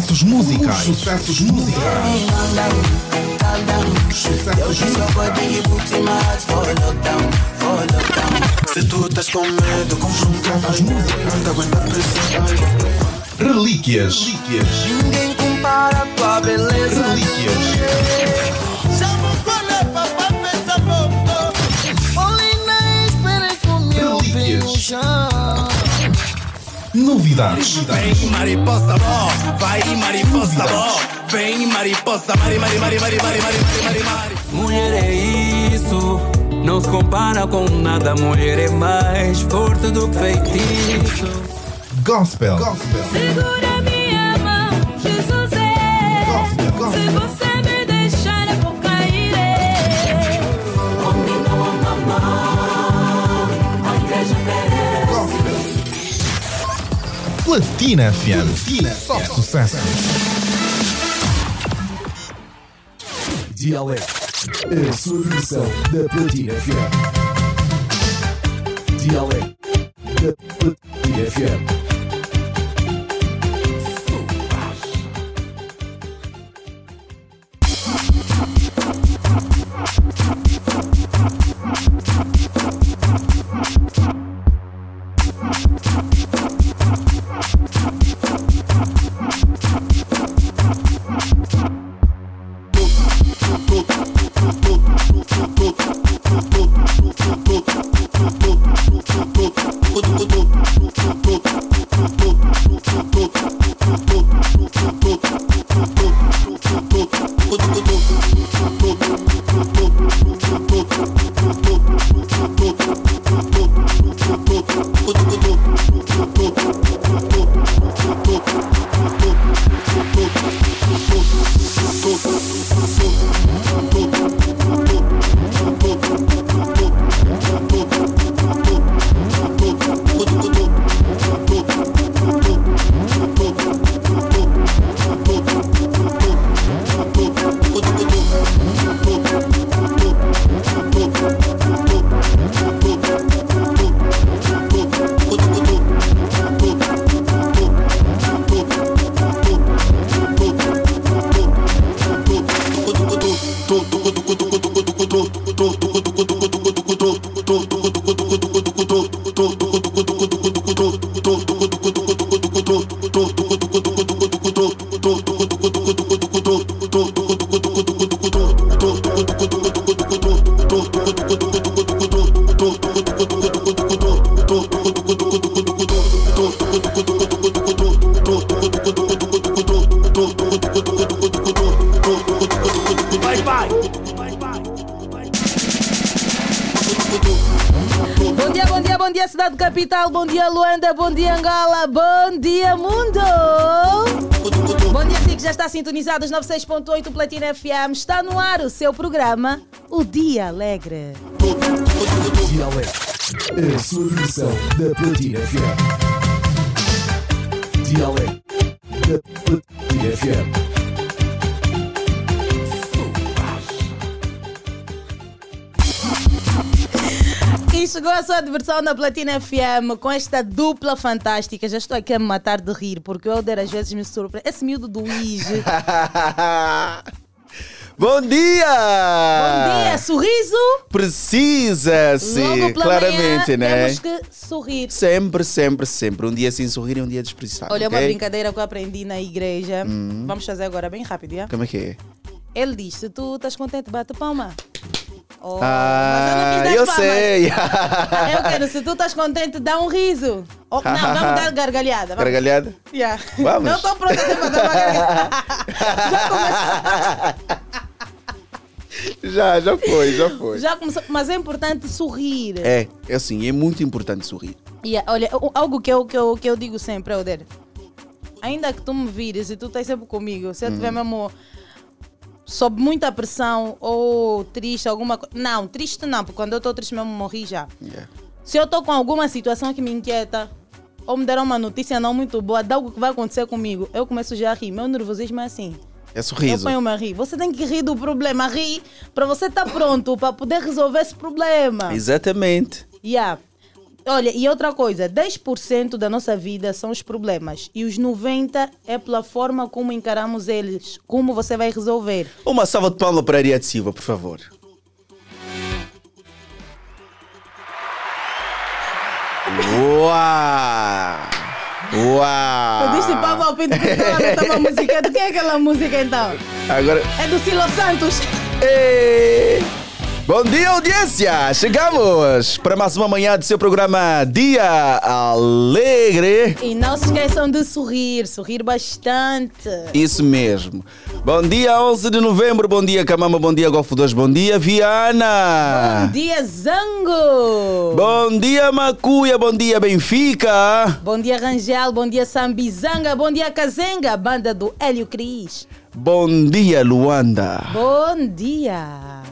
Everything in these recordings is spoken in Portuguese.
sucessos musicais. Os sucessos musicais. Sucessos. Se tu estás com medo, com sucessos. Relíquias. Relíquias. novidades. Vem mariposa bom, vai mariposa bom, vem mariposa, mari, mari, mari, mari, mari, mari, mari, mari. Mulher é isso, não se compara com nada, mulher é mais forte do que feitiço. Gospel. Gospel. Segura minha mão, Jesus é. Gospel. Gospel. Platina FM. Platina Só FM. É sucesso. Dialeto. A sua versão da Platina FM. Dialeto. Sim, que já está sintonizado, os 96.8 Platina FM. Está no ar o seu programa, O Dia Alegre. Dialeto. A sua versão da Platina FM. Dialeto da sua diversão na Platina FM com esta dupla fantástica. Já estou aqui a me matar de rir, porque o Helder às vezes me surpreende. Esse miúdo do Luís. Bom dia! Bom dia, sorriso. Precisa-se, claramente, manhã, né? Temos que sorrir. Sempre, sempre, sempre. Um dia sem sorrir é um dia desperdiçado. Olha, uma ok? brincadeira que eu aprendi na igreja. Hum. Vamos fazer agora bem rápido, já? Como é que é? Ele diz: se tu estás contente, bate palma. Oh, ah, mas eu sei. Eu quero, se tu estás contente, dá um riso. Oh, não, vamos dar gargalhada. Vamos. Gargalhada? Yeah. Vamos. Não estou pronta para dar uma gargalhada. Já começou. Já, já foi, já foi. Já começou. Mas é importante sorrir. É, é assim, é muito importante sorrir. Yeah, olha, algo que eu, que, eu, que eu digo sempre, Helder. Ainda que tu me vires e tu estás sempre comigo, se eu Hum. estiver mesmo sob muita pressão ou triste, alguma coisa. Não, triste não, porque quando eu estou triste mesmo morri já. Yeah. Se eu estou com alguma situação que me inquieta, ou me deram uma notícia não muito boa de algo que vai acontecer comigo, eu começo já a rir. Meu nervosismo é assim. É Eu sorriso. ponho-me a rir. Você tem que rir do problema, rir para você estar pronto para poder resolver esse problema. Exatamente. Yeah. Olha, e outra coisa, 10% da nossa vida são os problemas e os 90% é pela forma como encaramos eles, como você vai resolver. Uma salva de palma para a Ariadne Silva, por favor. Uau! Uau! Eu disse Pablo ao Pinto que uma música. Do que é aquela música então? Agora. É do Silo Santos. Ei! Bom dia, audiência! Chegamos para mais uma manhã do seu programa Dia Alegre. E não se esqueçam de sorrir, sorrir bastante. Isso mesmo. Bom dia, 11 de novembro. Bom dia, Camama. Bom dia, Golfo 2. Bom dia, Viana. Bom dia, Zango. Bom dia, Macuia. Bom dia, Benfica. Bom dia, Rangel. Bom dia, Sambizanga. Bom dia, Kazenga, banda do Hélio Cris. Bom dia, Luanda. Bom dia.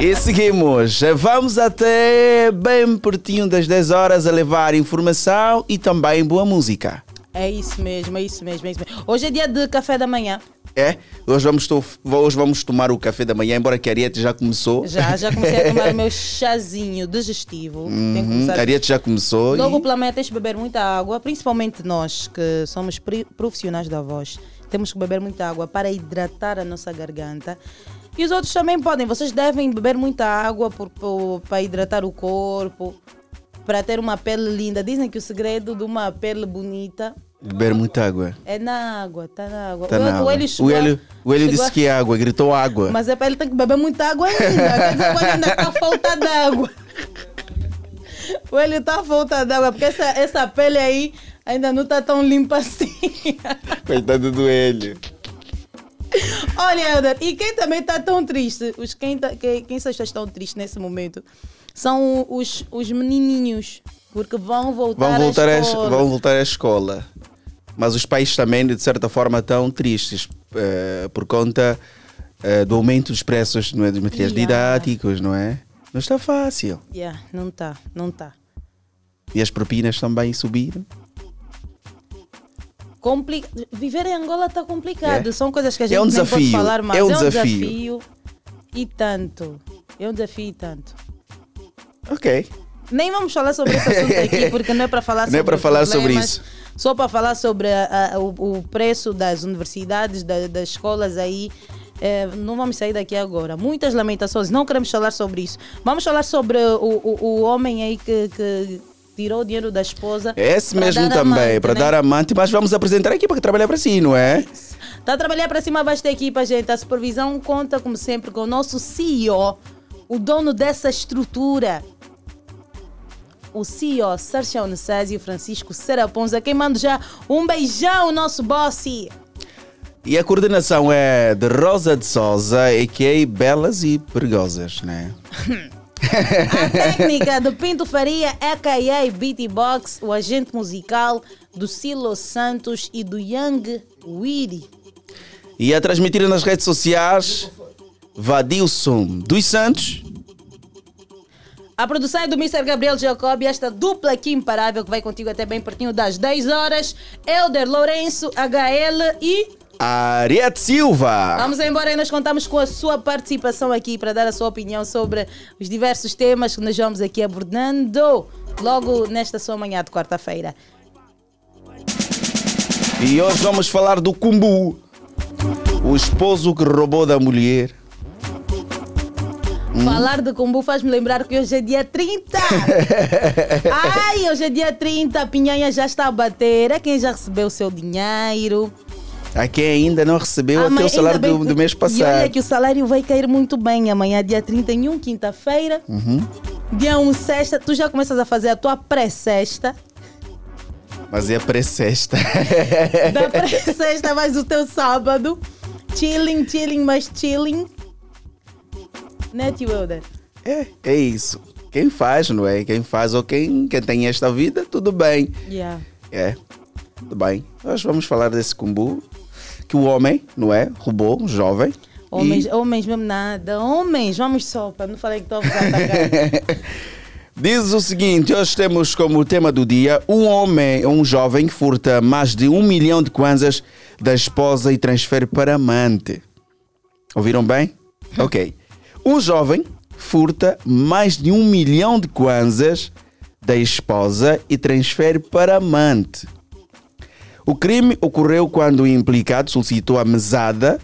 E seguimos. Vamos até bem pertinho das 10 horas a levar informação e também boa música. É isso mesmo, é isso mesmo, é isso mesmo. Hoje é dia de café da manhã. É? Hoje vamos, hoje vamos tomar o café da manhã, embora que a Ariete já começou. Já, já comecei a tomar o meu chazinho digestivo. Uhum. A Ariete já começou. Logo e- pela manhã tens de beber muita água, principalmente nós que somos profissionais da voz. Temos que beber muita água para hidratar a nossa garganta E os outros também podem. Vocês devem beber muita água para hidratar o corpo, para ter uma pele linda. Dizem que o segredo de uma pele bonita Beber muita água. é na água, tá na água. Tá o, na o água. O chegou- Hélio, o Hélio chegou disse a- que é água, gritou água. Mas é para ele tem que beber muita água ainda. Quer dizer, o Hélio ainda está falta d'água. O Hélio está falta d'água, porque essa, essa pele aí ainda não está tão limpa assim. Coitado do Hélio. Olha, Helder, e quem também está tão triste, os, quem, tá, quem, quem vocês estão tristes nesse momento, são os, os menininhos, porque vão voltar, Vão voltar, à escola. vão voltar à escola. Mas os pais também, de certa forma, estão tristes eh, por conta eh, do aumento dos preços não é, dos materiais Yeah. didáticos, não é? Não está fácil. Yeah, não está, não está. E as propinas também subiram. Compli... Viver em Angola está complicado. É. São coisas que a gente É um pode falar mais. é um é um desafio. desafio e tanto. É um desafio e tanto. Ok. Nem vamos falar sobre esse assunto aqui, porque não é para falar Não sobre é para falar sobre isso. Só para falar sobre a- a- o, o preço das universidades, da- das escolas aí. É, não vamos sair daqui agora. Muitas lamentações, não queremos falar sobre isso. Vamos falar sobre o, o, o homem aí que, que tirou o dinheiro da esposa. É esse mesmo também, para né? dar amante, mas vamos apresentar a equipa que trabalha para si, não é? Está a trabalhar para cima basta equipa, gente. A supervisão conta, como sempre, com o nosso CEO, o dono dessa estrutura. O CEO Sérgio Necésio Francisco Seraponza, quem manda já um beijão, nosso boss. E a coordenação é de Rosa de Souza, a.k.a. Belas e Perigosas, né? A técnica do Pinto Faria, a.k.a. Beatbox, o agente musical do Silo Santos e do Young Weedy. E a transmitir nas redes sociais, Vadilson dos Santos. A produção é do Mr. Gabriel Jacob e esta dupla aqui imparável que vai contigo até bem pertinho das 10 horas. Elder Lourenço, HL e. Ariete Silva. Vamos embora e nós contamos com a sua participação aqui para dar a sua opinião sobre os diversos temas que nós vamos aqui abordando logo nesta sua manhã de quarta-feira. E hoje vamos falar do Kumbu. O esposo que roubou da mulher. Hum. Falar de Kumbu faz-me lembrar que hoje é dia 30. Ai, hoje é dia 30, a pinhanha já está a bater. É quem já recebeu o seu dinheiro. A quem ainda não recebeu até o salário bem do, do mês E olha passado. que o salário vai cair muito bem. Amanhã, dia 31, quinta-feira. Uhum. Dia 1, sexta. Tu já começas a fazer a tua pré-sexta. Mas é pré-sexta. Da pré-sexta mais o teu sábado. Chilling, chilling, mais chilling. Né, tio Helder? É, é isso. Quem faz, não é? Quem faz ou quem, quem tem esta vida, tudo bem. Yeah. É, tudo bem. Hoje vamos falar desse Kumbu. Que o homem, não é? Roubou, um jovem. Homens, E homens mesmo nada. Homens, vamos só, para não falar que estou a atacar. diz o seguinte: hoje temos como tema do dia um homem, um jovem que furta mais de um milhão de kwanzas da esposa e transfere para amante. Ouviram bem? Ok. Um jovem furta mais de um milhão de kwanzas da esposa e transfere para amante. O crime ocorreu quando o implicado solicitou a mesada,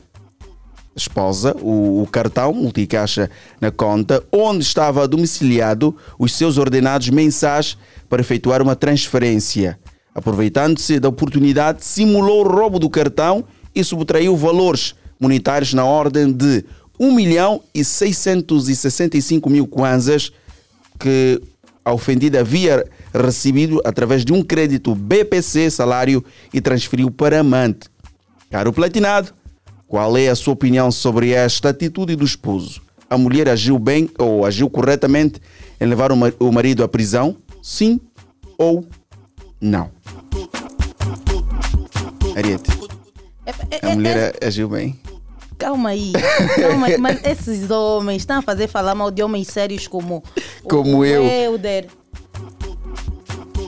esposa, o, o cartão multicaixa na conta, onde estava domiciliado os seus ordenados mensais para efetuar uma transferência. Aproveitando-se da oportunidade, simulou o roubo do cartão e subtraiu valores monetários na ordem de 1 milhão e 665 mil kwanzas que a ofendida havia recebido através de um crédito BPC salário e transferiu para amante. Caro platinado, qual é a sua opinião sobre esta atitude do esposo? A mulher agiu bem ou agiu corretamente em levar o ma- o marido à prisão? Sim ou não? Ariete, É- é- a é- mulher agiu bem? Calma aí, calma aí. Mas esses homens estão a fazer falar mal de homens sérios como, Como o eu. Helder.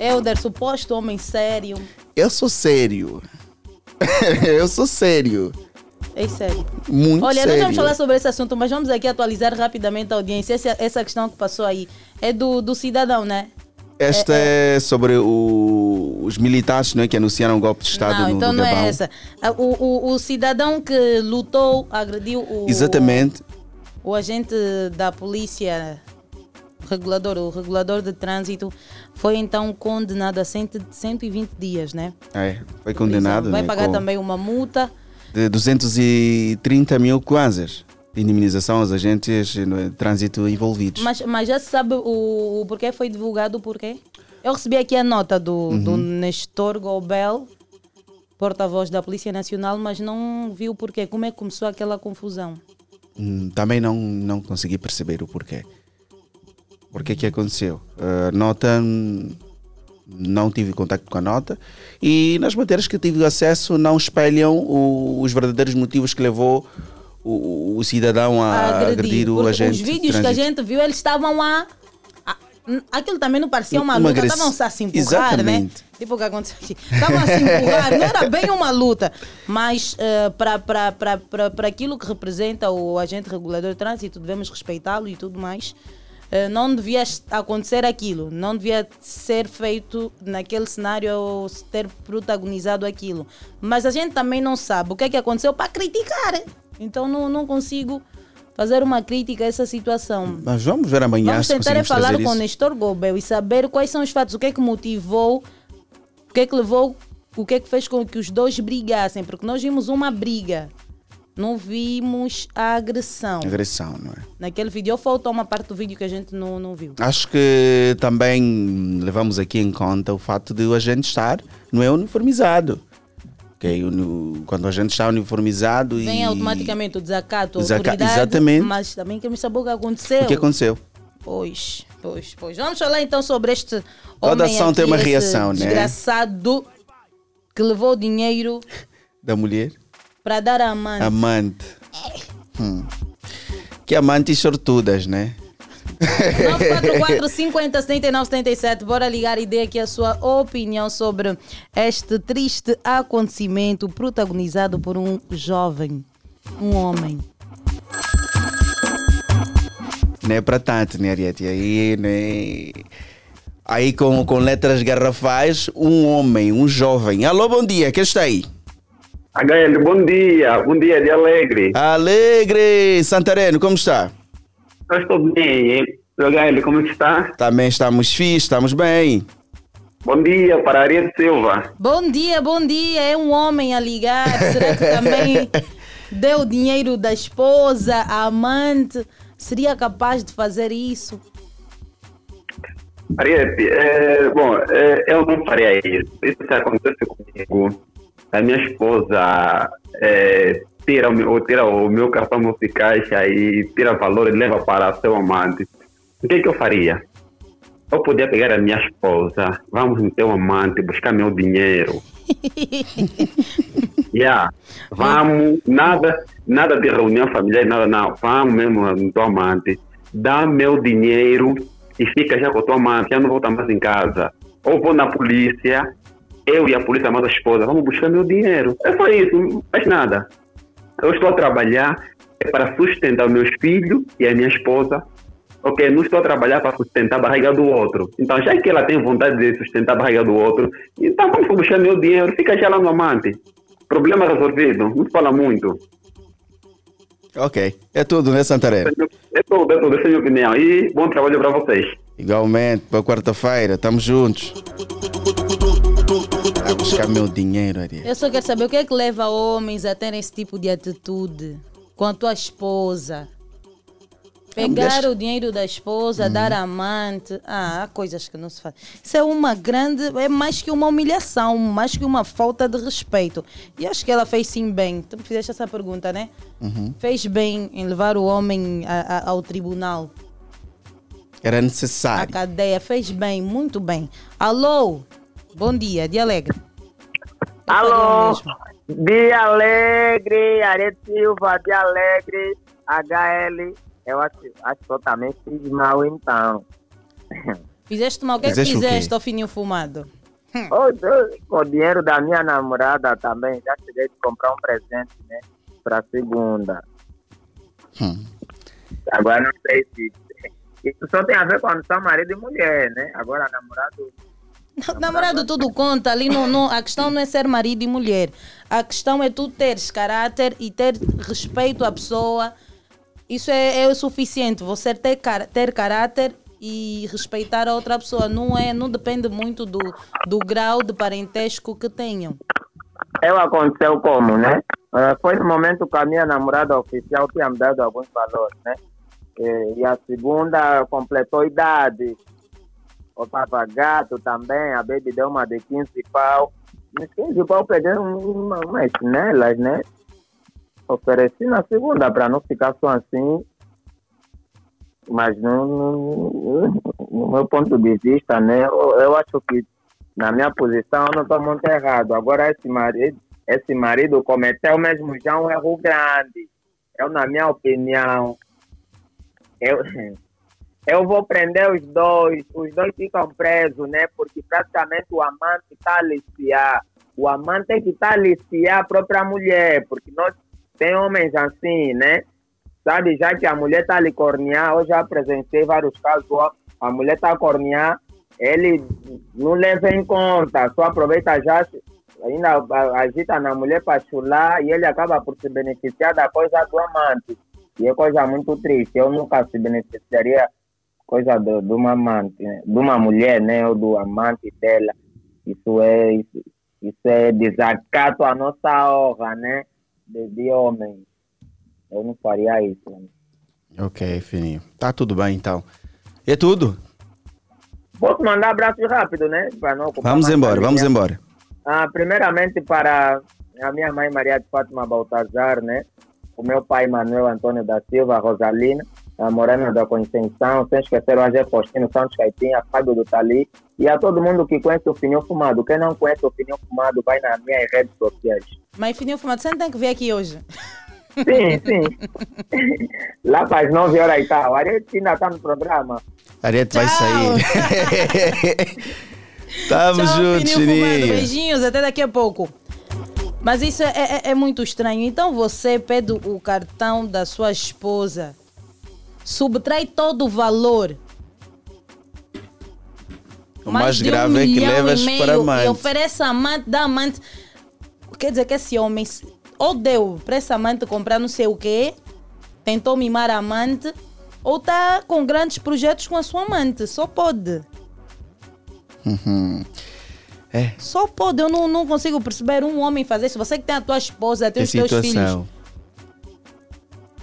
Helder, suposto homem sério. Eu sou sério. Eu sou sério. É sério. Muito Olha, sério. nós vamos falar sobre esse assunto, mas vamos aqui atualizar rapidamente a audiência. Essa, essa questão que passou aí é do, do cidadão, né? Esta é, sobre o- os militares não é, que anunciaram um golpe de Estado não, no, então no não Gabão. é essa. Ah, O, o, o cidadão que lutou, agrediu o. Exatamente. o agente da polícia regulador, o regulador de trânsito, foi então condenado a 100 120 dias, né? É, foi condenado Vai né, pagar com também uma multa. de 230 mil kwanzas indemnização aos agentes no trânsito envolvidos. Mas, mas já se sabe o, o porquê foi divulgado o porquê? Eu recebi aqui a nota do, do Nestor Gobel, porta-voz da Polícia Nacional, mas não vi o porquê. Como é que começou aquela confusão? Hum, Também não, não consegui perceber o porquê. O que que aconteceu? A nota, não tive contato com a nota e nas matérias que tive acesso não espelham o- os verdadeiros motivos que levou o, o cidadão a, agredir, o Porque agente. Os de vídeos que a gente viu, eles estavam a. a- Aquilo também não parecia uma, Uma luta, agress- estavam a se empurrar, né? Exatamente. Tipo o que aconteceu aqui. Estavam a se empurrar, não era bem uma luta, mas eh, para aquilo que representa o agente regulador de trânsito, devemos respeitá-lo e tudo mais. Eh, não devia acontecer aquilo, não devia ser feito naquele cenário ou ter protagonizado aquilo. Mas a gente também não sabe o que é que aconteceu para criticar. Então não, não consigo fazer uma crítica a essa situação. Mas vamos ver amanhã Vamos se tentar é conseguimos falar com o. Nestor Gobel e saber quais são os fatos, o que é que motivou, o que é que levou, o que é que fez com que os dois brigassem, porque nós vimos uma briga, não vimos a agressão. Agressão, não é? Naquele vídeo, ou faltou uma parte do vídeo que a gente não, não viu. Acho que também levamos aqui em conta o fato de o agente estar não é uniformizado. Uni- Quando o agente está uniformizado e. Vem automaticamente o desacato, a Desaca- exatamente. mas também queremos saber o que aconteceu. O que aconteceu? Pois, pois, pois. Vamos falar então sobre este Toda ação aqui, tem uma reação, né? desgraçado que levou dinheiro Da mulher? para dar a amante. Amante. Hum. Que amantes sortudas, né? 944 50 79 77. Bora ligar e dê aqui a sua opinião sobre este triste acontecimento protagonizado por um jovem, um homem. Não é para tanto, né, Ariete? Aí, né? Aí com, com letras garrafais, um homem, um jovem. Alô, bom dia, quem está aí? HL, bom dia, bom dia de alegre. Alegre! Santareno, como está? Eu estou bem, hein? HL, como está? Também estamos fixe, estamos bem. Bom dia para Ariete Silva. Bom dia, bom dia. É um homem a ligar. Será que também deu o dinheiro da esposa, a amante? Seria capaz de fazer isso? Ariete, é, bom, é, eu não faria isso. Isso acontece comigo, a minha esposa é, tira, o meu, tira o meu cartão multicaixa e tira valor e leva para seu amante. O que, que eu faria? Eu podia pegar a minha esposa, vamos no teu amante, buscar meu dinheiro. Yeah. Vamos, nada, nada de reunião familiar, nada, não. Vamos mesmo no teu amante. Dá meu dinheiro e fica já com o teu amante, já não volta mais em casa. Ou vou na polícia, eu e a polícia mais a esposa, vamos buscar meu dinheiro. É só isso, faz nada. Eu estou a trabalhar é para sustentar meus filhos e a minha esposa. Ok, não estou a trabalhar para sustentar a barriga do outro. Então, já que ela tem vontade de sustentar a barriga do outro, então vamos buscar meu dinheiro, fica já lá no amante. Problema resolvido, não fala muito. Ok, é tudo, né, Santareno? É tudo, é tudo, essa é a minha opinião. E bom trabalho para vocês. Igualmente, para quarta-feira, estamos juntos. Vai buscar meu dinheiro, Ariel. Eu só quero saber o que é que leva homens a terem esse tipo de atitude com a tua esposa. Pegar o dinheiro da esposa, dar a amante. Ah, há coisas que não se faz. Isso é uma grande. É mais que uma humilhação, mais que uma falta de respeito. E acho que ela fez sim bem. Tu me fizeste essa pergunta, né? Uhum. Fez bem em levar o homem a- a- ao tribunal, Era necessário. cadeia. Fez bem, muito bem. Alô? Bom dia, de alegre. Eu Alô, de Alegre, Arete Silva, de Alegre, HL. Eu acho, acho fiz mal então. Fizeste mal. O que é que Fizeste fizeste ao fininho fumado? Deus, Com o dinheiro da minha namorada também, já cheguei de comprar um presente, né? Pra segunda. Hum. Agora não sei se. Isso só tem a ver quando são marido e mulher, né? Agora namorado. Namorado tudo conta, ali não, não, a questão não é ser marido e mulher. A questão é tu teres caráter e ter respeito à pessoa Isso é, é o suficiente. Você ter, ter caráter e respeitar a outra pessoa. Não, é, não depende muito do, do grau de parentesco que tenham. Eu aconteceu como, né? Eh, foi no momento que a minha namorada oficial tinha me dado alguns valores, né? Eh, E a segunda completou idade. O papagato também, a baby deu uma de 15 pau. Nos 15 pau pediram uma, umas chinelas, né? Ofereci na segunda para não ficar só assim. Mas no, no, no meu ponto de vista, né? Eu, eu acho que na minha posição eu não estou muito errado. Agora esse marido, esse marido cometeu mesmo já um erro grande. Eu, na minha opinião, eu, eu vou prender os dois, os dois ficam presos, né? Porque praticamente o amante está a aliciar. O amante é que está a aliciar a própria mulher, porque nós tem homens assim, né? Sabe, já que a mulher está a lhe cornear, eu já presenciei vários casos, a mulher está a cornear, ele não leva em conta, só aproveita já, ainda a- agita na mulher para chular e ele acaba por se beneficiar da coisa do amante. E é coisa muito triste, eu nunca se beneficiaria coisa do, de uma amante, né? de uma mulher, né? Ou do amante dela. Isso é, isso, isso é desacato à nossa honra, né? De, de homem. Eu não faria isso. Né? Ok, fininho. Tá tudo bem então. É tudo? Posso mandar abraços rápido, né? Para não Vamos embora, vamos embora. Ah, primeiramente para a minha mãe Maria de Fátima Baltazar, né? O meu pai Manuel Antônio da Silva, Rosalina, a Morena da Conceição, sem esquecer o Agé Faustino Santos Caipinha, Fábio do Tali, e a todo mundo que conhece o Fininho Fumado. Quem não conhece o Fininho Fumado, vai nas minhas redes sociais. Mas Fininho Fumado, você não tem que vir aqui hoje. Sim, sim. Lá para as 9 horas e tal. A Arete ainda está no programa. Ariete vai sair. Tamo Tchau, juntos, Fininho Fumado. Fininho. Beijinhos, até daqui a pouco. Mas isso é, é- é muito estranho. Então você pede o cartão da sua esposa, subtrai todo o valor. O mais de um grave é que milhão e levas meio para a E oferece a amante, dá amante. Quer dizer que esse homem ou deu para esse amante comprar não sei o quê, tentou mimar a amante, ou está com grandes projetos com a sua amante. Só pode. Uhum. É, Só pode. Eu não, não consigo perceber um homem fazer isso. Você que tem a tua esposa, tem que os teus filhos.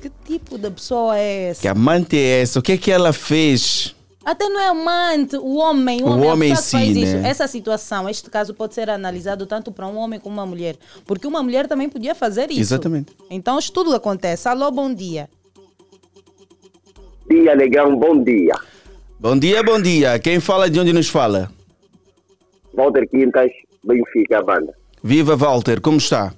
Que tipo de pessoa é essa? Que amante é essa? O que é que ela fez? Até não é amante, o homem, o O homem, em faz isso. né? Essa situação, este caso pode ser analisado tanto para um homem como uma mulher. Porque uma mulher também podia fazer isso. Exatamente. Então isso tudo acontece. Alô, bom dia. Dia, negão, bom dia. Bom dia, bom dia. Quem fala de onde nos fala? Walter Quintas, Benfica, banda. Viva Walter, como está?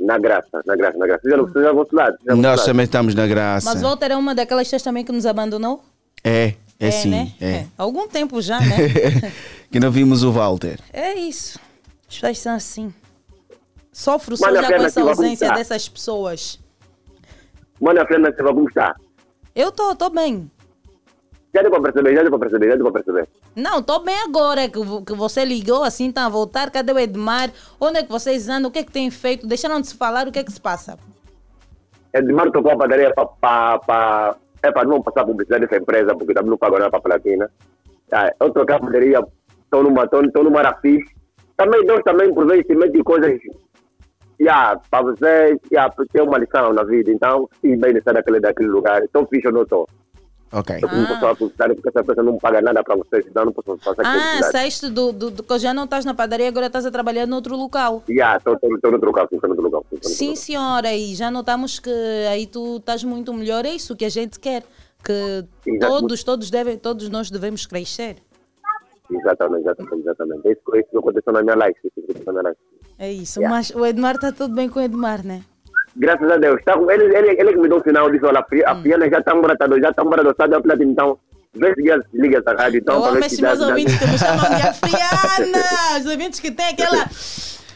Na graça, na graça, na graça. Seja, seja vosso lado. Nós lado. também estamos na graça. Mas Walter é uma daquelas pessoas também que nos abandonou? É, é, sim. né? É. Há algum tempo já, né? que não vimos o Walter. é isso. As pessoas são assim. Sofro só já com essa ausência dessas pessoas. Mano, a frente você vai como está. Eu tô, tô bem. Já deu para perceber, já deu para perceber, já deu para perceber. Não, tô bem agora que, que você ligou assim, tá a voltar. Cadê o Edmar? Onde é que vocês andam? O que é que tem feito? Deixaram de se falar, o que é que se passa? Edmar tocou a padaria para pa, pa, é para não passar publicidade dessa empresa, porque também não paga nada para a platina. Ah, eu troquei a padaria, estou numa, tô, tô numa rafis. Também nós também por vezes se mete coisas yeah, para você yeah, ter uma lição na vida. Então, se bem de sair daquele, daquele lugar, estou fixe ou não estou. Ok. Eu não posso publicidade porque essa pessoa não paga nada para vocês, então não posso fazer Ah, saíste do, do, do. que Já não estás na padaria, agora estás a trabalhar noutro local. Yeah, estou no outro lugar, estou no outro outro Sim, senhora, e já notamos que aí tu estás muito melhor. É isso que a gente quer. Que Exato. todos, todos, devem, todos nós devemos crescer. Exatamente, exatamente, exatamente. É isso, é isso que aconteceu na minha live. Isso que aconteceu na minha live. É isso. Mas o Edmar está tudo bem com o Edmar, né? Graças a Deus. Tá, ele, ele, ele que me deu um sinal disse, olha, a Fi- a Fiana já está embaratada, já está embaratada, está platina, então, vê se liga- essa rádio, então, Eu amo esses meus ouvintes que me chamam de Afiana. Os ouvintes que têm aquela.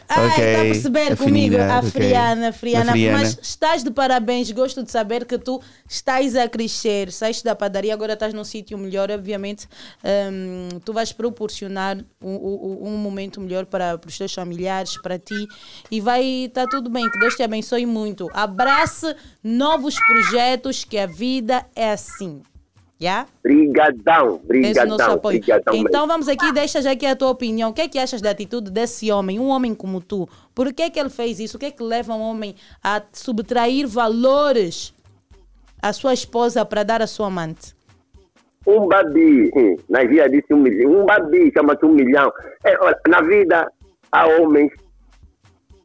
Ai, Ok, está a perceber a comigo, Friana, a. Friana, Friana. A Friana. Mas estás de parabéns, gosto de saber que tu estás a crescer, saíste da padaria, agora estás num sítio melhor, obviamente. hum, tu vais proporcionar um, um- um momento melhor para, para os teus familiares, para ti, e vai estar tudo bem, que Deus te abençoe muito. Abrace novos projetos, que a vida é assim. Já? Brigadão, brigadão, brigadão. Então vamos aqui, deixa já aqui a tua opinião. O que é que achas da atitude desse homem, um homem como tu? Por que é que ele fez isso? O que é que leva um homem a subtrair valores à sua esposa para dar à sua amante? Um babi, hum, na vida disse um milhão, um babi chama-se um milhão. É, olha, na vida há homens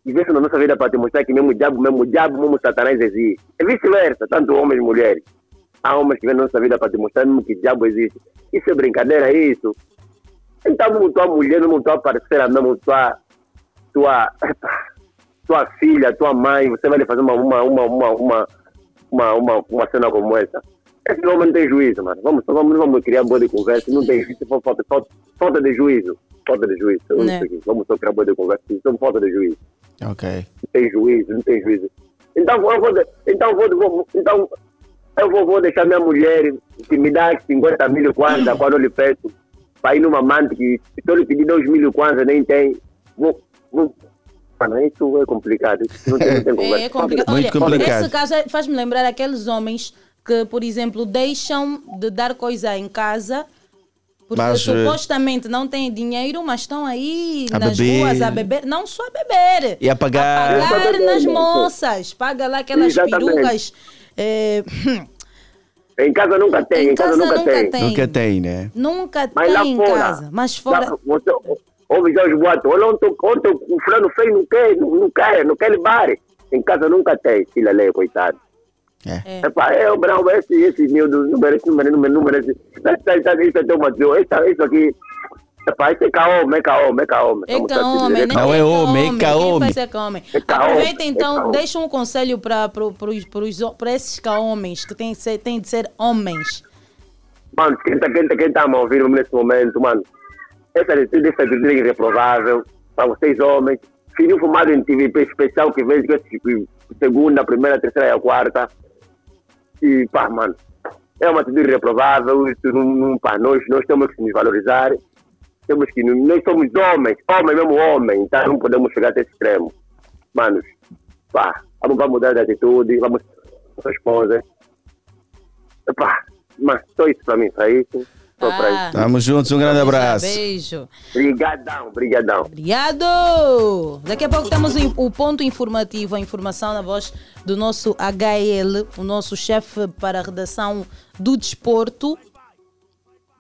vêm na nossa vida para te mostrar que mesmo o diabo, mesmo o diabo, mesmo o satanás existe. É vice-versa, tanto homens e mulheres. Há homens que vêm na nossa vida para te mostrar que o diabo existe. Isso é brincadeira, é isso. Então, tua mulher, mesmo tua parceira, mesmo tua, tua, tua filha, tua mãe, você vai lhe fazer uma, uma, uma, uma, uma, uma, uma, uma cena como essa. Esse homem não tem juízo, mano. Vamos, vamos, vamos criar boa de conversa. Não tem juízo, falta, falta, falta, de juízo. Falta de juízo. Vamos, Né. vamos só criar boa de conversa. Isso falta de juízo. Ok. Não tem juízo, não tem juízo. Então, vou, então, vou, então eu vou, vou deixar minha mulher que me dá 50 mil kwanza quando eu lhe peço para ir numa amante que se eu lhe pedir 2 mil kwanza nem tem. Vou, vou, mano, isso é complicado. Não tem, não tem conversa. É complicado. Olha, Esse caso é- faz-me lembrar aqueles homens que, por exemplo, deixam de dar coisa em casa porque Mas, eh, supostamente não têm dinheiro, mas estão aí A nas beber. ruas a beber. Não só a beber. E a pagar. Pagar nas moças. Paga lá aquelas Exatamente. perucas. Eh, Em casa nunca tem, em, Em casa, casa nunca, nunca tem. tem. Nunca tem, né? nunca Mas lá tem em fora, casa. Mas fora. Lá, você, ouve já os boatos. Olha, ontem, ontem o fulano fez, não quer, não, não quer, não quer levar. Em casa nunca tem, filha lei, coitado. É. Epá, é o Brau, esse, esse miúdo não merece, não merece, não merece. Isso, é isso, isso aqui. É caô, é caô, é caô. É caome, né? Não é homem, é é caome, Aproveita é então, deixa um conselho para esses caomens que têm, de ser- têm de ser homens. Mano, quem está quem tá, quem tá a me ouvir nesse momento, mano, essa atitude, essa atitude é irreprovável para vocês homens. Filho fumado em TVP especial que que é segunda, primeira, terceira e a quarta. E pá, mano, é uma atitude irreprovável. Isso não, não, pá, nós, nós temos que nos valorizar. Temos que, nós somos homens, homem mesmo homem, então não podemos chegar até esse extremo. Manos, pá, vamos, vamos mudar de atitude, vamos esposa. Pá, mas só isso para mim, para isso. Só para isso. Tamo juntos, um grande abraço. Beijo. Brigadão, brigadão. Obrigado! Daqui a pouco temos o o ponto informativo, a informação na voz do nosso HL, o nosso chefe para a redação do desporto.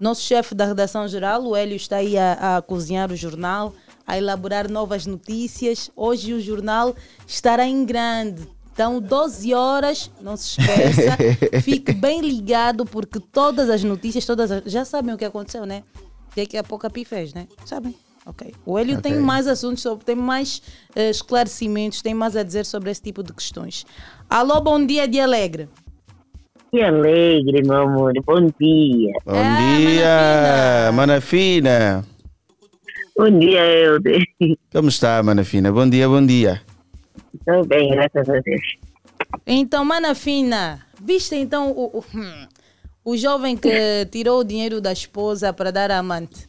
Nosso chefe da redação geral, o Hélio, está aí a, a cozinhar o jornal, a elaborar novas notícias. Hoje o jornal estará em grande. Então, 12 horas, não se esqueça. Fique bem ligado, porque todas as notícias, todas as- já sabem o que aconteceu, né? O que é que a Pouca Pi fez, né? Sabem? Ok. O Hélio tem Ok. mais assuntos, sobre, tem mais eh, esclarecimentos, tem mais a dizer sobre esse tipo de questões. Alô, bom dia de Alegre. Que alegre, meu amor. Bom dia. Bom dia, Mana Fina. Bom dia, Helder. Como está, Mana Fina? Bom dia, bom dia. Estou bem, graças a Deus. Então, mana fina, viste então o, o, hum, o jovem que tirou o dinheiro da esposa para dar à amante?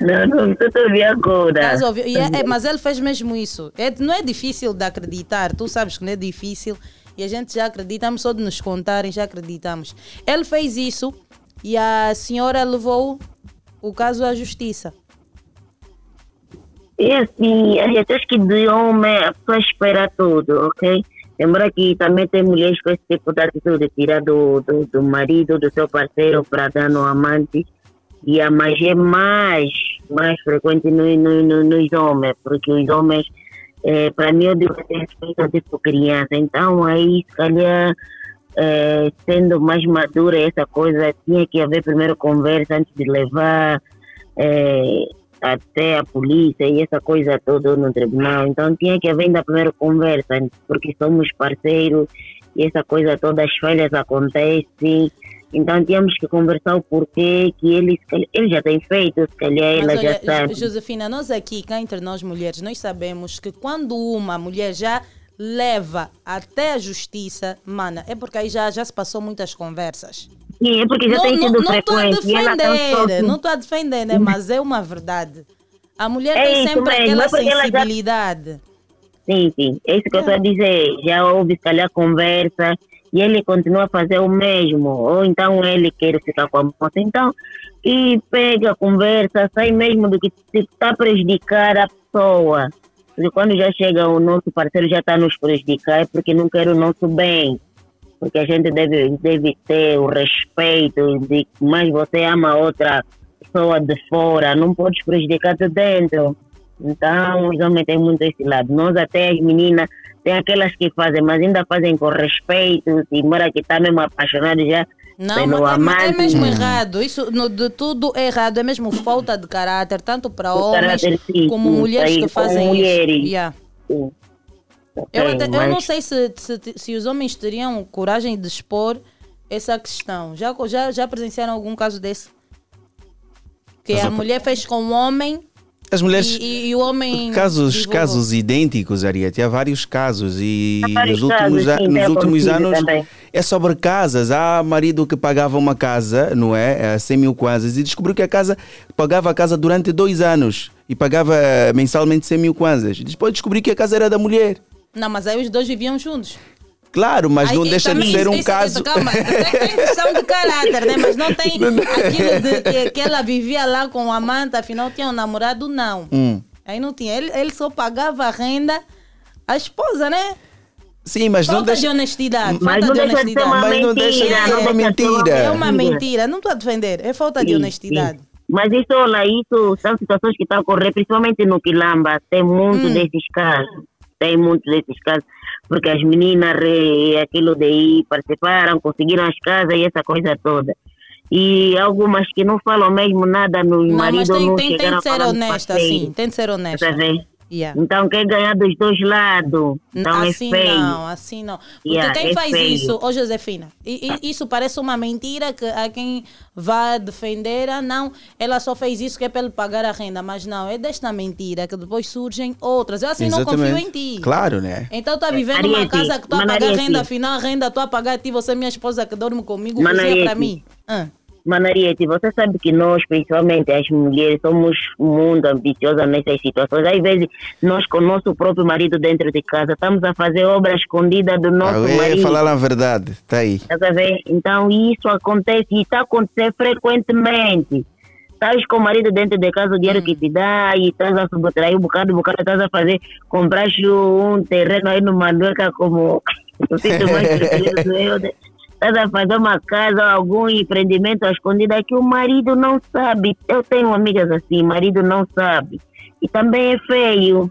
Não, não, estou a agora. E é- é- mas ele fez mesmo isso. É- não é difícil de acreditar, tu sabes que não é difícil e a gente já acreditamos, só de nos contarem já acreditamos. Ele fez isso e a senhora levou o caso à justiça. E assim, a gente acha que de homem a pessoa espera tudo, ok? Lembra que também tem mulheres com esse tipo de atitude, tirar do, do, do marido, do seu parceiro para dar no amante. E a magia é mais, mais frequente no, no, no, nos homens, porque os homens, eh, para mim, eu digo que tem respeito tipo criança. Então, aí, se calhar, eh, sendo mais madura essa coisa, tinha que haver primeiro conversa antes de levar eh, até a polícia e essa coisa toda no tribunal. Então tinha que haver ainda primeiro conversa, porque somos parceiros e essa coisa toda, as falhas acontecem Então tínhamos que conversar o porquê que ele, ele já tem feito, se calhar ela já sabe. Jo- Josefina, nós aqui, cá entre nós mulheres, nós sabemos que quando uma mulher já leva até a justiça, mana, é porque aí já, já se passou muitas conversas. Sim, é porque já não, tem não, sido não estou a frequente. defender, cansou-se. não estou a defender, né? mas é uma verdade. A mulher É tem sempre mesmo, aquela é ela já- sensibilidade. Sim, sim. É isso que eu estou a dizer. Já houve, se calhar, conversa e ele continua a fazer o mesmo. Ou então ele quer ficar com a moça. Então, e pega, conversa, sai mesmo do que está a prejudicar a pessoa. Porque quando já chega o nosso parceiro já está a nos prejudicar é porque não quer o nosso bem. Porque a gente deve, deve ter o respeito de que mais você ama outra pessoa de fora, não podes prejudicar de dentro. Então, os homens têm muito esse lado. Nós até as meninas, tem aquelas que fazem, mas ainda fazem com respeito, e mora que está mesmo apaixonado já Não, pelo mas é, é amante. mesmo errado. Isso no- de tudo é errado. É mesmo falta de caráter, tanto para homens caráter, sim, como sim, mulheres aí, que fazem mulheres. isso. Yeah. Sim. Eu, até- eu não sei se, se, se os homens teriam coragem de expor essa questão. Já, já, já presenciaram algum caso desse? Que a mulher fez com o homem As mulheres. e, e- e o homem. Casos, divulgou. casos idênticos, Ariete, há vários casos e vários nos últimos, casos, sim, nos tem últimos anos também. é sobre casas. Há marido que pagava uma casa, não é? A 100 mil kwanzas e descobriu que a casa pagava a casa durante dois anos e pagava eh, mensalmente 100 mil kwanzas. Depois descobriu que a casa era da mulher. Não, mas aí os dois viviam juntos. Claro, mas Aí, não deixa de ser um isso- caso. isso, calma, tem tem questão de caráter, né? Mas não tem aquilo de que, que ela vivia lá com o amante, afinal tinha um namorado, não. Hum. Aí não tinha. Ele, ele só pagava a renda à esposa, né? Sim, mas não Falta deixa. de honestidade. Mas falta não de deixa de ser honestidade. uma Mas não deixa de mentira, ser não uma de ser mentira. É uma mentira. Não estou a defender. É falta de Sim, honestidade. sim. Mas isso, olha, isso são situações que estão a ocorrer, principalmente no Quilamba. Tem muito Hum. desses casos. Tem muitos desses casos. Porque as meninas, re- aquilo de ir, participaram, conseguiram as casas e essa coisa toda. E algumas que não falam mesmo nada nos Não, maridos tem, não tem, tem chegaram de ser a falar nos honesta, sim. Tem de ser honesta. Tá? Yeah. Então quer ganhar dos dois lados. Então assim é feio. não, assim não. Porque Yeah, quem é faz feio. isso, ô Josefina, e- e isso parece uma mentira que a quem vai defender, ah, não, ela só fez isso que é para ele pagar a renda, mas não, é desta mentira que depois surgem outras. Eu assim não confio em ti. Claro, né? Então tá vivendo numa Mariette, casa que estou a pagar renda, afinal a renda estou a pagar a ti, você é minha esposa que dorme comigo, Mas cozinha para mim. Ah. Manariete, você sabe que nós, principalmente as mulheres, somos muito ambiciosas nessas situações. Às vezes, nós com o nosso próprio marido dentro de casa, estamos a fazer obra escondida do nosso Ah, é, marido. falar a verdade, tá aí. Ver? Então, isso acontece e está a acontecer frequentemente. Estás com o marido dentro de casa, o dinheiro que te dá e estás a subtrair um bocado, um bocado, estás a fazer, compraste um terreno aí no Mandueca como o sítio mais eu. Estás a fazer uma casa, algum empreendimento à escondida que o marido não sabe. Eu tenho amigas assim, marido não sabe. E também é feio.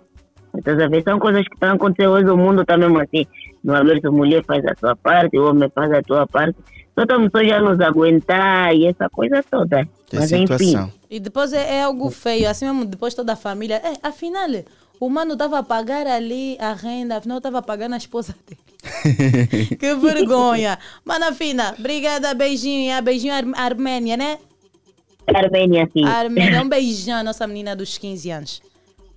Estás a ver? São coisas que estão acontecendo hoje, o mundo está mesmo assim. No aberto, a mulher faz a sua parte, o homem faz a sua parte. Só estamos só já nos aguentar e essa coisa toda. Que Mas enfim. situação. E depois é, é algo feio, assim mesmo, depois toda a família. É, afinal, o mano estava a pagar ali a renda, afinal estava pagando a esposa dele. que vergonha. Mana fina, obrigada, beijinho. Beijinho Ar Armênia, né? Armênia, sim. Armênia, um beijão, nossa menina dos 15 anos.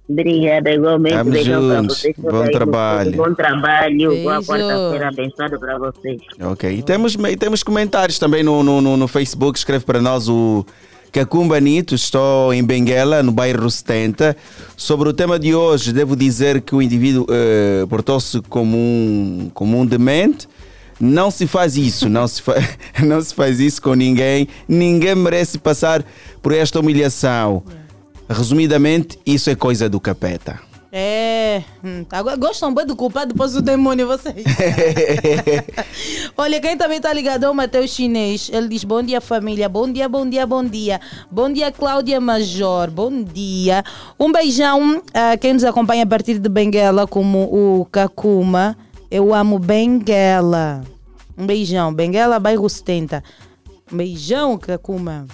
Obrigada, igualmente. Tamo Beijão pra juntos. vocês. Bom trabalho. Bom trabalho. Boa Beijo. quarta-feira abençoada para vocês. Ok. E temos, e temos comentários também no, no, no, no Facebook. Escreve para nós o Cacumba Nito. Estou em Benguela, no bairro 70. Sobre o tema de hoje, devo dizer que o indivíduo eh, portou-se como um, como um demente. Não se faz isso, não se, fa não se faz isso com ninguém. Ninguém merece passar por esta humilhação. Resumidamente, isso é coisa do capeta. É, hum, agora gostam bem de culpar depois do demônio vocês. Olha, quem também está ligado é o Matheus Chinês. Ele diz: Bom dia, família. Bom dia, bom dia, bom dia. Bom dia, Cláudia Major. Bom dia. Um beijão a quem nos acompanha a partir de Benguela, como o Kakuma. Eu amo Benguela. Um beijão. Benguela, bairro 70. Um beijão, Kakuma.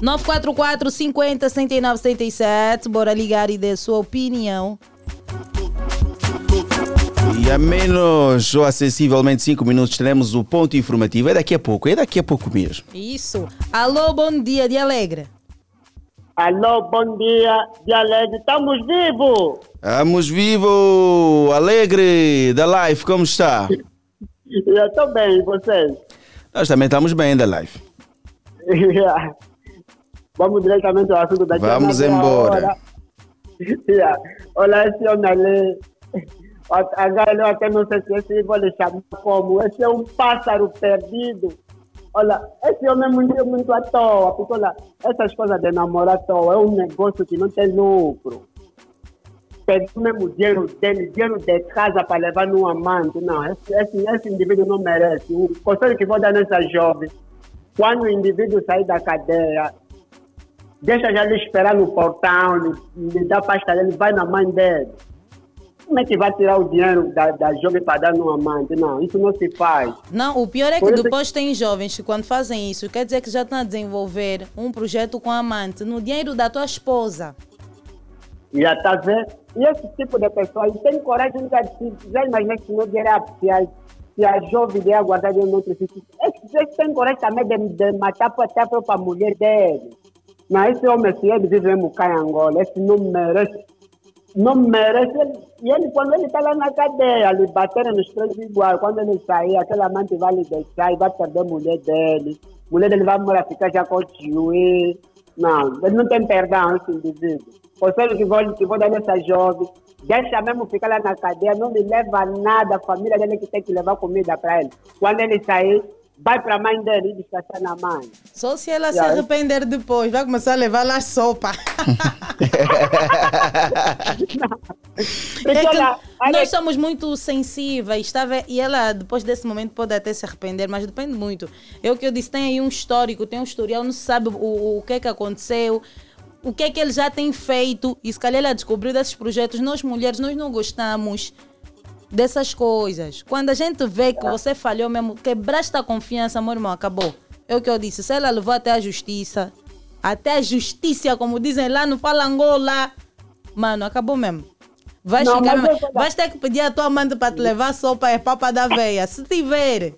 944 50 69 77. Bora ligar e dar sua opinião. E a menos ou acessivelmente 5 minutos teremos o ponto informativo. É daqui a pouco, é daqui a pouco mesmo. Isso. Alô, bom dia de Alegre. Alô, bom dia, de Alegre. Estamos vivos! Vamos vivo, alegre da live, como está? Eu estou bem, e vocês? Nós também estamos bem da live. Vamos diretamente ao assunto da Vamos embora. Yeah. Olha, esse homem ali, agora eu até não sei se esse vou lhe chamar como, esse é um pássaro perdido. Olha, esse homem é muito, muito à toa, porque olha, essas coisas de namorar à toa é um negócio que não tem lucro. Pegou mesmo dinheiro dele, dinheiro de casa para levar num amante. Não, esse, esse, esse indivíduo não merece. O conselho que vou dar nessa jovem, quando o indivíduo sair da cadeia, deixa já ele esperar no portão, lhe, dá pasta dele, vai na mãe dele. Como é que vai tirar o dinheiro da, da jovem para dar num amante? Não, isso não se faz. Não, o pior é Por que isso- depois tem jovens que quando fazem isso, quer dizer que já estão a desenvolver um projeto com amante no dinheiro da tua esposa. Já está vendo? E esse tipo de pessoa ele tem coragem de se já imagina se não a, se a, se a jovem vier guardar dinheiro no outro sítio. Esse, tem coragem também de, de matar até a própria mulher dele. Mas esse homem, se ele vive em Angola, esse não merece. Não merece. E ele, quando ele está lá na cadeia, lhe bateram nos três igual. Quando ele sair, aquele amante vai lhe deixar e vai perder a mulher dele. A mulher dele vai morar ficar já com o tio. Não, ele não tem perdão, esse indivíduo. Conselho que vou, que vou dar nessa jovem, deixa mesmo ficar lá na cadeia, não lhe leva nada, a família dele que tem que levar comida para ele. Quando ele sair, vai para a mãe dele e descansar na mãe. Só se ela se Já. arrepender depois, vai começar a levar lá sopa. É nós somos muito sensíveis, tá ve- E ela, depois desse momento, pode até se arrepender, mas depende muito. É o que eu disse, tem aí um histórico, tem um historial, não se sabe o, o que é que aconteceu, o que é que ele já tem feito, e se calhar ela descobriu desses projetos. Nós, mulheres, nós não gostamos dessas coisas. Quando a gente vê que você falhou mesmo, quebraste a confiança, meu irmão, acabou. É o que eu disse, se ela levou até a justiça, até a justiça, como dizem lá no Falangola, mano, acabou mesmo. Vais, Não, ficar mas eu- vais ter que pedir a tua amante para te levar sopa e papa da veia, se tiver.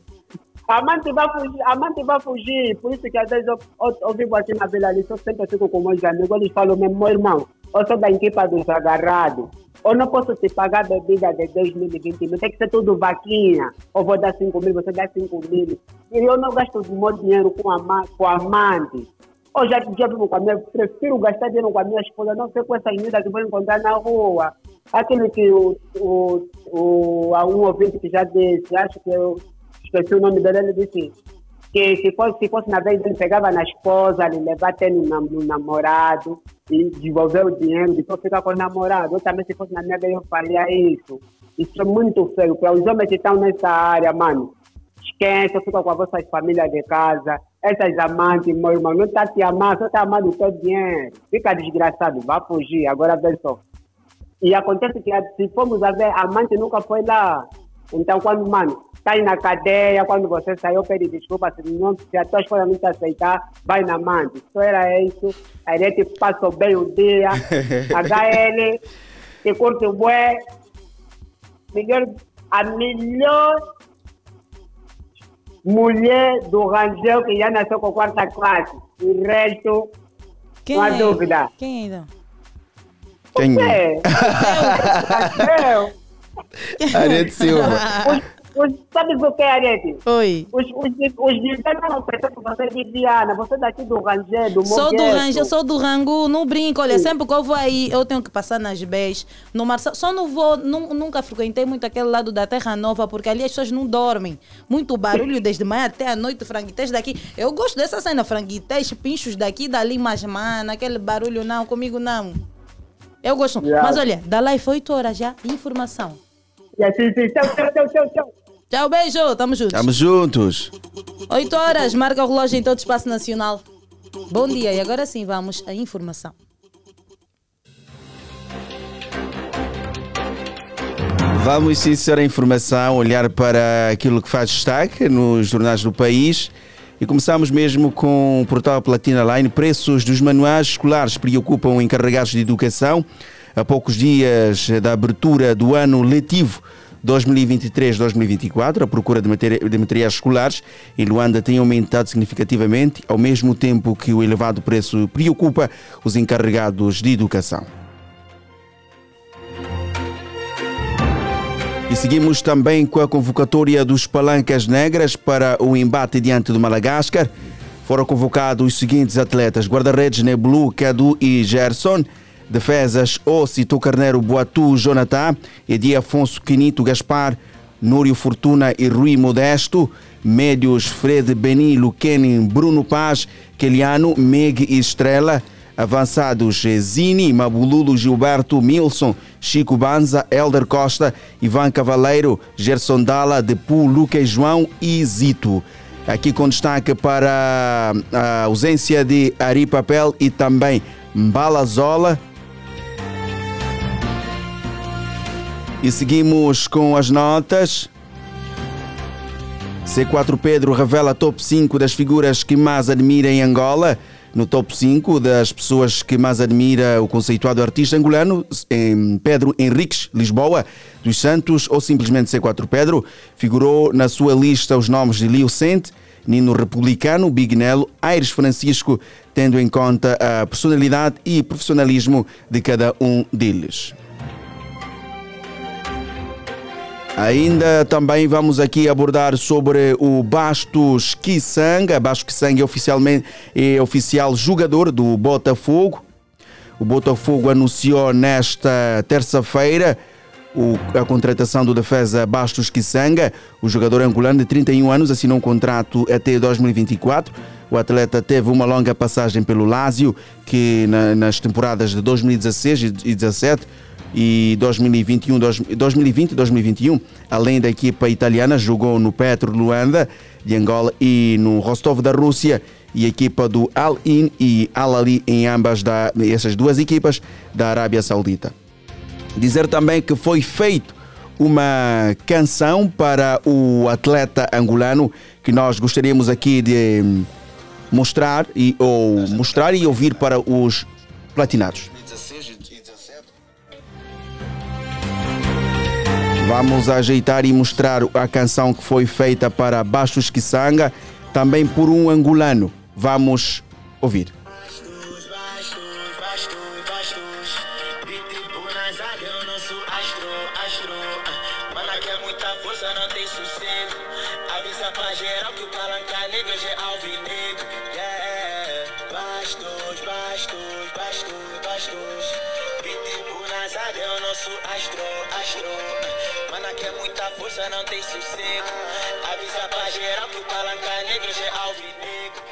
A amante vai fugir, a amante vai fugir. Por isso que às vezes eu, eu, eu vivo aqui na Vila ali, eu sempre fico com meus amigos, eles falam mesmo, meu irmão, eu sou da equipa dos agarrados. Eu não posso te pagar bebida de 2 mil e 20 mil, tem que ser tudo vaquinha. Eu vou dar 5 mil, você dá 5 mil. E eu não gasto meu dinheiro com, ama, com amante. Eu já, já vivo com a minha, prefiro gastar dinheiro com a minha esposa, não sei com essas meninas que vou encontrar na rua. Aquilo que o, o, o, um ouvinte que já disse, acho que eu esqueci o nome dele, ele disse que se fosse, se fosse na vez ele pegava na esposa, ele levava até no, no namorado e devolver o dinheiro, depois ficar com o namorado. Eu também, se fosse na minha vez, eu faria isso. Isso é muito feio. Para os homens que estão nessa área, mano, esquece, fica com a vossa família de casa. Essas amantes, meu irmão, não está te amando, só está amando o teu dinheiro. Fica desgraçado, vai fugir. Agora vê só. E acontece que se formos a ver, a amante nunca foi lá. Então, quando, mano, tá aí na cadeia, quando você saiu, pede desculpa, se, não, se a tua esposa não te aceitar, vai na amante. Só era isso. A gente passou bem o dia. HL, que curte o bué. Melhor, a melhor mulher do Rangel que já nasceu com quarta classe. O resto, Quem não há é? dúvida. Quem ainda? Quem? É. Eu. Arete Silva. Os, sabes o que é, Arete? Oi. Os, os, os Viana não pensam que você é de Viana, você é daqui do Rangel, do Sou do Mogueto. Range, sou do Rangu, não brinco. Olha, sempre que eu vou aí, eu tenho que passar nas Bs, no Marçal. Só não vou, nu- nunca frequentei muito aquele lado da Terra Nova, porque ali as pessoas não dormem. Muito barulho desde manhã até a noite, franguités daqui. Eu gosto dessa cena, franguités, pinchos daqui, dali, mas, mano, aquele barulho não, comigo não. Eu gosto. Yeah. Mas olha, da live 8 horas já, informação. Yeah, sim, sim. Tchau, tchau, tchau, tchau, tchau. Tchau, beijo, tamo juntos. Estamos juntos. 8 horas, marca o relógio em todo o espaço nacional. Bom dia, e agora sim vamos à informação. Vamos sim, senhora, a informação, olhar para aquilo que faz destaque nos jornais do país. E começamos mesmo com o portal Platina Line. Preços dos manuais escolares preocupam encarregados de educação. A poucos dias da abertura do ano letivo 2023-2024, a procura de, materi- de materiais escolares em Luanda tem aumentado significativamente, ao mesmo tempo que o elevado preço preocupa os encarregados de educação. E seguimos também com a convocatória dos Palancas Negras para o embate diante do Madagascar. Foram convocados os seguintes atletas: guarda-redes Neblu, Cadu e Gerson. Defesas Ocito Carneiro Boatu Jonathan, Edi Afonso Quinito Gaspar, Núrio Fortuna e Rui Modesto. Médios Fred Beni, Luquenin, Bruno Paz, Keliano, Meg e Estrela. Avançados Zini, Mabululo, Gilberto, Milson, Chico Banza, Elder Costa, Ivan Cavaleiro, Gerson Dalla, Depu, Lucas João e Zito. Aqui com destaque para a ausência de Ari Papel e também Mbala E seguimos com as notas. C4 Pedro revela top 5 das figuras que mais admira em Angola. No top 5 das pessoas que mais admira o conceituado artista angolano, Pedro Henriques Lisboa dos Santos, ou simplesmente C4 Pedro, figurou na sua lista os nomes de Leo Sente, Nino Republicano, Big Nelo, Aires Francisco, tendo em conta a personalidade e profissionalismo de cada um deles. Ainda também vamos aqui abordar sobre o Bastos Kisanga. Bastos Kisanga é oficialmente é oficial jogador do Botafogo. O Botafogo anunciou nesta terça-feira a contratação do defesa Bastos Kisanga. O jogador angolano de 31 anos assinou um contrato até 2024. O atleta teve uma longa passagem pelo Lazio, que na- nas temporadas de 2016 e 2017 e 2021, 2020 e 2021, além da equipa italiana, jogou no Petro Luanda de Angola e no Rostov da Rússia e a equipa do Al-In e Al-Ali em ambas da, essas duas equipas da Arábia Saudita. Dizer também que foi feito uma canção para o atleta angolano que nós gostaríamos aqui de mostrar e, ou mostrar e ouvir para os platinados. Vamos ajeitar e mostrar a canção que foi feita para Bastos Kisanga, também por um angolano. Vamos ouvir. Não tem sossego. Avisa pra geral que o palanca negro já é alvinegro.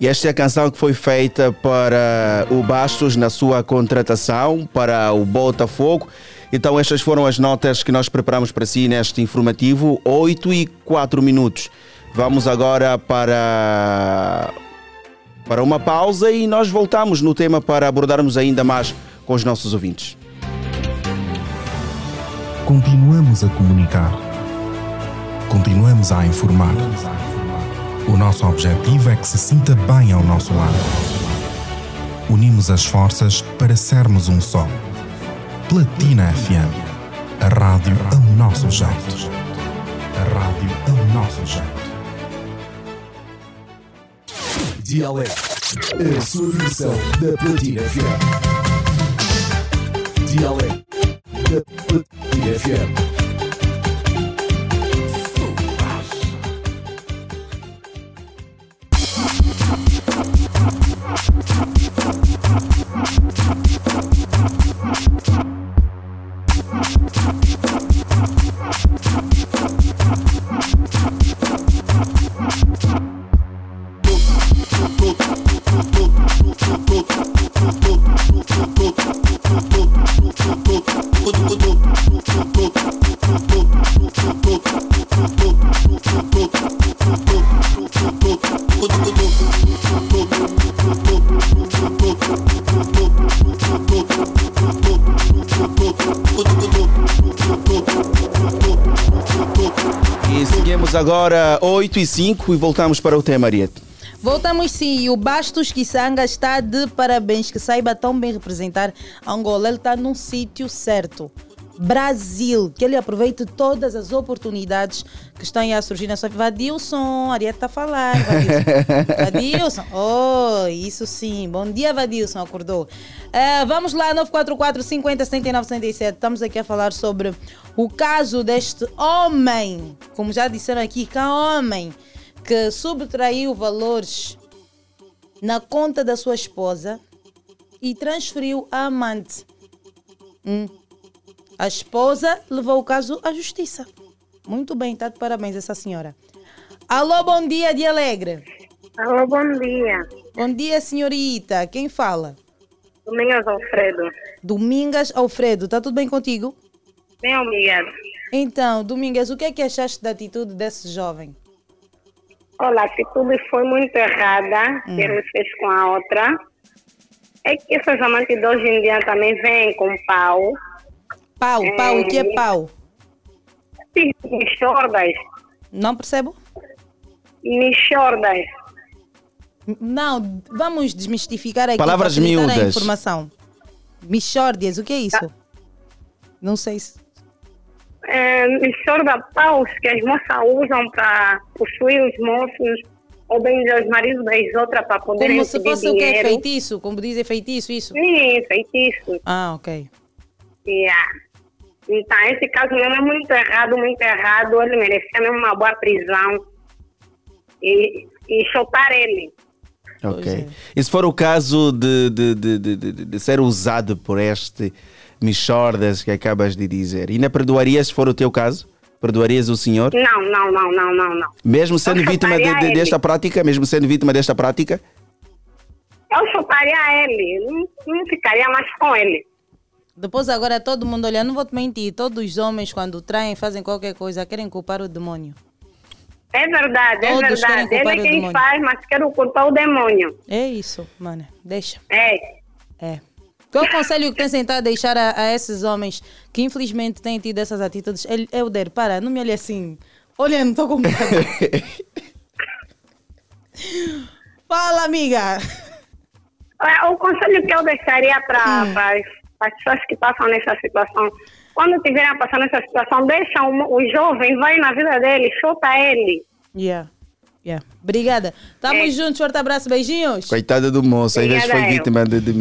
E esta é a canção que foi feita para o Bastos na sua contratação para o Botafogo. Então estas foram as notas que nós preparamos para si neste informativo, 8 e 4 minutos. Vamos agora para, para uma pausa e nós voltamos no tema para abordarmos ainda mais com os nossos ouvintes. Continuamos a comunicar. Continuamos a informar. O nosso objetivo é que se sinta bem ao nosso lado. Unimos as forças para sermos um só. Platina FM. A rádio ao nosso jeito. A rádio ao nosso jeito. Dialeto, a sua da Platina FM. Dialeto da Platina FM. Agora 8 e 5 e voltamos para o tema, Ariete. Voltamos sim, e o Bastos Kisanga está de parabéns, que saiba tão bem representar Angola. Ele está num sítio certo. Brasil, que ele aproveite todas as oportunidades que estão aí a surgir na sua vida. Vadilson, Ariete está a falar. Vadilson. Vadilson, oh, isso sim. Bom dia, Vadilson, acordou. Eh, vamos lá, 944 50 79 77. Estamos aqui a falar sobre o caso deste homem, como já disseram aqui, que é homem que subtraiu valores na conta da sua esposa e transferiu à amante. Hum. A esposa levou o caso à justiça. Muito bem, está de parabéns essa senhora. Alô, bom dia de Alegre. Alô, bom dia. Bom dia, senhorita. Quem fala? Domingos Alfredo. Domingas Alfredo. Está tudo bem contigo? Bem obrigado. Então, Domingas, o que é que achaste da atitude desse jovem? Olha, a atitude foi muito errada Hum. que ele fez com a outra. É que essas amantes de hoje em dia também vêm com pau. Pau, pau, o que é pau? Sim, Michordas. Não percebo? Michordas. Não, vamos desmistificar aqui Palavras facilitar a miúdas. informação. Michórdias, o que é isso? Não sei se... É, Michorda paus que as moças usam para possuir os moços ou bem os maridos das outras para poderem Como se fosse o que? dinheiro. Feitiço? Como dizem feitiço, isso? Sim, feitiço. Ah, ok. Yeah. Então, esse caso mesmo é muito errado, muito errado. Ele merecia mesmo uma boa prisão e, e chutar ele. Ok. E se for o caso de, de, de, de, de- de ser usado por este Michordas que acabas de dizer, ainda perdoarias se for o teu caso? Perdoarias o senhor? Não, não, não, não, não, não. Mesmo sendo vítima de- de- desta prática? Mesmo sendo vítima desta prática? Eu chutaria ele, não, não ficaria mais com ele. Depois agora todo mundo olha, não vou te mentir, todos os homens quando traem, fazem qualquer coisa, querem culpar o demônio. É verdade, é Todos verdade. querem Ele culpar é o quem demônio. faz, mas quer ocultar o demônio. É isso, mano. Deixa. É. É. Qual o conselho que tens tentado deixar a, a esses homens que infelizmente têm tido essas atitudes? El- Elder, para, não me olhe assim. Olha, não estou com medo. Fala, amiga. É, O conselho que eu deixaria para Hum. as pessoas que passam nessa situação, quando tiverem a passar nessa situação, deixa o, o jovem, vai na vida dele, chuta ele. Yeah. Yeah. Obrigada. Tamo É. juntos, forte abraço, beijinhos. Coitada do moço, às vezes foi vítima de, de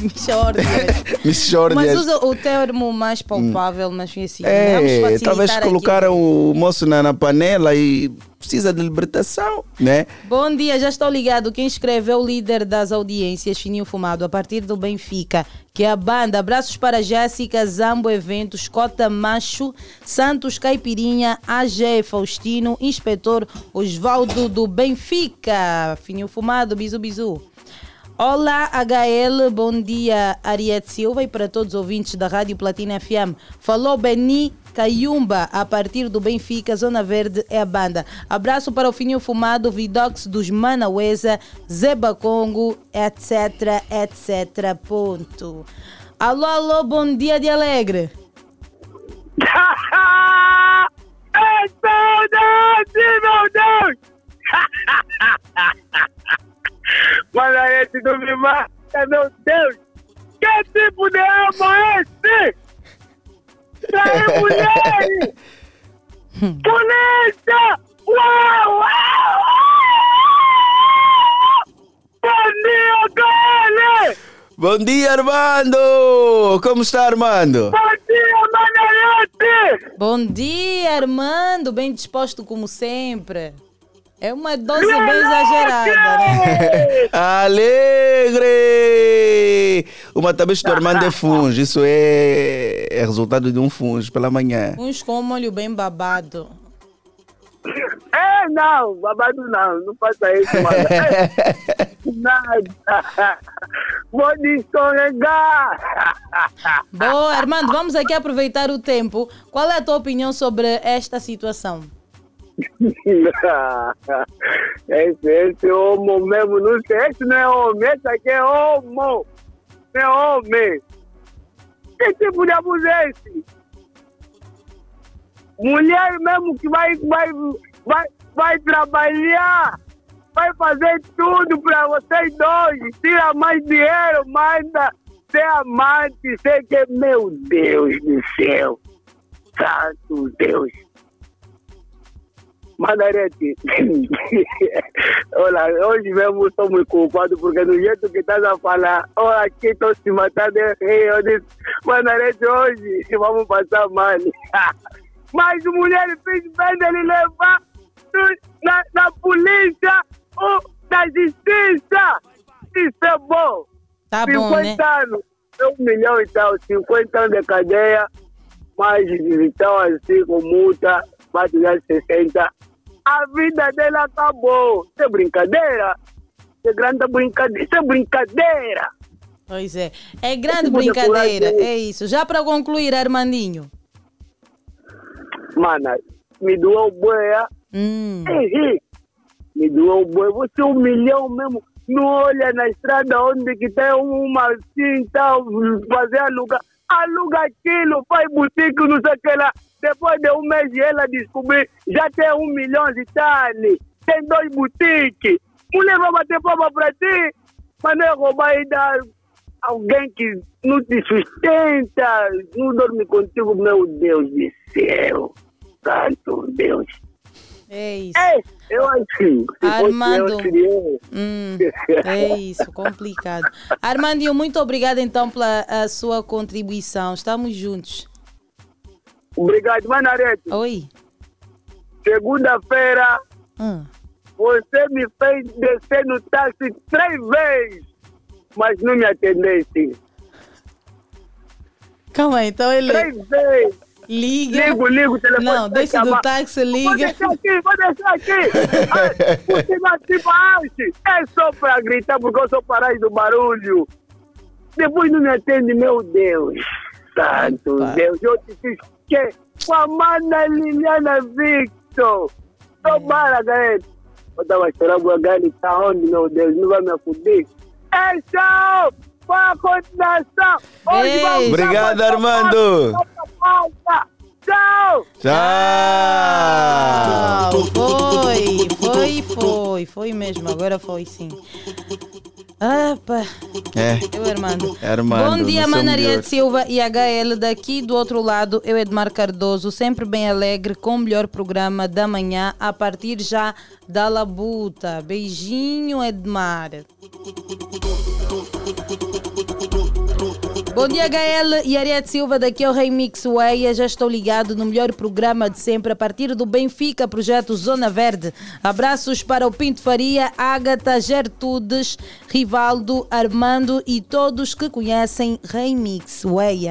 Michórias. Michórdias. Mas Michórdias. usa o termo mais palpável, mas enfim, assim. É, talvez colocaram o moço na, na panela e precisa de libertação, né? Bom dia, já estou ligado. Quem escreveu o líder das audiências, Fininho Fumado, a partir do Benfica, que é a banda. Abraços para Jéssica, Zambo Eventos, Cota Macho, Santos Caipirinha, AG Faustino, Inspetor Osvaldo do Benfica. Fininho Fumado, bisu bisu. Olá, HL, bom dia, Ariete Silva e para todos os ouvintes da Rádio Platina FM. Falou Beni Caiumba, a partir do Benfica, Zona Verde é a banda. Abraço para o Fininho Fumado, Vidox dos Manauesa, Zeba Congo, etc, etc, ponto. Alô, alô, bom dia de Alegre. É saudade, meu Deus! Mano, esse não me mata, meu Deus! Que tipo de amo é esse? Trair mulheres! Polícia! Uau! Uau! Bom dia, Gane! Bom dia, Armando! Como está, Armando? Bom dia, Manelete! Bom dia, Armando, bem disposto como sempre. É uma dose bem exagerada, né? Alegre! Uma cabeça do Armando é fungo. Isso é, é resultado de um fungo pela manhã. Uns com molho bem babado. É, não, babado não, não faça isso, mano. É, Nada. Vou descorregar. Boa, Armando, vamos aqui aproveitar o tempo. Qual é a tua opinião sobre esta situação? Esse, esse homo mesmo, não sei, esse não é homem, esse aqui é homo. É homem. Que tipo de abuso é esse? Mulher mesmo que vai, vai, vai, vai trabalhar vai fazer tudo pra vocês dois. Tira mais dinheiro, manda ser amante, sei que, meu Deus do céu. Santo Deus. Mandarete, olha, hoje mesmo estou muito culpado porque do jeito que estás a falar, olha aqui estou se matando de. Eu disse, Mandarete, hoje vamos passar mal. Mas mulher fez bem dele levar na, na polícia ou na justiça. Isso é bom. Tá bom, 50 né? anos, um milhão e tal, 50 anos de cadeia, mais então assim com multa, vai tirar 60. A vida dela acabou. Isso é brincadeira. Isso é grande brincadeira. Isso é brincadeira. Pois é. É grande de brincadeira. É isso. Já para concluir, Armandinho. Mana, me doeu o boi, ah. Hum. Ei. Me doeu o boi. Você é um milhão mesmo. Não olha na estrada onde que tem uma tal, fazer alugar. Aluga aquilo, faz boutique, não sei o que lá. Depois de um mês ela descobrir, já tem um milhão de tal. Tem dois boutiques. Mulher vai bater palma pra ti, mas não é roubar ainda alguém que não te sustenta, não dorme contigo, meu Deus do céu. Santo Deus. É isso. É, eu acho que Armando. Hum, é isso, complicado. Armandinho, muito obrigada então pela a sua contribuição. Estamos juntos. Obrigado, Manarete. Oi. Segunda-feira, Hum. você me fez descer no táxi três vezes, mas não me atendeste. Calma aí, então ele. Três vezes. Liga. Ligo, ligo, o telefone. Não, desce do táxi, Vou liga. deixar aqui, vou deixar aqui. Você vai se baixo. É só pra gritar, porque eu sou parado do barulho. Depois não me atende, meu Deus. Santo Deus, eu te fiz que? Com a mana Liliana Victor. Tomara, galera. Eu tava chorando, a Gani tá onde, meu Deus? Não vai me acudir. É tchau! Foi a continuação! Hoje Obrigado, Armando. Tchau! Tchau! Foi, foi, foi, foi mesmo. Agora foi sim. Ah, pá. É. Eu, Armando. Armando, Bom dia, de Silva e HL. Daqui do outro lado, eu, Edmar Cardoso, sempre bem alegre com o melhor programa da manhã, a partir já da Labuta. Beijinho, Edmar. Bom dia, HL e Ariete Silva, daqui é o Remix Way. Já estou ligado no melhor programa de sempre, a partir do Benfica, projeto Zona Verde. Abraços para o Pinto Faria, Ágata, Gertudes, Rivaldo, Armando e todos que conhecem Remix Way.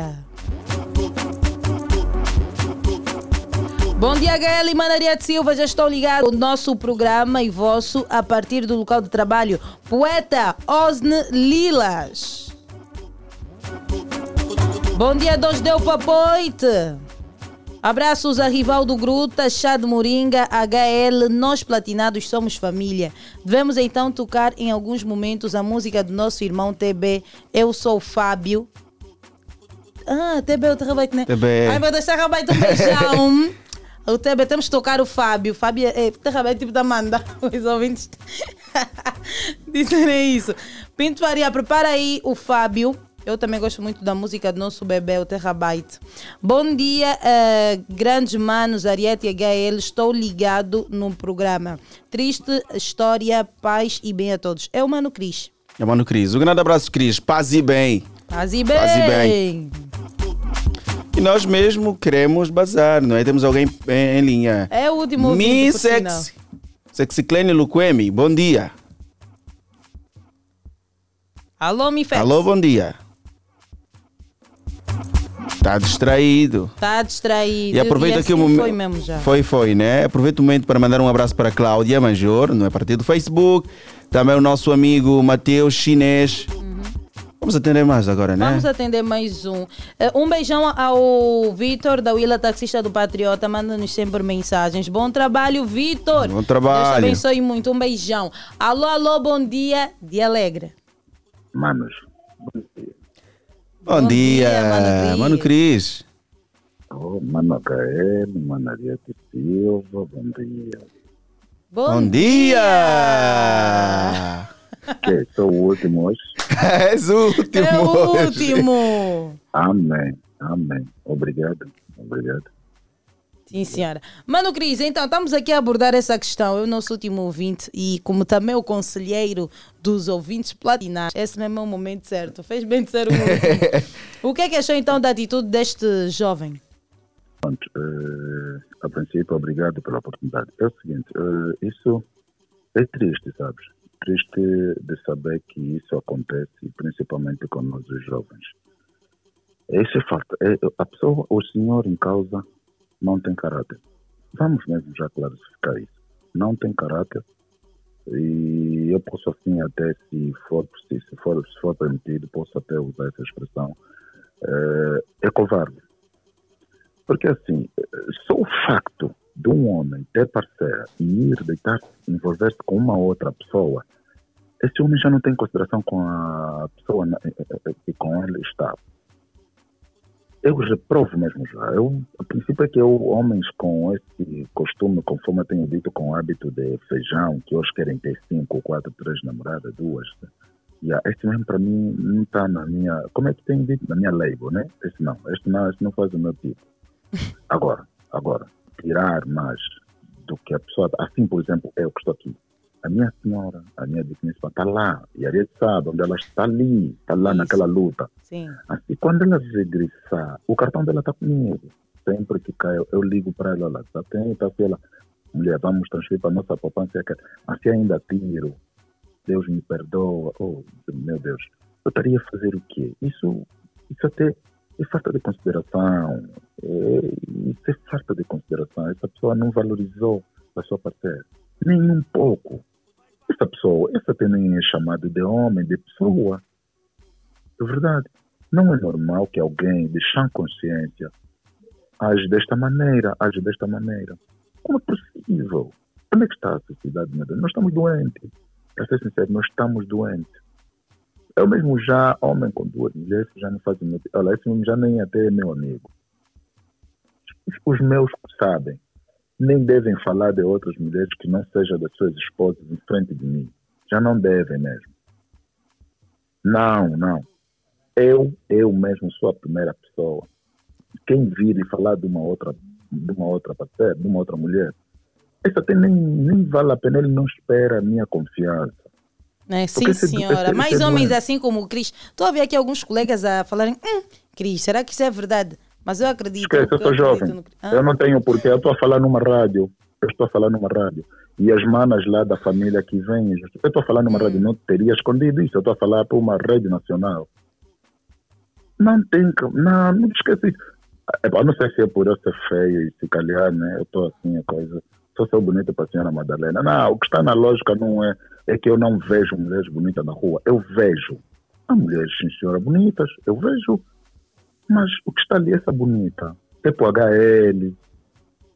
Bom dia, HL e Manaria de Silva. Já estou ligado ao nosso programa e vosso a partir do local de trabalho. Poeta Osne Lilas. Bom dia, Dons Deu Papoite. Abraços a Rivaldo Gruta, Chá de Moringa, HL, nós platinados somos família. Devemos então tocar em alguns momentos a música do nosso irmão TB. Eu sou o Fábio. Ah, TB, eu te rabaito, né? TB. Ai, meu Deus, te rabaito um beijão. O TB, temos que tocar o Fábio. Fábio é, te rabaito tipo da Amanda. Os ouvintes disserem isso. Pinto Faria, prepara aí o Fábio. Eu também gosto muito da música do nosso bebê, o Terrabyte. Bom dia, eh, grandes manos, Ariete e HL. Estou ligado no programa. Triste história, paz e bem a todos. É o Mano Cris. É, mano, Cris. Um grande abraço, Cris. Paz e bem. Paz e bem. Paz e bem. E nós mesmo queremos bazar, não é? Temos alguém em, em linha. É o último sinal. Sexy. Sexiclene Luquemi, bom dia. Alô, Mifex. Alô, bom dia. Está distraído. Tá distraído. E aproveita assim que o momento. Foi mesmo já. Foi, foi, né? Aproveita o momento para mandar um abraço para a Cláudia Major, no é partido do Facebook. Também o nosso amigo Matheus Chinês. Vamos atender mais agora, né? Vamos atender mais um. Eh, Um beijão ao Vitor, da Willa Taxista do Patriota, manda-nos sempre mensagens. Bom trabalho, Vitor. Bom Deus te trabalho. abençoe muito. Um beijão. Alô, alô, bom dia. Dia alegre. Manos, Bom, dia, Mano Cris. oh, mano HL, mano Ariete Silva, bom dia. Bom, dia! Que sou o último hoje. És o último. É o hoje. último. Amém, amém. Obrigado, obrigado. Sim, senhora. Mano Cris, então estamos aqui a abordar essa questão. Eu, nosso último ouvinte, e como também o conselheiro dos ouvintes platinar, esse mesmo é o momento certo. Fez bem de ser o o que é que achou então da atitude deste jovem? Pronto, eh, a princípio, obrigado pela oportunidade. É o seguinte, eh, isso é triste, sabes? Triste de saber que isso acontece, principalmente com nós os jovens. Isso é fato. É, a pessoa, o senhor em causa, não tem caráter. Vamos mesmo já clarificar isso. Não tem caráter e eu posso assim até, se for, se for, se for permitido, posso até usar essa expressão, eh, é covarde. Porque assim, só o facto de um homem ter parceira e ir deitar, envolver-se com uma outra pessoa, esse homem já não tem consideração com a pessoa que com ele está. Eu reprovo mesmo já. Eu, a princípio é que eu, homens com esse costume, conforme eu tenho dito, com o hábito de feijão, que hoje querem ter cinco, quatro, três namoradas, duas. Yeah, este mesmo para mim não está na minha. Como é que tem dito? Na minha label, né? Este não. Este não, este não faz o meu tipo. Agora, agora, tirar mais do que a pessoa. Assim, por exemplo, eu que estou aqui. A minha senhora, a minha digníssima, está lá. E a gente sabe onde ela está ali, está lá naquela luta. Sim. Assim, quando ela regressar, o cartão dela está comigo. Sempre que cai, eu, eu ligo para ela, ela está tem, está ela. Mulher, vamos transferir para a nossa poupança. que- Assim ainda tiro. Deus me perdoa. Oh, meu Deus. Eu estaria a fazer o quê? Isso, isso até é falta de consideração. É, isso é falta de consideração. Essa pessoa não valorizou a sua parceira. Nem um pouco. Essa pessoa, essa nem é chamada de homem, de pessoa. É verdade. Não é normal que alguém de chã consciência age desta maneira, age desta maneira. Como é possível? Onde é que está a sociedade, meu Deus? Nós estamos doentes. Para ser sincero, nós estamos doentes. Eu mesmo já, homem com duas mulheres, já não fazem. Olha, esse homem já nem até é meu amigo. Os meus sabem. Nem devem falar de outras mulheres que não sejam das suas esposas em frente de mim. Já não devem mesmo. Não, não. Eu, eu mesmo sou a primeira pessoa. Quem vir e falar de uma outra, de uma outra parceira, de uma outra mulher, isso até nem, nem vale a pena, ele não espera a minha confiança. É, sim, senhora. Mais é homens assim como o Cris. Estou a ver aqui alguns colegas a falarem: hum, Cris, será que isso é verdade? Mas eu acredito. Esquece, eu sou jovem. no- Ah, Eu não tenho porquê. Eu estou a falar numa rádio. Eu estou a falar numa rádio. E as manas lá da família que vêm. Eu estou a falar numa rádio. Não teria escondido isso. Eu estou a falar para uma rede nacional. Não tem. Não, não esquece isso. É, Eu não sei se é por eu ser feio e se calhar, né? Eu estou assim, a coisa. Só sou bonito para a senhora Madalena. Não, o que está na lógica não é. É que eu não vejo mulheres bonitas na rua. Eu vejo. Há mulheres, sim, senhora, bonitas. Eu vejo. Mas o que está ali, essa bonita? É pro HL,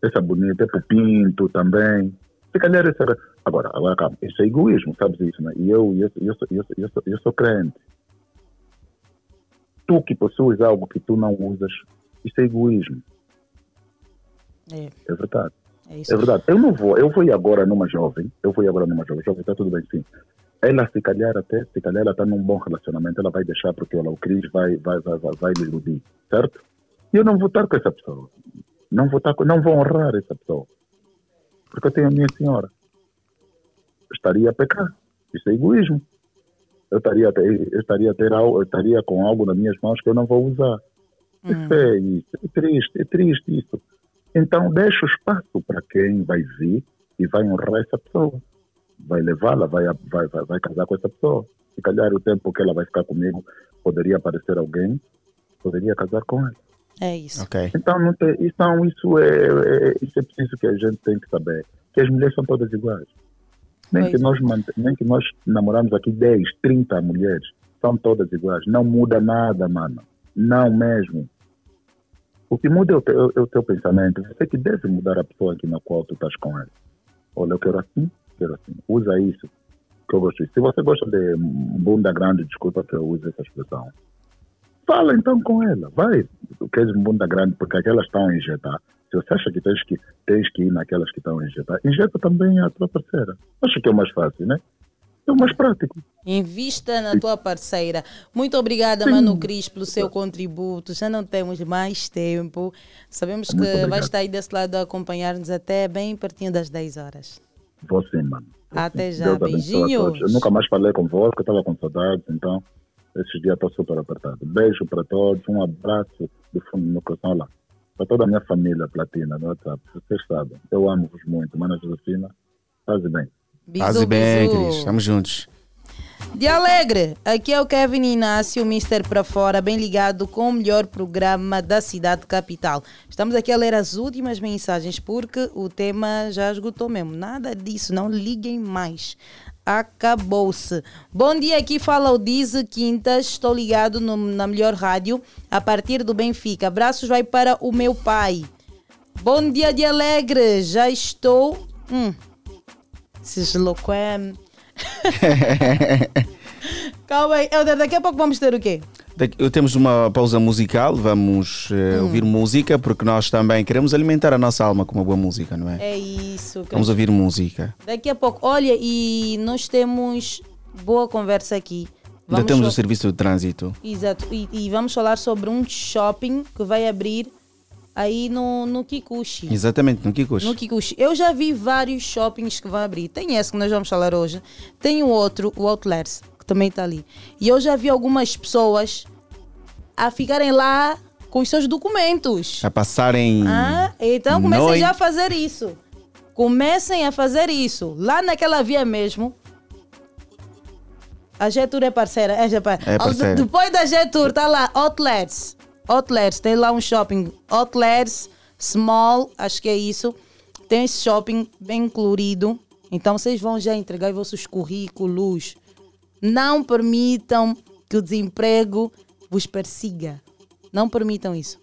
essa bonita, é pro Pinto também. Se calhar essa era... Agora, agora calma, isso é egoísmo, sabes isso, né? E eu, eu, eu, sou, eu, sou, eu, sou, eu sou crente. Tu que possuis algo que tu não usas, isso é egoísmo. É, É verdade. é. É verdade. Eu não vou, eu ir agora numa jovem, eu ir agora numa jovem, jovem, está tudo bem sim. Ela se calhar até, se calhar ela está num bom relacionamento, ela vai deixar porque olha, o Cris vai, vai, vai, vai, vai lhe iludir, certo? E eu não vou estar com essa pessoa. Não vou, estar com, não vou honrar essa pessoa. Porque eu tenho a minha senhora. Estaria a pecar. Isso é egoísmo. Eu estaria, eu estaria, a ter, algo- eu estaria com algo nas minhas mãos que eu não vou usar. Isso é isso. É triste, é triste isso. Então, deixa o espaço para quem vai vir e vai honrar essa pessoa. Vai levá-la, vai, vai, vai, vai casar com essa pessoa. Se calhar o tempo que ela vai ficar comigo, poderia aparecer alguém, poderia casar com ela. É isso. Ok. Então, não tem, então isso, é, é- isso é preciso que a gente tem que saber. Que as mulheres são todas iguais. Nem que, nós, mant- nem que nós namoramos aqui 10, 30 mulheres, são todas iguais. Não muda nada, mano. Não mesmo. O que muda é o teu, é o teu pensamento. Você que deve mudar a pessoa aqui na qual tu estás com ela. Olha, eu quero assim, quero assim. Usa isso, que eu gosto disso. Se você gosta de bunda grande, desculpa que eu use essa expressão. Fala então com ela, vai. Tu queres bunda grande porque aquelas estão a injetar. Se você acha que tens que, tens que ir naquelas que estão a injetar, injeta também a tua parceira. Acho que é o mais fácil, né? É o mais prático. Invista na tua parceira. Muito obrigada, Mano Cris, pelo seu contributo. Já não temos mais tempo. Sabemos Muito que vai obrigado. estar aí desse lado a acompanhar-nos até bem pertinho das 10 horas. Vou sim, mano. Até já. Deus abençoe a Beijinhos. todos. Eu nunca mais falei convosco, eu estava com saudades, então esses dias estou super apertado. Beijo para todos, um abraço do fundo do meu coração lá. Para toda a minha família platina no WhatsApp, vocês sabem, eu amo-vos muito. Mana Josefina, faz bem. Faz bem, Cris. Estamos juntos. De Alegre, aqui é o Kevin Inácio, Mister para Fora, bem ligado com o melhor programa da cidade capital. Estamos aqui a ler as últimas mensagens porque o tema já esgotou mesmo. Nada disso, não liguem mais. Acabou-se. Bom dia, aqui fala o Dize Quintas. Estou ligado no- na melhor rádio a partir do Benfica. Abraços vai para o meu pai. Bom dia de Alegre, já estou. Hum. Esses loquem. Calma aí, Helder, daqui a pouco vamos ter o quê? Daqui- Temos uma pausa musical, vamos eh, Hum. ouvir música, porque nós também queremos alimentar a nossa alma com uma boa música, não é? É isso. que- Vamos ouvir música. Daqui a pouco, olha, e nós temos boa conversa aqui. Ainda temos o serviço de trânsito. Exato, e, e vamos falar sobre um shopping que vai abrir aí no, no Kikuchi. Exatamente, no Kikos. No Kikuchi. Eu já vi vários shoppings que vão abrir. Tem esse que nós vamos falar hoje. Tem o outro, o Outlets, que também está ali. E eu já vi algumas pessoas a ficarem lá com os seus documentos. A passarem. Ah, então comecem noite. já a fazer isso. Comecem a fazer isso. Lá naquela via mesmo. A Getur é parceira. É, É parceira. Depois da Getur, tá lá, Outlets. Outlets, tem lá um shopping. Outlets, small, acho que é isso. Tem esse shopping bem colorido. Então vocês vão já entregar os vossos currículos. Não permitam que o desemprego vos persiga. Não permitam isso.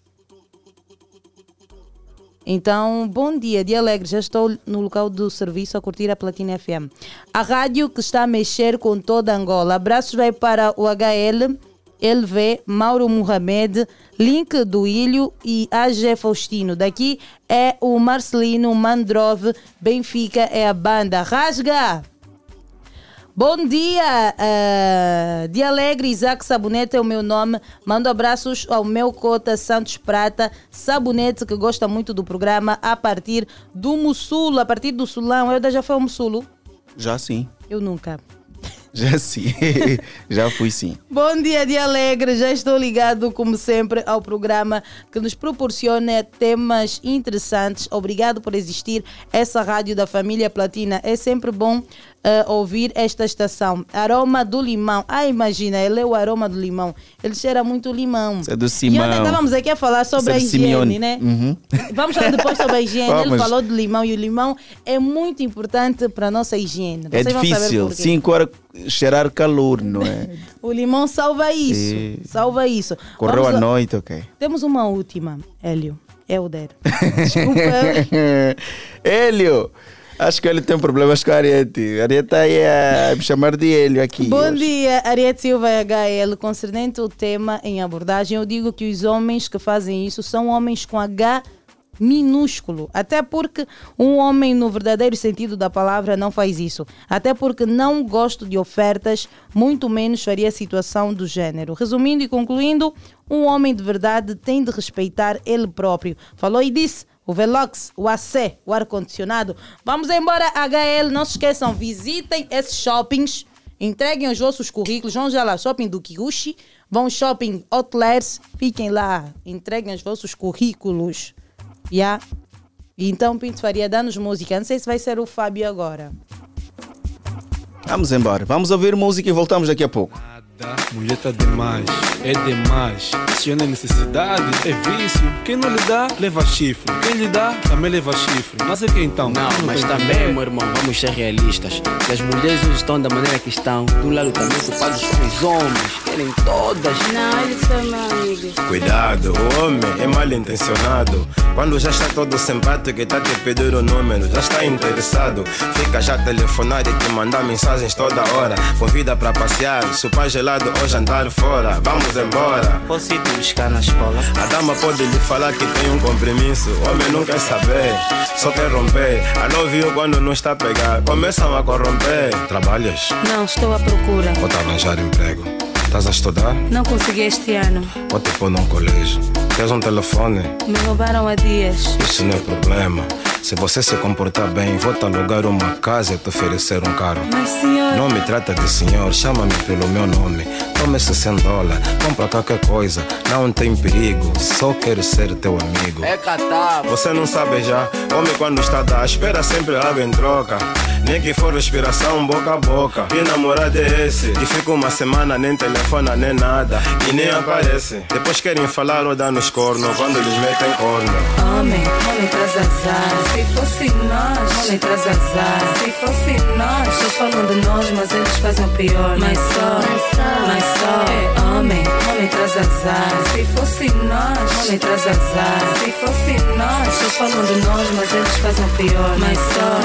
Então, bom dia, dia alegre. Já estou no local do serviço a curtir a Platina FM. A rádio que está a mexer com toda Angola. Abraços vai para o HL, LV, Mauro Mohamed, Link do Ilho e AG Faustino. Daqui é o Marcelino Mandrove, Benfica é a banda. Rasga! Bom dia, uh, Dia Alegre, Isaac Sabonete é o meu nome. Mando abraços ao meu cota Santos Prata, Sabonete, que gosta muito do programa, a partir do Mussulo, a partir do Sulão. Eu já foi ao Mussulo? Já sim. Eu nunca. Já sim. Já fui sim. Bom dia, Dia Alegre. Já estou ligado, como sempre, ao programa que nos proporciona temas interessantes. Obrigado por existir. Essa rádio da família Platina é sempre bom eh, ouvir esta estação. Aroma do limão. Ah, imagina, ele é o aroma do limão. Ele cheira muito limão. Isso é do E Simão. ontem estávamos aqui a falar sobre a é do higiene, Simeone. né? Uhum. Vamos falar depois sobre a higiene. Ele Vamos. falou do limão e o limão é muito importante para a nossa higiene. É Vocês vão saber difícil. Cinco horas cheirar calor, não é? O limão salva isso. É. Salva isso. Correu Vamos a a- noite, ok. Temos uma última, Hélio. Helder. Desculpa. Hélio! Acho que ele tem problemas com a Ariete. A Ariete está aí a me chamar de Hélio aqui. Bom dia, Ariete Silva e HL. Concernente o tema em abordagem, eu digo que os homens que fazem isso são homens com H minúsculo. Até porque um homem, no verdadeiro sentido da palavra, não faz isso. Até porque não gosto de ofertas, muito menos faria a situação do género. Resumindo e concluindo, um homem de verdade tem de respeitar ele próprio. Falou e disse. O Velox, o AC, o ar-condicionado. Vamos embora, HL. Não se esqueçam, visitem esses shoppings. Entreguem os vossos currículos. Vão já lá, shopping do Kiguchi. Vão shopping Outlets. Fiquem lá. Entreguem os vossos currículos. Já? Então, Pinto Faria, dá-nos música. Não sei se vai ser o Fábio agora. Vamos embora. Vamos ouvir música e voltamos daqui a pouco. Mulher tá demais, é demais. Se não é necessidade, é vício. Quem não lhe dá, leva chifre. Quem lhe dá, também leva chifre. Mas é que então? Não, mas tem também, dinheiro. meu irmão, vamos ser realistas. Se as mulheres hoje estão da maneira que estão, do lado também culpados são os homens. Querem todas. Não, eles são amigos. Cuidado, o homem é mal intencionado. Quando já está todo simpático e está te pedir o número, já está interessado. Fica já a telefonar e te mandar mensagens toda hora. Convida para passear, se o pai gelar lado ou jantar fora. Vamos embora. Posso ir te buscar na escola? A dama pode lhe falar que tem um compromisso. Homem não quer saber, só quer romper. Love you quando não está a pegar. Começam a corromper. Trabalhas? Não, estou à procura. Ou te arranjar emprego? Estás a estudar? Não consegui este ano. Ou te pôr num colégio? Tens um telefone? Me roubaram há dias. Isso não é problema. Se você se comportar bem, vou te alugar uma casa e te oferecer um carro. Mas senhor. Não me trata de senhor, chama-me pelo meu nome. Toma esses 100 dólares, compra qualquer coisa. Não tem perigo, só quero ser teu amigo. É catar. Você não sabe já, homem quando está a dar, espera sempre algo em troca. Nem que for respiração boca a boca. Que namorado é esse? Que fica uma semana nem telefona nem nada e nem aparece. Depois querem falar ou dar nos cornos quando eles metem corno. Homem, homem traz azar. Se fosse nós, homem traz azar. Se fosse nós, vocês falam de nós, mas eles fazem o pior. Mas só, mas só. É homem, traz azar. Se fosse nós, homem traz azar. Se fosse nós, vocês falam de nós, mas eles fazem pior. Mas só,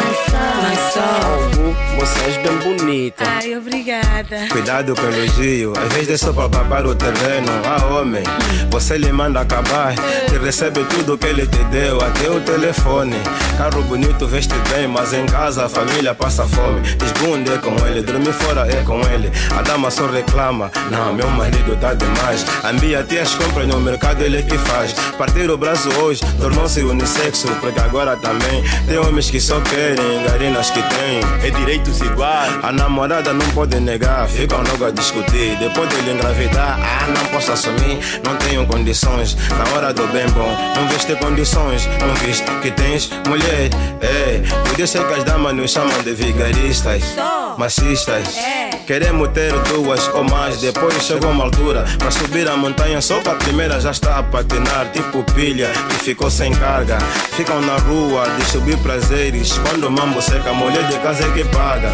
mas só. Você és bem bonita. Ai, obrigada. Cuidado com o elogio, às vezes é só para papar o terreno. Ah, homem, você lhe manda acabar, que recebe tudo que ele te deu, até o telefone. Carro bonito, veste bem, mas em casa a família passa fome. Desbunde é com ele, dormir fora é com ele. A dama só reclama, não, meu marido tá demais. A minha tia as compras no mercado, ele que faz. Partir o braço hoje tornou-se unissexo, porque agora também tem homens que só querem garinas que têm. É direitos iguais. A namorada não pode negar, ficam logo a discutir. Depois dele engravidar, ah, não posso assumir, não tenho condições. Na hora do bem bom, não viste condições, não viste que tens mulher. Ei, podia ser que as damas nos chamam de vigaristas, macistas. Queremos ter duas ou mais, depois chegou uma altura para subir a montanha. Só para a primeira já está a patinar, tipo pilha que ficou sem carga. Ficam na rua, distribuir prazeres. Quando o mambo seca, a mulher de casa é que paga.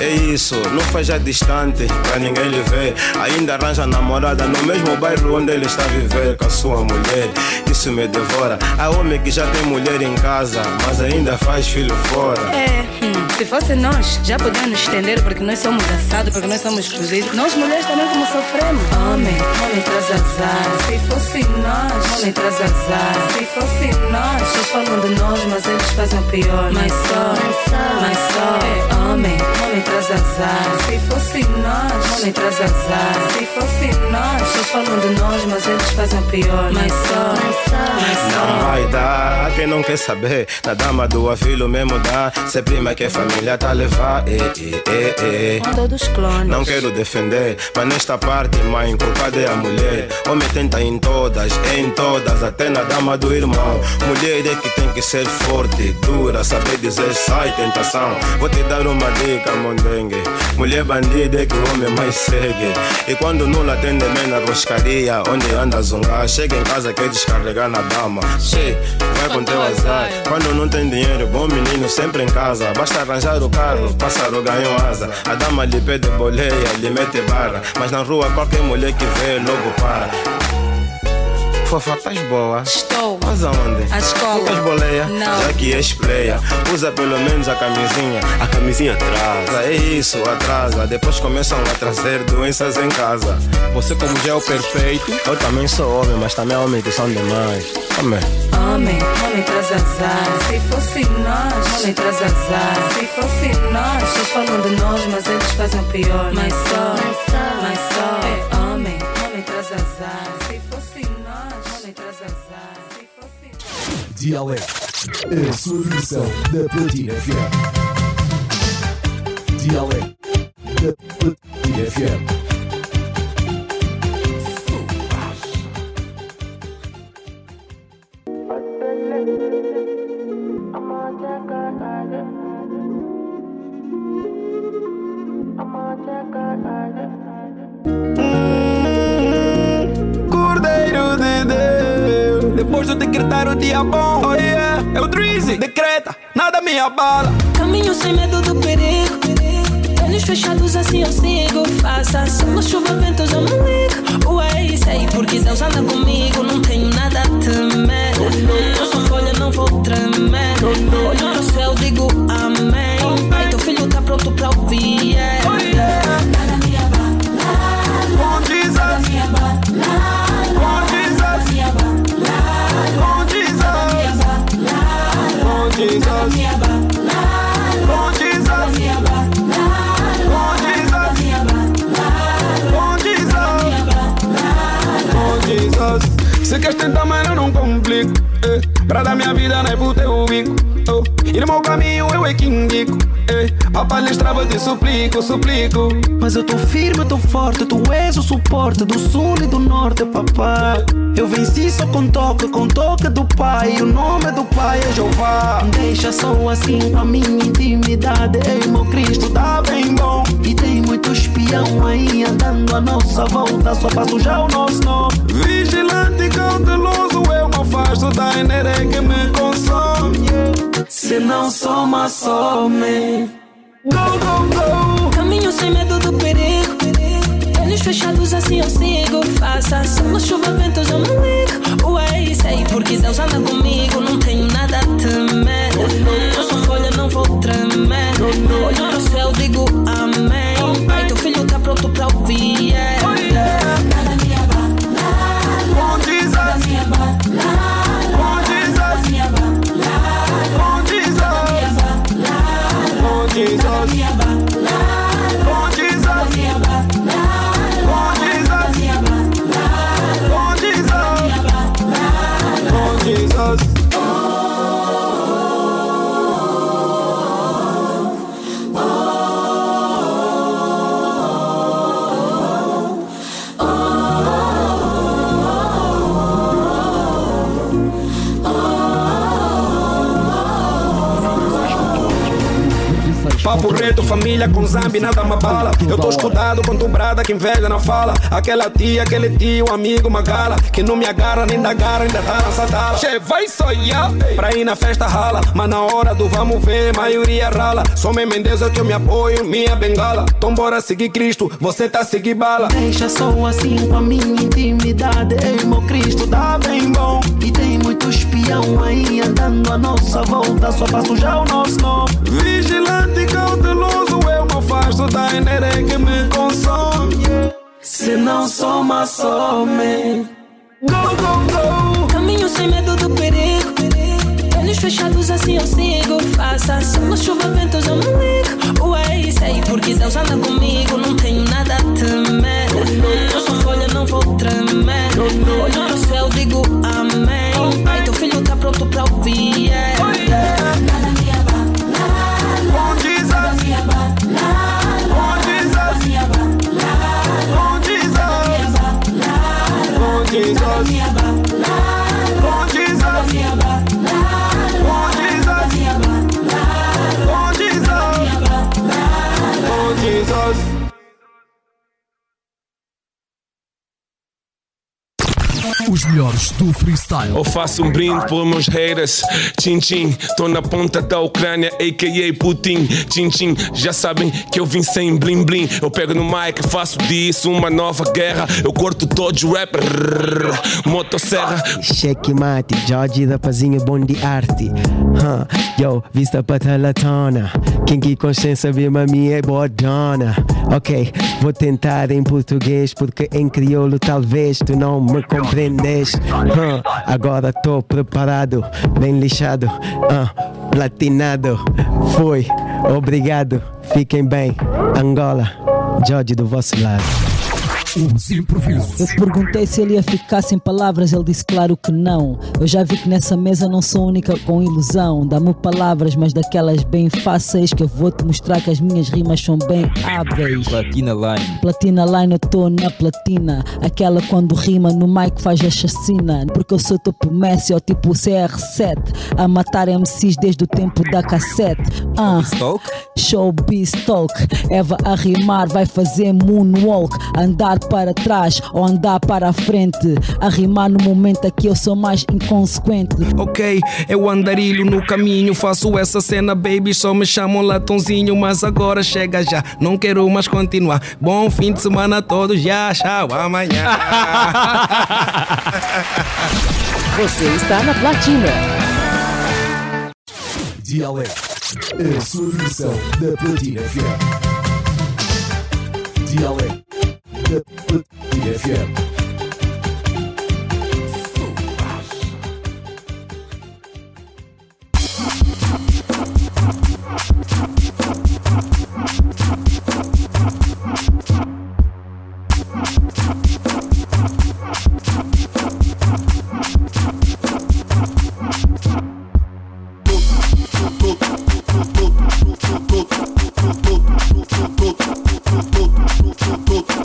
É isso, não faz já distante pra ninguém lhe ver. Ainda arranja namorada no mesmo bairro onde ele está a viver com a sua mulher. Isso me devora. Há homem que já tem mulher em casa, mas ainda faz filho fora. É, hum, se fosse nós, já podíamos estender porque nós somos assados, porque nós somos exclusivos. Nós mulheres também como sofremos. Homem, traz azar. Se fosse nós, traz azar. Se fosse nós, vocês falam de nós, mas eles fazem pior. Mas só, mas só. É homem, traz azar. Se fosse nós, traz azar. Se fosse nós, vocês falam de nós, mas eles fazem pior. Mas só, mas só. Não vai dar, quem não quer saber Na dama do avilo mesmo dá Se prima que a família tá a levar eh, eh, eh, eh. Com todos clones. Não quero defender, mas nesta parte mãe culpada é a mulher. Homem tenta em todas, em todas Até na dama do irmão. Mulher é que tem que ser forte, dura Saber dizer sai tentação. Vou te dar uma dica, mondengue. Mulher bandida é que o homem mais segue. E quando não atende bem na roscaria Onde anda zungar Chega em casa quer descarregar na dama. Che, vai com teu azar. Quando não tem dinheiro, bom menino sempre em casa. Basta arranjar o carro, pássaro ganhou asa. A dama lhe pede boleia, lhe mete barra. Mas na rua qualquer mulher que vê logo para Fofa, estás boa? Estou. Mas aonde? À escola. Estás boleia? Não. Já que és player, usa pelo menos a camisinha. A camisinha atrasa. É isso, atrasa. Depois começam a trazer doenças em casa. Você como já é o perfeito. Eu também sou homem, mas também há homens que são demais. Amém. Homem, homem traz azar. Se fosse nós, homem traz azar. Se fosse nós, vocês falam de nós, mas eles fazem o pior. Mas só, mas só. É homem traz azar. Se fosse nós, traz azar. Se fosse Dialeto, a sua versão da Platina FM. Dialeto da Platina FM. Depois de decretar o dia bom, oh yeah, é o Drizzy, decreta, nada me abala. Caminho sem medo do perigo. Olhos fechados assim eu sigo. Faça chuva, chuva, vento, eu me ligo. Ué, sei porque Deus anda comigo. Não tenho nada a temer. Eu sou folha, não vou tremer. Olho para o céu, digo amém. Pai, teu filho tá pronto pra ouvir. yeah. Queres tentar, mas não complico. Eh. Pra dar minha vida não é pro teu bico. Oh. E no meu caminho eu é que indico. Eh. A palestra eu te suplico, suplico. Mas eu tô firme, tô forte, tu és o suporte do sul e do norte, papai. Eu venci só com toque, com toque do pai. O nome do pai é Jeová. Deixa só assim pra minha intimidade. Ei, meu Cristo, tá bem bom. E tem muito espião aí andando a nossa volta. Só pra sujar o nosso nome. Vigilante cauteloso, eu me afasto da energia que me consome. Se não soma, some. Go, go, go. Caminho sem medo do perigo. Olhos fechados assim eu sigo. Faça sol, chuva, ventos, eu não ligo. Ué, sei porque Deus anda comigo. Não tenho nada a temer. Eu sou folha, não vou tremer. Olho Papo reto, família com zambi, nada me abala. Eu tô escudado com tu brada que inveja não fala. Aquela tia, aquele tio, amigo, uma gala. Que não me agarra nem da garra, ainda tá nessa tala. Che, vai sonhar pra ir na festa rala. Mas na hora do vamos ver, maioria rala. Só me Mendes é que eu me apoio, minha bengala. Então bora seguir Cristo, você tá seguir bala. Deixa só assim com a minha intimidade. Ei, meu Cristo, tá bem bom. E tem muito espião aí andando a nossa volta. Só pra sujar o nosso nome. Vigilante e cauteloso, eu me afasto da energia que me consome. Se não soma, some. Go, go, go. Caminho sem medo do perigo. Olhos fechados assim eu sigo. Faça sol, chuva, ventos, eu não ligo. Ué, sei porque Deus anda comigo. Não tenho nada a temer. Eu sou folha, não vou tremer. Olho pro céu, digo amém. Pai, teu filho tá pronto pra ouvir. Os melhores do freestyle. Eu faço um brinde pelos meus haters. Tchim tchim, tô na ponta da Ucrânia, a.k.a. Putin. Tchim tchim, já sabem que eu vim sem blim blim. Eu pego no mic, faço disso uma nova guerra. Eu corto todos os rappers. Motosserra. Checkmate, Jorge da Pazinha, bom de arte. Huh. Yo, vista patalatona. Quem que consciência vê mami é bodona. Ok, vou tentar em português, porque em crioulo talvez tu não me compreendes. Huh. Agora tô preparado, bem lixado, uh, platinado. Foi, obrigado, fiquem bem. Angola, Jorge do vosso lado. Os improvisos. Eu perguntei se ele ia ficar sem palavras, ele disse claro que não. Eu já vi que nessa mesa não sou única com ilusão. Dá-me palavras, mas daquelas bem fáceis que eu vou te mostrar que as minhas rimas são bem hábeis. Platina Line. Platina Line, eu tô na platina. Aquela quando rima no mic faz a chacina. Porque eu sou top Messi, ou tipo CR7. A matar MCs desde o tempo da cassete. Ah, Showbiz Talk. Eva a rimar vai fazer moonwalk. Andar para trás ou andar para a frente. A rimar no momento aqui eu sou mais inconsequente. Ok, eu andarilho no caminho, faço essa cena, baby. Só me chamam latãozinho, mas agora chega já. Não quero mais continuar. Bom fim de semana a todos, já, tchau, amanhã. Você está na platina. Dialeto. A sua versão da Platina FM. Dialeto. IFM. Tut, tut, tut, tut,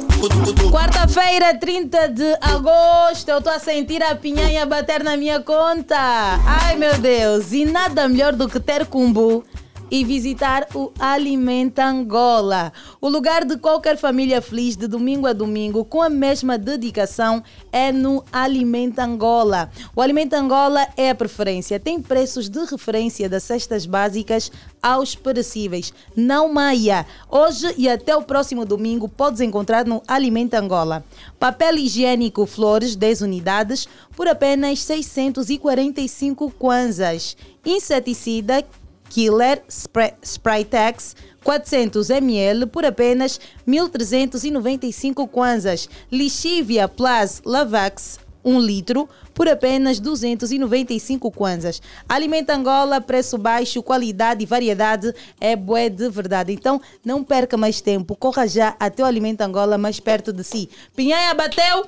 Quarta-feira, 30 de agosto, eu estou a sentir a pinhanha bater na minha conta. Ai meu Deus, e nada melhor do que ter cumbu e visitar o Alimenta Angola. O lugar de qualquer família feliz de domingo a domingo com a mesma dedicação é no Alimenta Angola. O Alimenta Angola é a preferência. Tem preços de referência das cestas básicas aos perecíveis. Não maia. Hoje e até o próximo domingo podes encontrar no Alimenta Angola. Papel higiênico Flores 10 unidades por apenas 645 kwanzas. Inseticida Killer Spray, Spraytex 400 ml por apenas 1.395 kwanzas. Lixívia Plus Lavax 1 litro por apenas 295 kwanzas. Alimenta Angola, preço baixo, qualidade e variedade é bué de verdade. Então não perca mais tempo, corra já até o Alimenta Angola mais perto de si. Pinhanha bateu,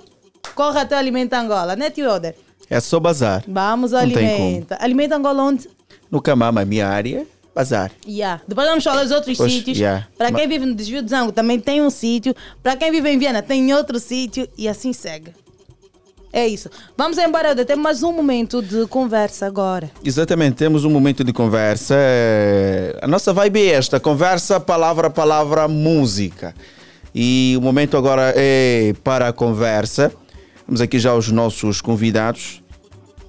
corra até o Alimenta Angola, né tio Oder? É só bazar. Vamos ao Alimenta. Alimenta Angola onde? No Camama, minha área, bazar. Yeah. Depois vamos falar dos outros sítios. yeah. Para quem vive no desvio de Zango também tem um sítio. Para quem vive em Viena tem outro sítio e assim segue. É isso. Vamos embora, Eda. Temos mais um momento de conversa agora. Exatamente, temos um momento de conversa. É, A nossa vibe é esta: conversa, palavra, palavra, música. E o momento agora é para a conversa. Temos aqui já os nossos convidados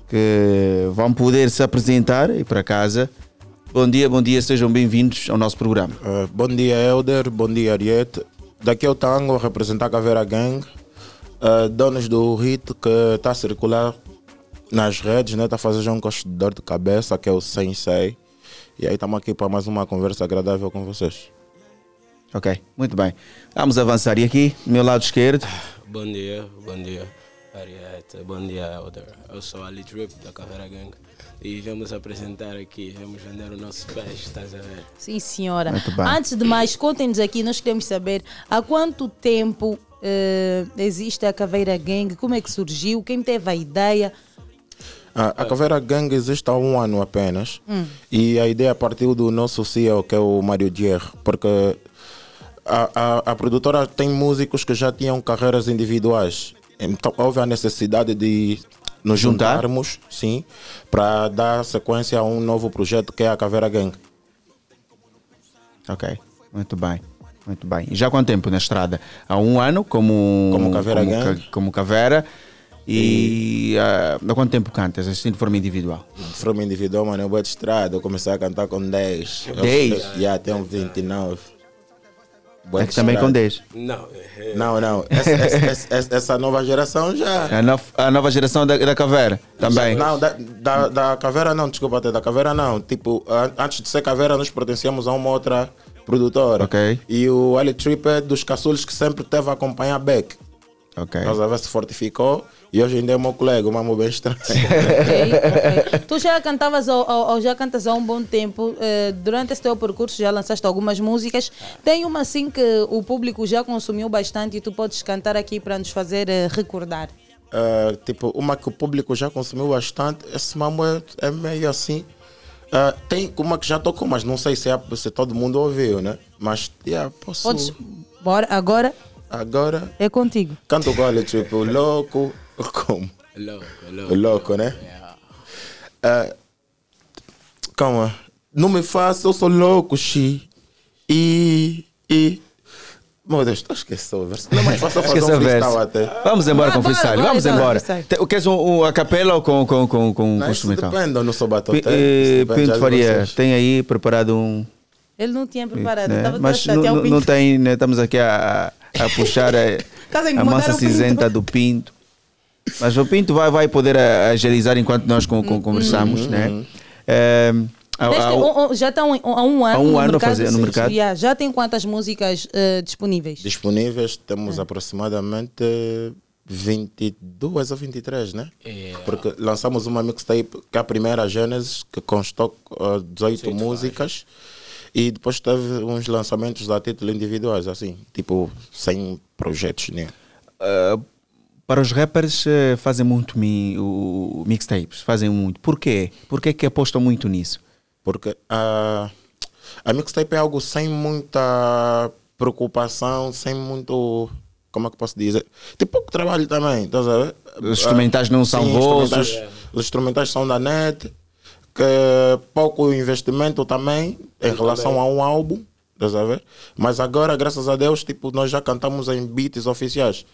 que vão poder se apresentar e para casa. Bom dia, bom dia, sejam bem-vindos ao nosso programa. Uh, bom dia, Elder. Bom dia, Ariete. Daqui é o Tango, a representar a Caveira Gang. Uh, donos do hit que está a circular nas redes, né? Está a fazer já um gosto de dor de cabeça, que é o Sensei. E aí estamos aqui para mais uma conversa agradável com vocês. Ok, muito bem. Vamos avançar. E aqui, do meu lado esquerdo, Bom dia, bom dia, Ariete. Bom dia, Elder. Eu sou Ali Trip, da Caveira Gang. E vamos apresentar aqui, vamos vender o nosso peixe, estás a ver? Sim, senhora. Muito bem. Antes de mais, contem-nos aqui, nós queremos saber há quanto tempo eh, existe a Caveira Gang, como é que surgiu, quem teve a ideia. Ah, a Caveira Gang existe há um ano apenas. Hum. E a ideia partiu do nosso CEO, que é o Mário Dier, porque a, a, a produtora tem músicos que já tinham carreiras individuais. Então houve a necessidade de nos Juntar? juntarmos, sim, para dar sequência a um novo projeto que é a Caveira Gang. Ok, muito bem. Muito bem. E já há quanto tempo na estrada? Há um ano como, Como Caveira como, Gang. ca- como Caveira. E ah, há quanto tempo cantas, assim de forma individual? De forma individual, mano, eu vou de estrada, eu comecei a cantar com 10. Eu- 10? Já tenho 29. Boa É que também com estrada. 10. Não, é- Não, não. Essa, essa- essa- essa nova geração já. A, no- a nova geração da, da Caveira também. Não, da, da, da caveira não, desculpa, até da caveira não. Tipo, an- antes de ser caveira, nós pertencíamos a uma outra produtora. Ok. E o Ali Trip é dos caçulos que sempre teve a acompanhar Beck. Ok. Nós a ver se fortificou e hoje ainda é meu colega, o mamo bem estranho. Tu já cantavas ou, ou- já cantas há um bom tempo. eh, durante esse teu percurso já lançaste algumas músicas. Tem uma assim que o público já consumiu bastante e tu podes cantar aqui para nos fazer eh, recordar. Uh, tipo, uma que o público já consumiu bastante, esse mamo é, é meio assim. Uh, tem uma que já tocou, mas não sei se, é, se todo mundo ouviu, né? Mas, yeah, posso. Podes. Bora, agora Agora, é contigo. canto o gole, tipo, louco. Como? Louco, O louco. louco, né? Uh, calma. Não me faça, eu sou louco, xi. E. E. Meu Deus, esqueceu o verso. Não é mais fácil fazer um o verso. freestyle até. Vamos embora com freestyle. Vamos então, embora. Te- Queres um, um a capela ou com, com, com, com, Não, instrumental? depende, eu não sou Pi- eh, Pinto Faria, tem aí preparado um. Ele não tinha preparado. né? Estava Mas não, não- Pinto. não tem, né? estamos aqui a, a puxar a, Estás a a massa cinzenta do Pinto. Mas o Pinto vai, vai poder agilizar enquanto nós com, com- conversamos, Uhum. né? É, há- Desde- há- um- um- já estão há um ano, Há um no ano a mercado. fazer no mercado. Yeah, já tem quantas músicas eh, disponíveis? Disponíveis Ah. temos aproximadamente 22 ou 23, né? É. Porque lançamos uma mixtape que é a primeira Gênesis, que constou uh, 18 músicas. E depois teve uns lançamentos a título individuais, assim, tipo, sem projetos nenhum. Ah, para os rappers eh, fazem muito mi, o, o mixtapes, fazem muito. Por quê? Por que apostam muito nisso? Porque a, a mixtape é algo sem muita preocupação, sem muito. como é que posso dizer? Tem pouco trabalho também, estás a ver? Os instrumentais não são Sim, instrumentais- Os instrumentais são da net, que pouco investimento também em relação a um álbum, estás a ver? Mas agora, graças a Deus, tipo, nós já cantamos em beats oficiais.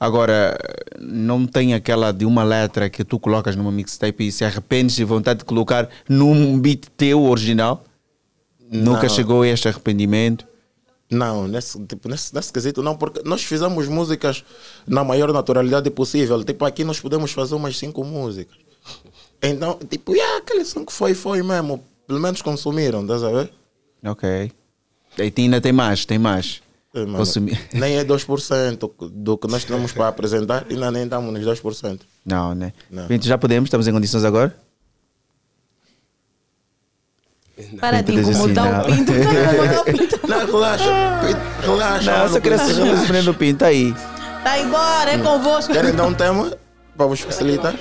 Agora, não tem aquela de uma letra que tu colocas numa mixtape e se arrependes de vontade de colocar num beat teu original? Nunca Não. chegou a este arrependimento? Não, nesse, tipo, nesse, nesse quesito não, porque nós fizemos músicas na maior naturalidade possível. Tipo, aqui nós podemos fazer umas cinco músicas. Então, tipo, yeah, aquele som que foi, foi mesmo. Pelo menos consumiram, estás a ver? Ok. E ainda tem mais, tem mais. É, mano, Consumi- Nem é 2% do que nós temos para apresentar, ainda nem estamos nos 2%. Não, né? Não. Pinto, já podemos? Estamos em condições agora? Para de diz assim, incomodar o não. Pinto. Para de incomodar o Pinto. Não, relaxa. Pinto, Relaxa. Não, eu só queria surpreender o Pinto aí. Tá embora, é convosco. Querem dar um tema para vos facilitar?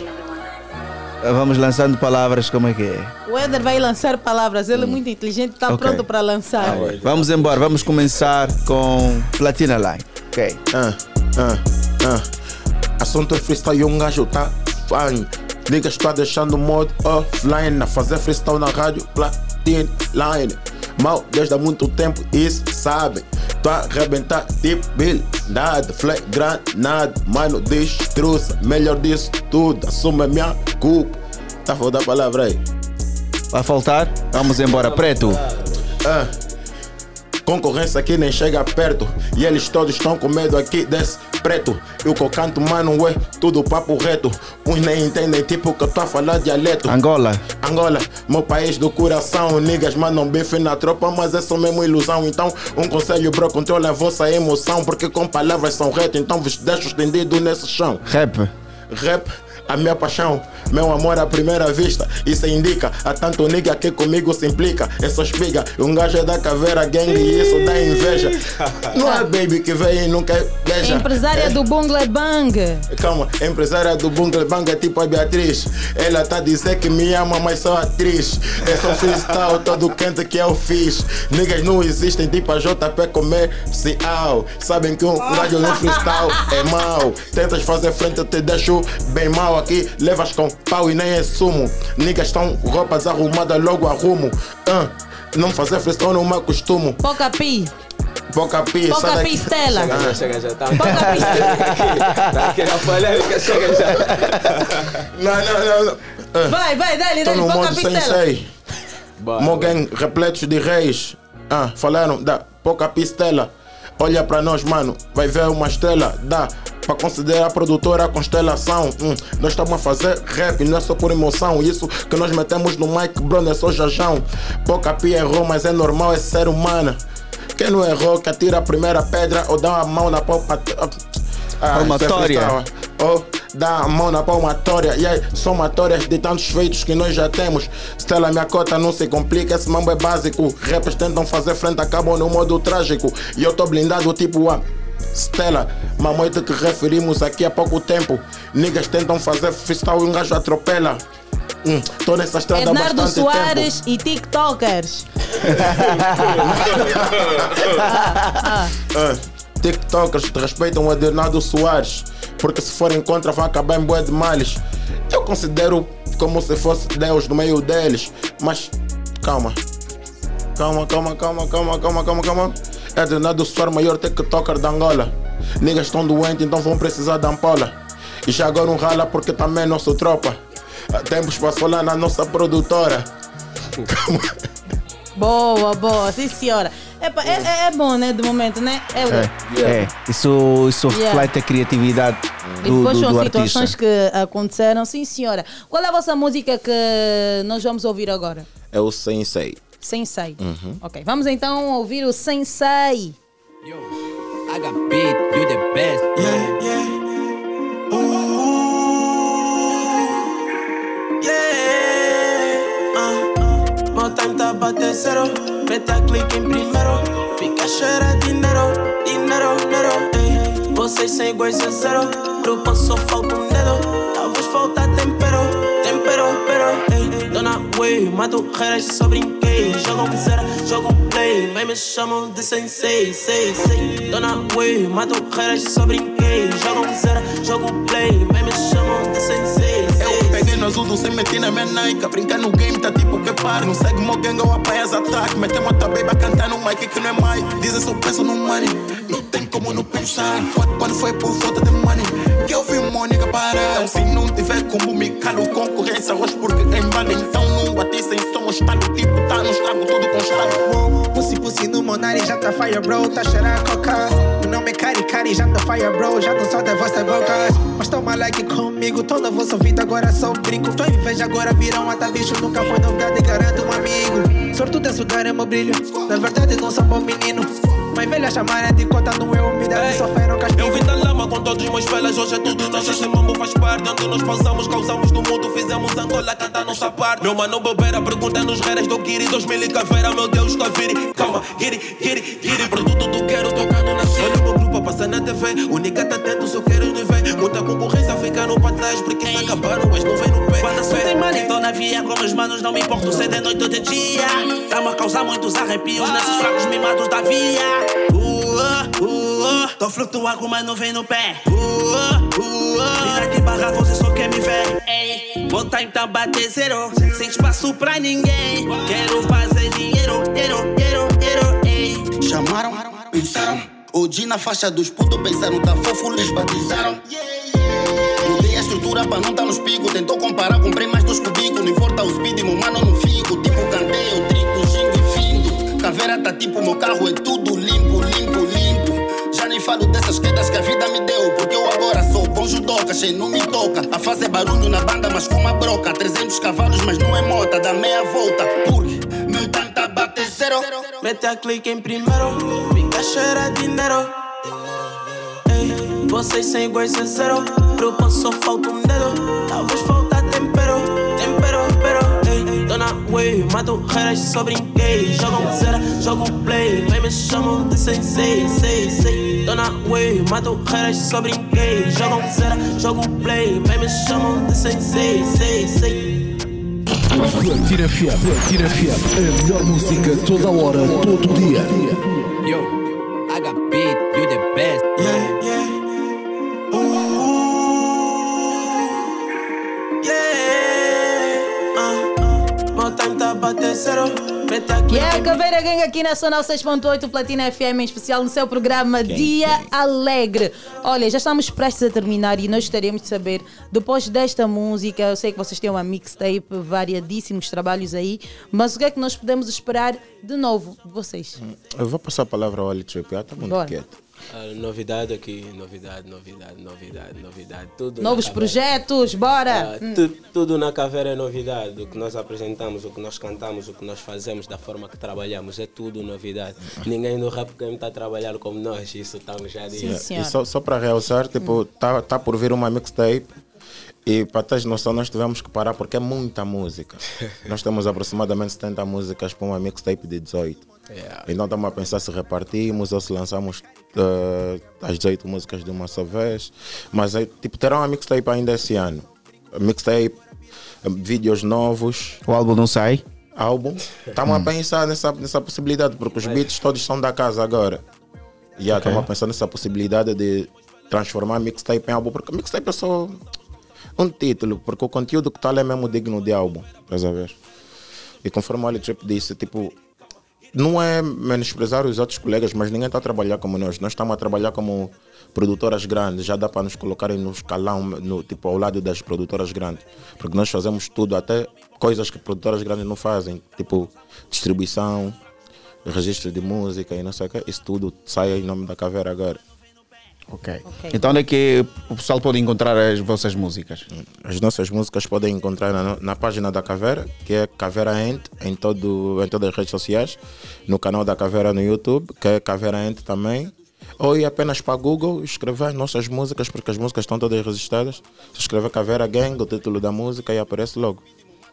Vamos lançando palavras, como é que é? O Éder vai lançar palavras, ele é muito inteligente, está Ok. pronto para lançar. Vamos embora, vamos começar com Platina Line. Ok. Ah, ah, ah. Assunto é freestyle um gajo tá fine. Niggas está deixando o modo offline. A fazer freestyle na rádio Platin Line. Mal, desde há muito tempo, isso sabe. Tô a arrebentar tipo Bill, nada, flag granada. Mano, destruça. Melhor disso tudo, assume a minha culpa. Tá foda a palavra aí. Vai faltar? Vamos embora. Preto. Ah, concorrência aqui nem chega perto. E eles todos estão com medo aqui desse preto. E o que eu canto, mano, é tudo papo reto. Uns nem entendem, tipo, que eu tô a falar dialeto. Angola. Angola, meu país do coração. Niggas mandam bife na tropa, mas é só mesmo ilusão. Então, um conselho, bro, controla a vossa emoção. Porque com palavras são reto, então vos deixo estendido nesse chão. Rap. Rap, a minha paixão, meu amor à primeira vista. Isso indica a tanto nigga que comigo se implica. É só espiga, um gajo é da caveira gang e isso dá inveja. Não é baby que vem e nunca beija. Empresária do Bungle Bang. Calma, empresária do Bungle Bang é tipo a Beatriz. Ela tá dizer que me ama, mas sou atriz. É só freestyle todo quente que eu fiz. Niggas não existem, tipo a JP comercial. Sabem que um gajo no freestyle é mau. Tentas fazer frente, eu te deixo bem mal aqui. Levas com pau e nem é sumo. Niggas estão roupas arrumadas, logo arrumo. Ah, não fazer freestyle não me acostumo. Poca Pi. Boca pi, Poca sai daqui. pi, Stella. Ah. Chega, chega já, tá. Tá aquela polêmica, chega já. Não, não, não. não. Ah. Vai, vai, dá-lhe, dá-lhe, no Poca modo Pi, Stella. sensei. Mogen repletos de reis. Ah, falaram da pouca pistela. Olha pra nós, mano, vai ver uma estrela. Dá pra considerar a produtora a constelação. Hum, nós estamos a fazer rap, não é só por emoção. Isso que nós metemos no mic, bro, não é só jajão. Pouca pi errou, mas é normal, é ser humano. Quem não errou, que atira a primeira pedra ou dá a mão na palma. Ah, Palmatória. isso é freestyle. Ou dá a mão na palmatória. E aí, somatórias de tantos feitos que nós já temos. Stella, minha cota não se complica, esse mambo é básico. Rappers tentam fazer frente, acabam no modo trágico. E eu tô blindado tipo a. Stella, mamoite que referimos aqui há pouco tempo. Niggas tentam fazer freestyle e um gajo atropela. Hum, tô nessa estrada há Bernardo bastante Soares e TikTokers. Ah, TikTokers respeitam o Adernado Soares, porque se forem contra vão acabar em boa de males. Eu considero como se fosse Deus no meio deles, mas calma. Calma, calma, calma, calma, calma, calma, calma. Adernado Soares, maior TikToker da Angola. Niggas estão doentes, então vão precisar da ampola. E já agora um rala porque também é nosso tropa. Há tempos passou lá na nossa produtora. Boa, boa, sim senhora. Epa, é, é, é bom, né, de momento, né? É, É, é. Isso, isso Yeah. reflete a criatividade E do, depois do, são do situações artista. que aconteceram, sim senhora. Qual é a vossa música que nós vamos ouvir agora? É o Sensei. Sensei. Uhum. Ok, vamos então ouvir o Sensei. I got beat, you the best. Yeah, yeah. Yeah, More time bater zero. Meta clique em primeiro. Fica cheira dinheiro, dinheiro, dinheiro. Ei. Vocês são iguais a zero. Grupo só falta um dedo. Talvez falta tempero, tempero, pero. Ei. Dona Way, mato reiras, só brinquei. Engage. Jogam zero, jogam play, mas me chamam de sensei, sei, sei. Dona Way, mato reiras só brinquei. Jogam zero, jogam play, mas me chamam de sensei, do sem meti na minha Nike. A brincar no game tá tipo que par. Não segue meu gang ou apanhas ataque. Metemos a tua baby a cantar no mic que não é mic. Dizem só penso no money. Não tem como não pensar. Quando- foi por falta de money. Que eu vi Mônica parar. Então, se não tiver como me calo, concorrência arroz porque em banda. Então não bati sem som. Estado tipo tá no estrago, tudo com estrago. Pussy pussy no Monari já tá fire bro, tá cheirando coca. O nome é Cari Cari, já tá fire bro, já não sou da vossa boca. Mas toma like comigo, toda vossa vida agora só brinco. Tua inveja agora vira um bicho, nunca foi novidade, garanto um amigo. Sortudo é sudar é meu brilho, na verdade não sou bom menino. Mas velha chamarem de conta não é umidade, só fera um castigo. Eu vim da lama com todos os meus velhas, hoje é tudo nosso. Esse mambo faz parte, onde nós pausamos, causamos no mundo, fizemos Angola cantar nossa parte. Meu mano bobeira, pergunta nos reis do Kiri, 2000 e caveira, meu Deus, vire. Calma, giri, giri, giri, produto do quero tocando na cena. Olha o meu grupo a passar na TV, o nigga tá atento, só quero nos ver. Muita concorrência ficando pra trás, porque se acabaram, mas não vem no pé. Quando só tem money, tô na via, com meus manos, não me importo se é de noite ou de dia. Tamo a causar muitos arrepios nesses fracos mimados da via. Uh, uh, tô flutuar com uma nuvem no pé. Uh, uh, Vira aqui barra, você só quer me ver. Ei, vou tá então bater zero, sem espaço pra ninguém. Quero fazer dinheiro, dinheiro, dinheiro, dinheiro, ei. Chamaram, pensaram. Hoje na faixa dos putos pensaram, tá fofo, lhes batizaram. Mudei a estrutura pra não tá nos picos. Tentou comparar, comprei mais dos cubículos. Não importa o speed, meu mano, não fico. Tipo candeio, trico, gingo e findo. Caveira tá tipo meu carro, é tudo limpo, limpo, limpo. Já nem falo dessas quedas que a vida me deu. Porque eu agora sou bom judoca, cheio não me toca. A fazer barulho na banda, mas com uma broca. 300 cavalos, mas não é mota, dá meia volta. Porque meu time tá bater zero. Mete a clique em primeiro, fica cheira dinheiro. Ei, vocês sem iguais é zero. Grupo só falta um dedo. Talvez falta mato reiras, só brinquei. Jogam zero, jogam play. Mas me chamam de sensei, sei, sei. Dona Way, mato reiras, só brinquei. Jogam zero, jogam play. Mas me chamam de sensei, sei, sei. Platina FM, Platina FM, a melhor música toda hora, todo dia. Yo, I got beat, you the best. Yeah. Yeah. E é a Caveira Gang aqui na Sonal 6.8 Platina FM, em especial no seu programa Dia Alegre. Olha, já estamos prestes a terminar e nós gostaríamos de saber, depois desta música, eu sei que vocês têm uma mixtape, variadíssimos trabalhos aí, mas o que é que nós podemos esperar de novo de vocês? Eu vou passar a palavra ao Ali Trip, já tá muito Bora. quieto. Ah, novidade aqui, novidade, novidade, novidade, novidade. Tudo Novos projetos, bora! Ah, Hum. tu- tudo na caveira é novidade. O que nós apresentamos, o que nós cantamos, o que nós fazemos, da forma que trabalhamos, é tudo novidade. Ninguém no rap game está a trabalhar como nós, isso estamos já a dizer. E só, só para realçar, tipo, tá, tá por vir uma mixtape. E para teres noção, nós tivemos que parar porque é muita música. nós temos aproximadamente 70 músicas para uma mixtape de 18. Yeah. Então estamos a pensar se repartimos ou se lançamos eh, as 18 músicas de uma só vez. Mas aí, tipo, terá uma mixtape ainda esse ano. Mixtape, vídeos novos. O álbum não sai? Álbum. Estamos a pensar nessa, nessa possibilidade, porque os beats todos são da casa agora. E yeah, estamos a pensar nessa possibilidade de transformar a mixtape em álbum, porque mixtape é só um título, porque o conteúdo que está lá é mesmo digno de álbum, estás a ver? E conforme o Ali Trip disse, tipo, não é menosprezar os outros colegas, mas ninguém está a trabalhar como nós. Nós estamos a trabalhar como produtoras grandes, já dá para nos colocarem no escalão, no, tipo, ao lado das produtoras grandes. Porque nós fazemos tudo, até coisas que produtoras grandes não fazem, tipo distribuição, registro de música e não sei o que. Isso tudo sai em nome da Caveira agora. Ok. Então onde é que o pessoal pode encontrar as vossas músicas? As nossas músicas podem encontrar na, na página da Caveira, que é Caveira Ent, em, todo, em todas as redes sociais, no canal da Caveira no YouTube, que é Caveira Ent também. Ou ir apenas para Google e escrever as nossas músicas, porque as músicas estão todas registradas. Se escrever Caveira Gang, o título da música, e aparece logo.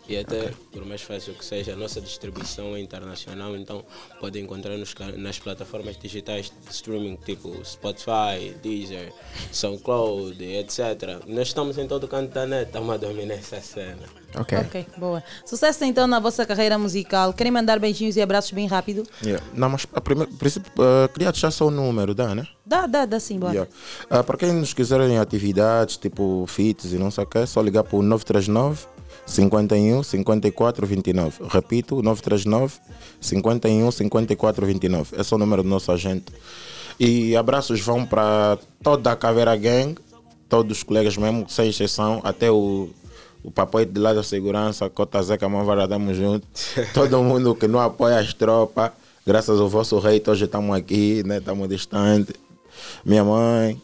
E até, por mais fácil que seja, a nossa distribuição é internacional, então podem encontrar nos, ca- nas plataformas digitais de streaming, tipo Spotify, Deezer, SoundCloud, etc. Nós estamos em todo canto da net, estamos a dominar essa cena. Ok. Ok, boa. Sucesso então na vossa carreira musical. Querem mandar beijinhos e abraços bem rápido? Yeah. Não, mas a primeira, princípio, uh, queria deixar só o número, dá, né? Dá, dá, dá sim, bora. Yeah. Ah, para quem nos quiserem atividades, tipo fits e não sei o que, é só ligar para o 939 51 54 29. Repito, 939 51 54 29. Esse é o número do nosso agente. E abraços vão para toda a Caveira Gang, todos os colegas mesmo, sem exceção, até o, o papai de lá da segurança, Cota Zeca Mavara, damos junto. Todo mundo que não apoia as tropas, graças ao vosso rei, hoje estamos aqui, né? estamos distantes minha mãe,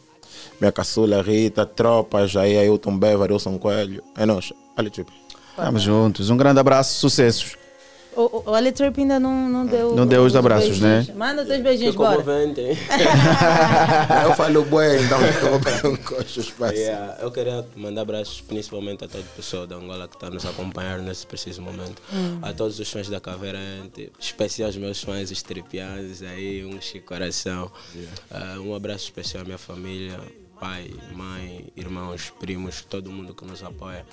minha caçula Rita, tropas, aí Ailton Bever, Wilson Coelho. É nós, Ali Trip. Estamos juntos. Um grande abraço, sucessos. O, o, o Ali Trip ainda não, não deu. Não deu os abraços, beijinhos. né? Manda os teus beijinhos, Que bora. eu falo bué, então eu gosto os Yeah, eu queria mandar abraços principalmente a todo o pessoal da Angola que está nos acompanhando nesse preciso momento. Hum. A todos os fãs da Caveira, especial aos meus fãs estripianos aí, um chico coração. Ah, um abraço especial à minha família, pai, mãe, irmãos, primos, todo mundo que nos apoia.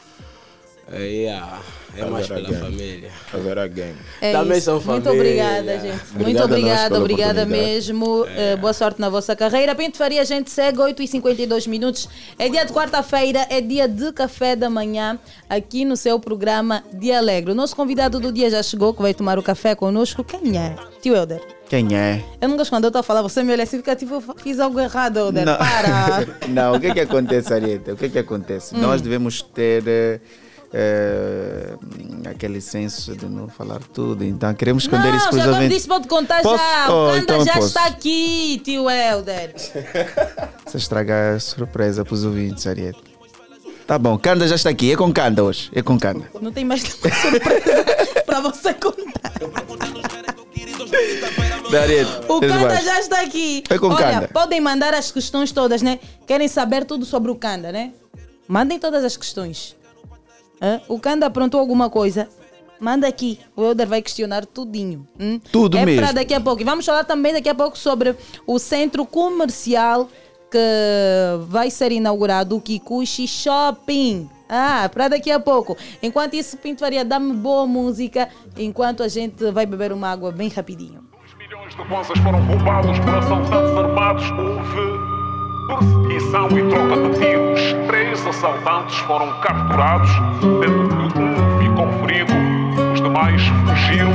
É, yeah, é mais pela Gang. família. Caveira Gang. É Também isso. são Muito família. obrigada, gente. Obrigado Muito obrigada, obrigada mesmo. Eh, boa sorte na vossa carreira. Pinto Faria, a gente segue 8 e 52 minutos. É dia de quarta-feira, é dia de café da manhã, aqui no seu programa Dia Alegre. O nosso convidado do dia já chegou, que vai tomar o café conosco. Quem é? Tio Helder. Quem é? Eu não gosto quando eu estou a falar, você me olha assim, fica tipo, eu fiz algo errado, Helder. Não. Para. Não, o que é que acontece, Arieta? O que é que acontece? Hum. Nós devemos ter eh, eh, aquele senso de não falar tudo, então queremos esconder isso Não, para os ouvintes. disse, pode contar Posso? já. Oh, o Canda então já posso. está aqui, tio Helder. Você estragar a surpresa para os ouvintes, Arieta. Tá bom, Canda já está aqui. É com Canda hoje. É com Canda. Não tem mais surpresa para você contar. O baixam. já está aqui. É com Olha, podem mandar as questões todas, né? Querem saber tudo sobre o Kanda, né? Mandem todas as questões. Hã? O Kanda aprontou alguma coisa? Manda aqui. O Elder vai questionar tudinho. hum? Tudo é mesmo. para daqui a pouco. E vamos falar também daqui a pouco sobre o centro comercial que vai ser inaugurado, o Kikuchi Shopping. Ah, para daqui a pouco. Enquanto isso, Pinto Faria, dá-me boa música, enquanto a gente vai beber uma água bem rapidinho. Milhões de foram roubados por assaltantes armados. Houve perseguição e troca de tiros. Três assaltantes foram capturados, sendo que um ficou ferido. Os demais fugiram.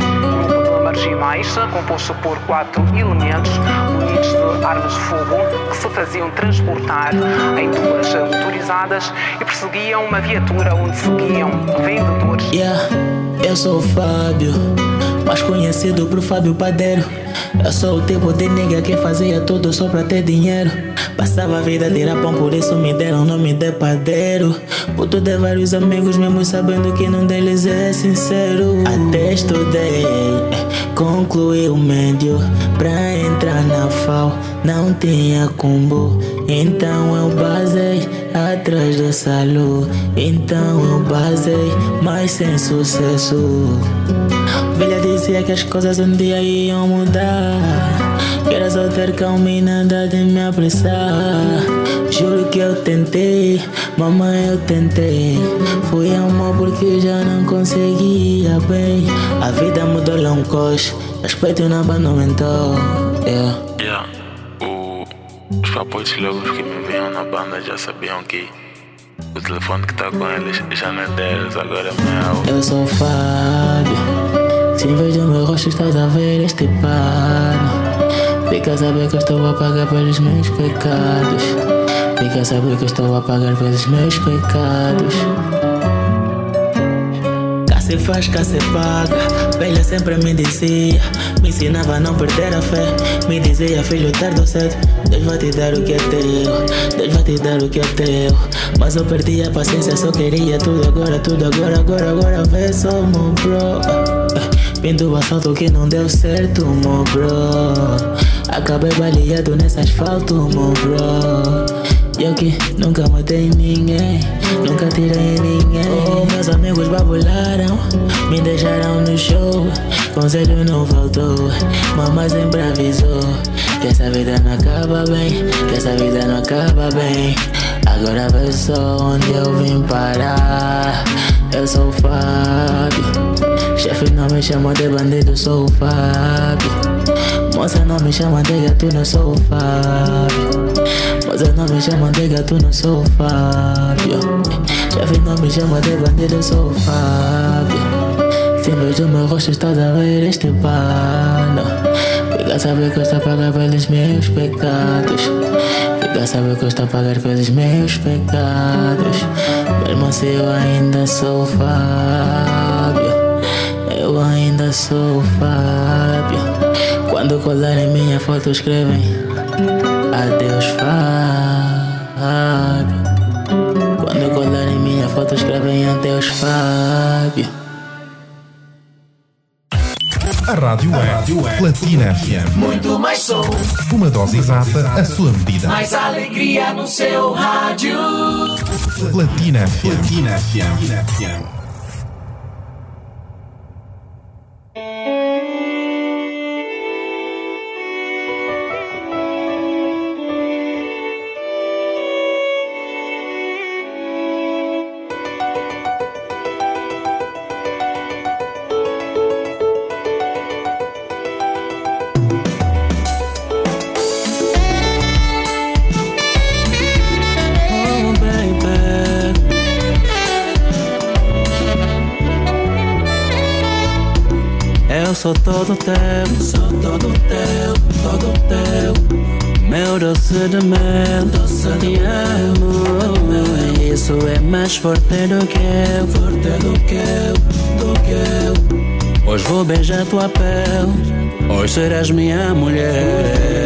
grupo de marginais, composto por quatro elementos munidos de armas de fogo que se faziam transportar em duas motorizadas e perseguiam uma viatura onde seguiam vendedores. Yeah, eu sou o Fábio, mais conhecido por Fábio Padeiro. Eu sou o tipo de nigga que fazia tudo só pra ter dinheiro. Passava a vida de rapão, por isso me deram o nome de padeiro. Puto de vários amigos, mesmo sabendo que nenhum deles é sincero. Até estudei, concluí o médio. Pra entrar na FAO, não tinha combo. Então eu basei atrás do salão. Então eu basei, mas sem sucesso. Velha dizia que as coisas um dia iam mudar. Que era só ter calma e nada de me apressar. Juro que eu tentei, mamãe eu tentei. Fui amor porque já não conseguia bem. A vida mudou lá um coche, respeito na banda aumentou. Yeah. Yeah. O, os papoites logos que me viam na banda já sabiam que o telefone que tá com eles já não é deles, agora é meu. Eu sou Fábio. Se vejo meu rosto, estás a ver este pano. Fica a saber que eu estou a pagar pelos meus pecados. Fica a saber que eu estou a pagar pelos meus pecados. Cá se faz, cá se paga. Velha sempre me dizia, me ensinava a não perder a fé. Me dizia, filho, tarde ou cedo, Deus vai te dar o que é teu. Deus vai te dar o que é teu. Mas eu perdi a paciência, só queria tudo agora, tudo agora, agora, agora. Vê só, meu bro. Vindo o asfalto que não deu certo, meu bro. Acabei baleado nesse asfalto, meu bro. Eu que nunca matei ninguém, nunca tirei ninguém. Oh, meus amigos babularam, me deixaram no show. Conselho não faltou, mamãe sempre avisou. Que essa vida não acaba bem, que essa vida não acaba bem. Agora vê só onde eu vim parar. Eu sou o Fábio, chefe não me chama de bandido, sou o Fábio. Moça não me chama de gato, não sou o Fábio. Moça não me chama de gato, não sou o Fábio. Chefe não me chama de bandido, sou o Fábio. Símbolos do meu rosto, estás a ver este pano. Fica a saber que eu estou a pagar pelos meus pecados. Fica a saber que eu estou a pagar pelos meus pecados. Mesmo assim eu ainda sou Fábio. Eu ainda sou o Fábio. Quando colarem minha foto escrevem Adeus Fábio Quando colarem minha foto escrevem Adeus Fábio A rádio é Platina FM. Muito mais som, Uma dose exata, a sua medida. mais alegria no seu rádio. Platina FM. Platina FM. Sou todo teu, sou todo teu, todo teu. Meu doce de mel, doce te amo Isso é mais forte do que eu, forte do que eu, do que eu. Hoje vou beijar tua pele, hoje serás minha mulher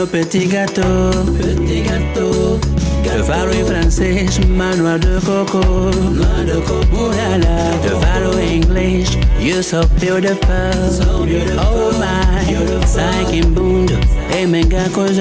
Le petit gâteau, petit gâteau. De valo français, manoir de coco, noix de coco, de valo English, you're so beautiful, so beautiful. oh my, psychic bound, et mega cause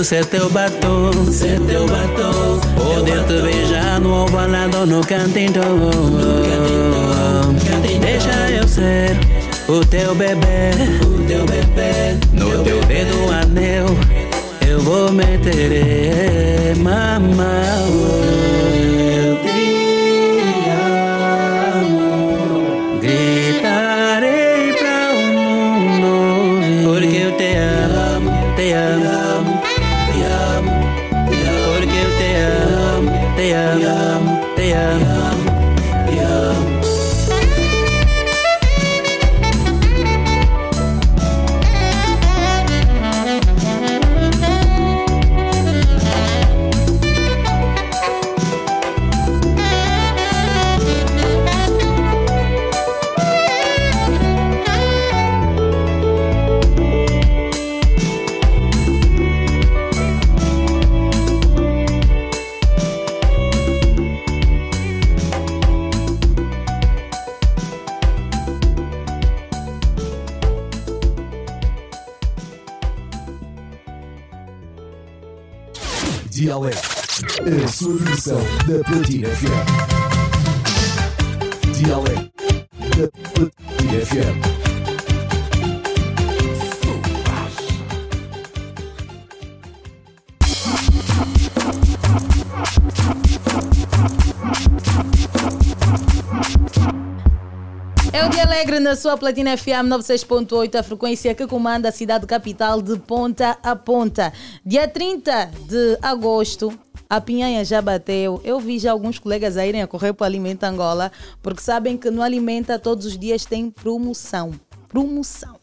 quero ser teu batom, ser teu batom. Poder te beijar no ovalado no cantinho. Deixa eu ser o teu bebê, o teu bebê. No teu dedo anel, eu vou meter mamá. Na sua Platina FM 96.8, a frequência que comanda a cidade capital de ponta a ponta. Dia 30 de agosto, A pinhanha já bateu. Eu vi já alguns colegas a irem a correr para o Alimenta Angola, porque sabem que no Alimenta todos os dias tem promoção. Promoção.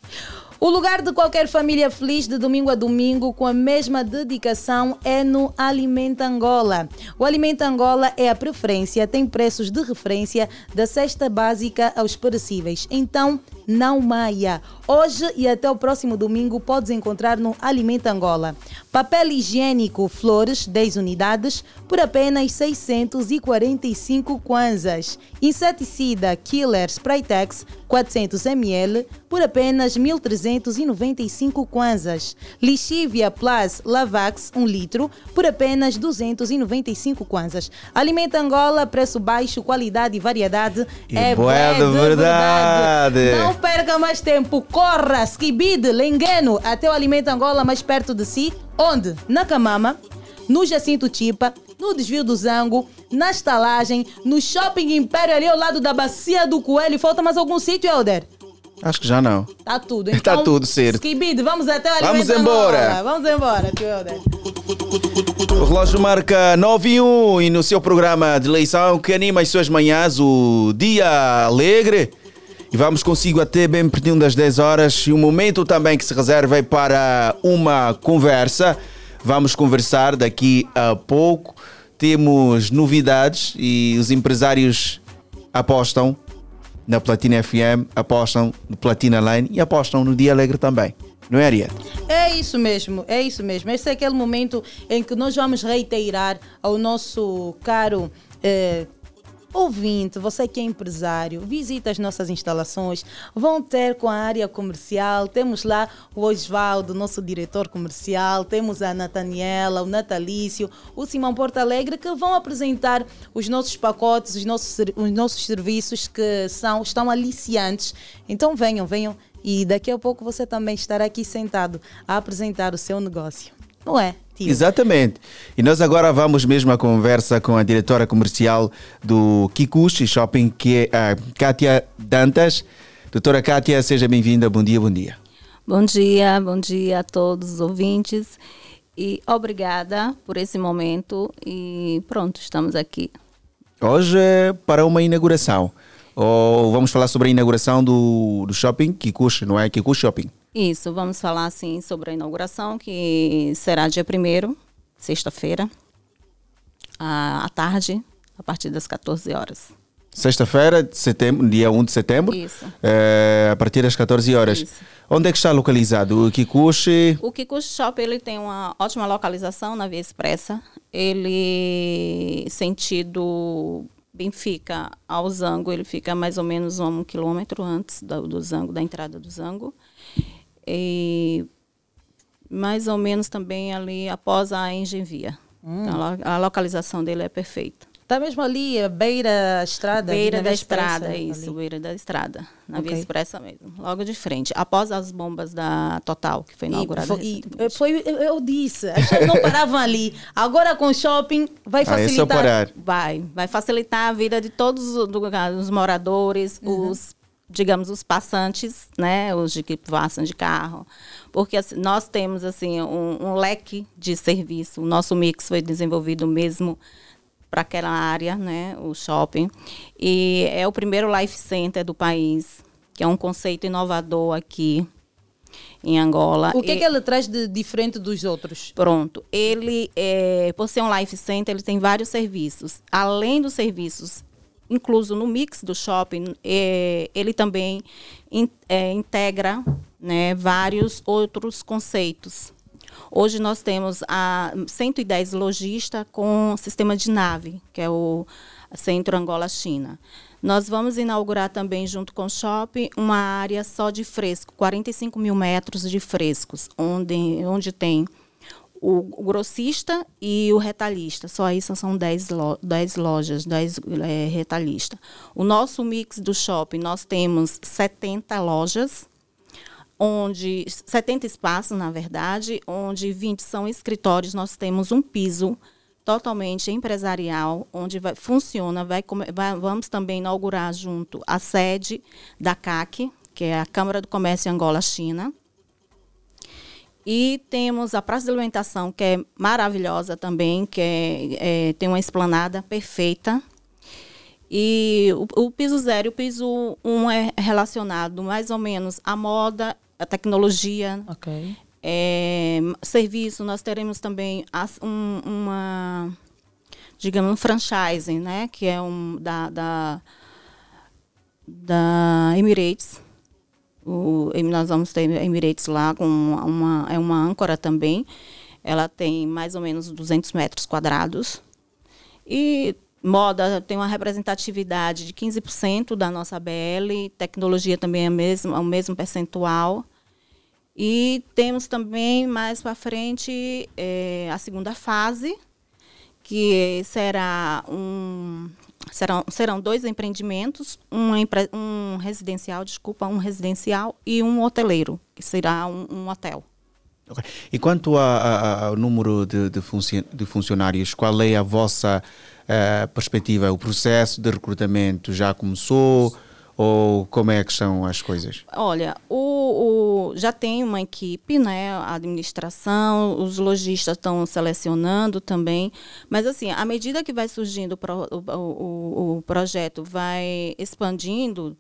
O lugar de qualquer família feliz de domingo a domingo com a mesma dedicação é no Alimenta Angola. O Alimenta Angola é a preferência, tem preços de referência da cesta básica aos perecíveis. Então, não maia. Hoje e até o próximo domingo podes encontrar no Alimenta Angola. Papel higiênico Flores, 10 unidades, por apenas 645 kwanzas. Inseticida Killer Spraytex, 400 ml, por apenas 1.395 kwanzas. Lixívia Plus Lavax, 1 litro, por apenas 295 kwanzas. Alimenta Angola, preço baixo, qualidade e variedade. E é bué de verdade. Não perca mais tempo, corra, Skibid, Lengueno, até o Alimento Angola mais perto de si. Onde? Na Camama, no Jacinto Tipa, no Desvio do Zango, na estalagem, no Shopping Império ali ao lado da Bacia do Coelho. Falta mais algum sítio, Helder? Acho que já não. Tá tudo. Tá Então, tudo certo. Skibid, vamos até o Vamos Alimento embora. Angola. Vamos embora, tio Helder. O relógio marca 9 e 1 e no seu programa de eleição que anima as suas manhãs, o Dia Alegre. E vamos consigo até bem pertinho das 10 horas e um momento também que se reserva para uma conversa. Vamos conversar daqui a pouco. Temos novidades e os empresários apostam na Platina FM, apostam no Platina Line e apostam no Dia Alegre também. Não é, Ariete? É isso mesmo, é isso mesmo. Esse é aquele momento em que nós vamos reiterar ao nosso caro eh, ouvinte, você que é empresário, visita as nossas instalações, vão ter com a área comercial, temos lá o Osvaldo, nosso diretor comercial, temos a Nataniela, o Natalício, o Simão Porto Alegre, que vão apresentar os nossos pacotes, os nossos, os nossos serviços que são, estão aliciantes. Então venham, venham e daqui a pouco você também estará aqui sentado a apresentar o seu negócio. Não é? Exatamente. E nós agora vamos mesmo à conversa com a diretora comercial do Kikuchi Shopping, que é a Kátia Dantas. Doutora Kátia, seja bem-vinda. Bom dia, bom dia. Bom dia, bom dia a todos os ouvintes e obrigada por esse momento e pronto, estamos aqui. Hoje é para uma inauguração. Ou vamos falar sobre a inauguração do, do shopping Kikuchi, não é? Kikuchi Shopping. Isso, vamos falar assim sobre a inauguração que será dia 1 sexta-feira, à tarde, a partir das 14 horas. Sexta-feira, dia 1 de setembro, Isso. eh, a partir das 14 horas. Onde é que está localizado? O Kikuchi? O Kikuchi Shop ele tem uma ótima localização na Via Expressa. Ele sentido Benfica ao Zango, ele fica mais ou menos um quilômetro antes do, do Zango, da entrada do Zango. E mais ou menos também ali após a Engenvia. Hum. Então, a lo- a localização dele é perfeita. Está mesmo ali, a beira da estrada? Beira da Via Expressa, estrada, ali. isso, beira da estrada. Na Ok. Via Expressa mesmo, logo de frente. Após as bombas da Total, que foi inaugurada. E, foi, e foi- eu, eu disse, as pessoas não paravam ali. Agora com o shopping vai Ah, é facilitar. parar. Vai, vai facilitar a vida de todos os, os moradores, Uhum. os, digamos, os passantes, né, os de que passam de carro, porque assim, nós temos assim um, um leque de serviço. O nosso mix foi desenvolvido mesmo para aquela área, né, o shopping, e é o primeiro life center do país, que é um conceito inovador aqui em Angola. O que, E- que ele traz de diferente dos outros? Pronto. Ele, é, por ser um life center, ele tem vários serviços. Além dos serviços incluso no mix do shopping, é, ele também in- é, integra né, vários outros conceitos. Hoje nós temos a 110 lojistas com sistema de nave, que é o Centro Angola-China. Nós vamos inaugurar também, junto com o shopping, uma área só de fresco, 45 mil metros de frescos, onde, onde tem o, grossista e o retalhista. Só isso são 10, lo, 10 lojas, 10 é, retalhistas. O nosso mix do shopping, nós temos 70 lojas, onde 70 espaços, na verdade, onde 20 são escritórios, nós temos um piso totalmente empresarial, onde vai, funciona, vai, vai- vamos também inaugurar junto a sede da CAC, que é a Câmara do Comércio Angola-China, E temos a praça de alimentação, que é maravilhosa também, que é, é, tem uma esplanada perfeita. E o, o piso zero e o piso um é relacionado mais ou menos à moda, à tecnologia, Ok. é, serviço, nós teremos também as- um- uma, digamos, um franchising, né? Que é um da, da, da Emirates. O, nós vamos ter Emirates lá, com uma, é uma âncora também. Ela tem mais ou menos 200 metros quadrados. E moda tem uma representatividade de 15% da nossa BL, tecnologia também é mesmo, é o mesmo percentual. E temos também mais para frente eh, a segunda fase, que será um serão, serão dois empreendimentos, um, empre- um residencial, desculpa, um residencial e um hoteleiro, que será um, um hotel. Ok. E quanto a- a- ao número de, de de funcionários, qual é a vossa eh, perspectiva? O processo de recrutamento já começou ou como é que são as coisas? Olha, o, o- já tem uma equipe, né? A administração, os lojistas estão selecionando também. Mas, assim, à medida que vai surgindo o, o- o projeto, vai expandindo,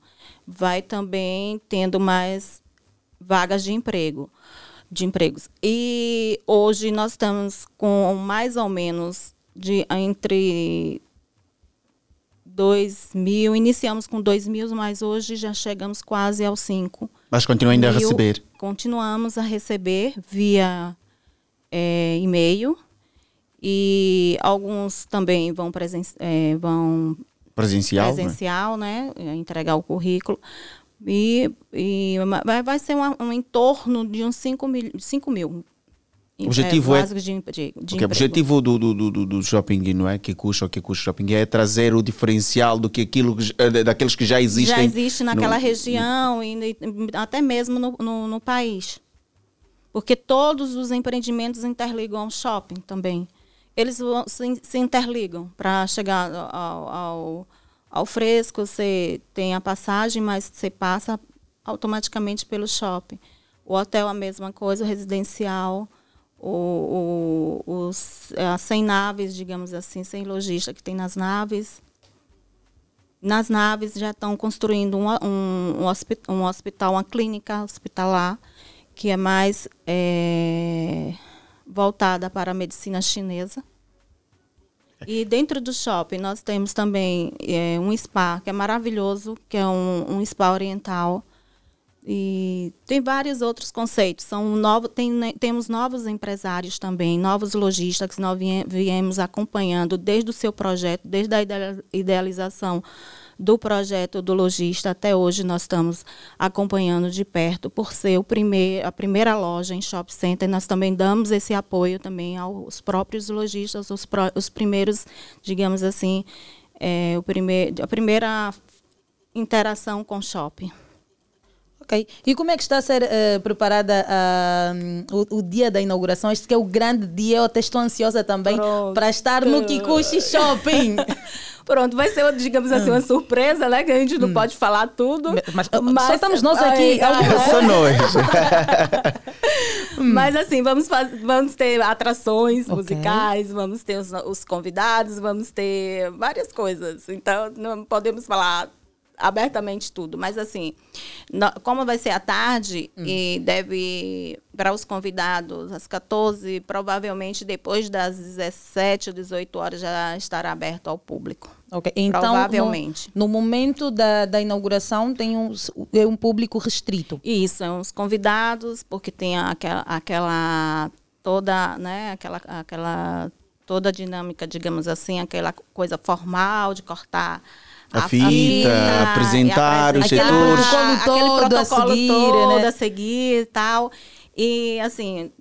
vai também tendo mais vagas de emprego, de empregos. E hoje nós estamos com mais ou menos de entre 2 mil, iniciamos com 2 mil, mas hoje já chegamos quase aos 5. Mas continuam ainda a receber? Continuamos a receber via eh, e-mail e alguns também vão, presen eh, vão Presencial, né? presencial né? Entregar o currículo. E, e vai, vai ser uma- um, entorno de uns 5 mil. 5 mil objetivo é. de, de, de Ok, o objetivo do, do, do, do- shopping, não é? Que custa o que custa shopping, é trazer o diferencial do que aquilo, eh, daqueles que já existem. já existe naquela no- região e, e até mesmo no, no, no país. Porque todos os empreendimentos interligam ao shopping também. Eles vão- se, se interligam para chegar ao, ao, ao fresco. Você tem a passagem, mas você passa automaticamente pelo shopping. O hotel a mesma coisa, o residencial, o, o, os, as 100 naves, digamos assim, 100 lojistas que tem nas naves. Nas naves já estão construindo um, um, um, hospi- hospital, uma clínica hospitalar, que é mais eh, voltada para a medicina chinesa. E dentro do shopping nós temos também eh, um spa, que é maravilhoso, que é um, um spa oriental. E tem vários outros conceitos. São novo, tem, né, temos novos empresários também, novos lojistas que nós vie- viemos acompanhando desde o seu projeto, desde a idea- idealização do projeto do lojista até hoje nós estamos acompanhando de perto por ser o primeir, a primeira loja em shopping center. Nós também damos esse apoio também aos próprios lojistas, os, os primeiros, digamos assim, é, o primeir, a primeira interação com o shopping. Ok. E como é que está a ser eh, preparada ah, o, o dia da inauguração? Este que é o grande dia, eu até estou ansiosa também para estar no Kikuchi Shopping. Pronto, vai ser, digamos assim, uma surpresa, né? Que a gente não pode falar tudo. Mas, só estamos nós aqui. Ai, ai, Só nós. Mas assim, vamos, vamos ter atrações musicais, vamos ter os, os convidados, vamos ter várias coisas. Então, não podemos falar abertamente tudo. Mas assim, no- como vai ser à tarde e deve, para os convidados, às 14, provavelmente depois das 17 ou 18 horas já estará aberto ao público. Ok, Então, Provavelmente. No, no momento da, da inauguração, tem um, é um público restrito. Isso, são os convidados, porque tem aquela, aquela toda, né, aquela, aquela toda a dinâmica, digamos assim, aquela coisa formal de cortar A fita, apresentar e os apresentar, setores. Protocolo todo aquele a protocolo seguir, todo né? a seguir e tal. E assim,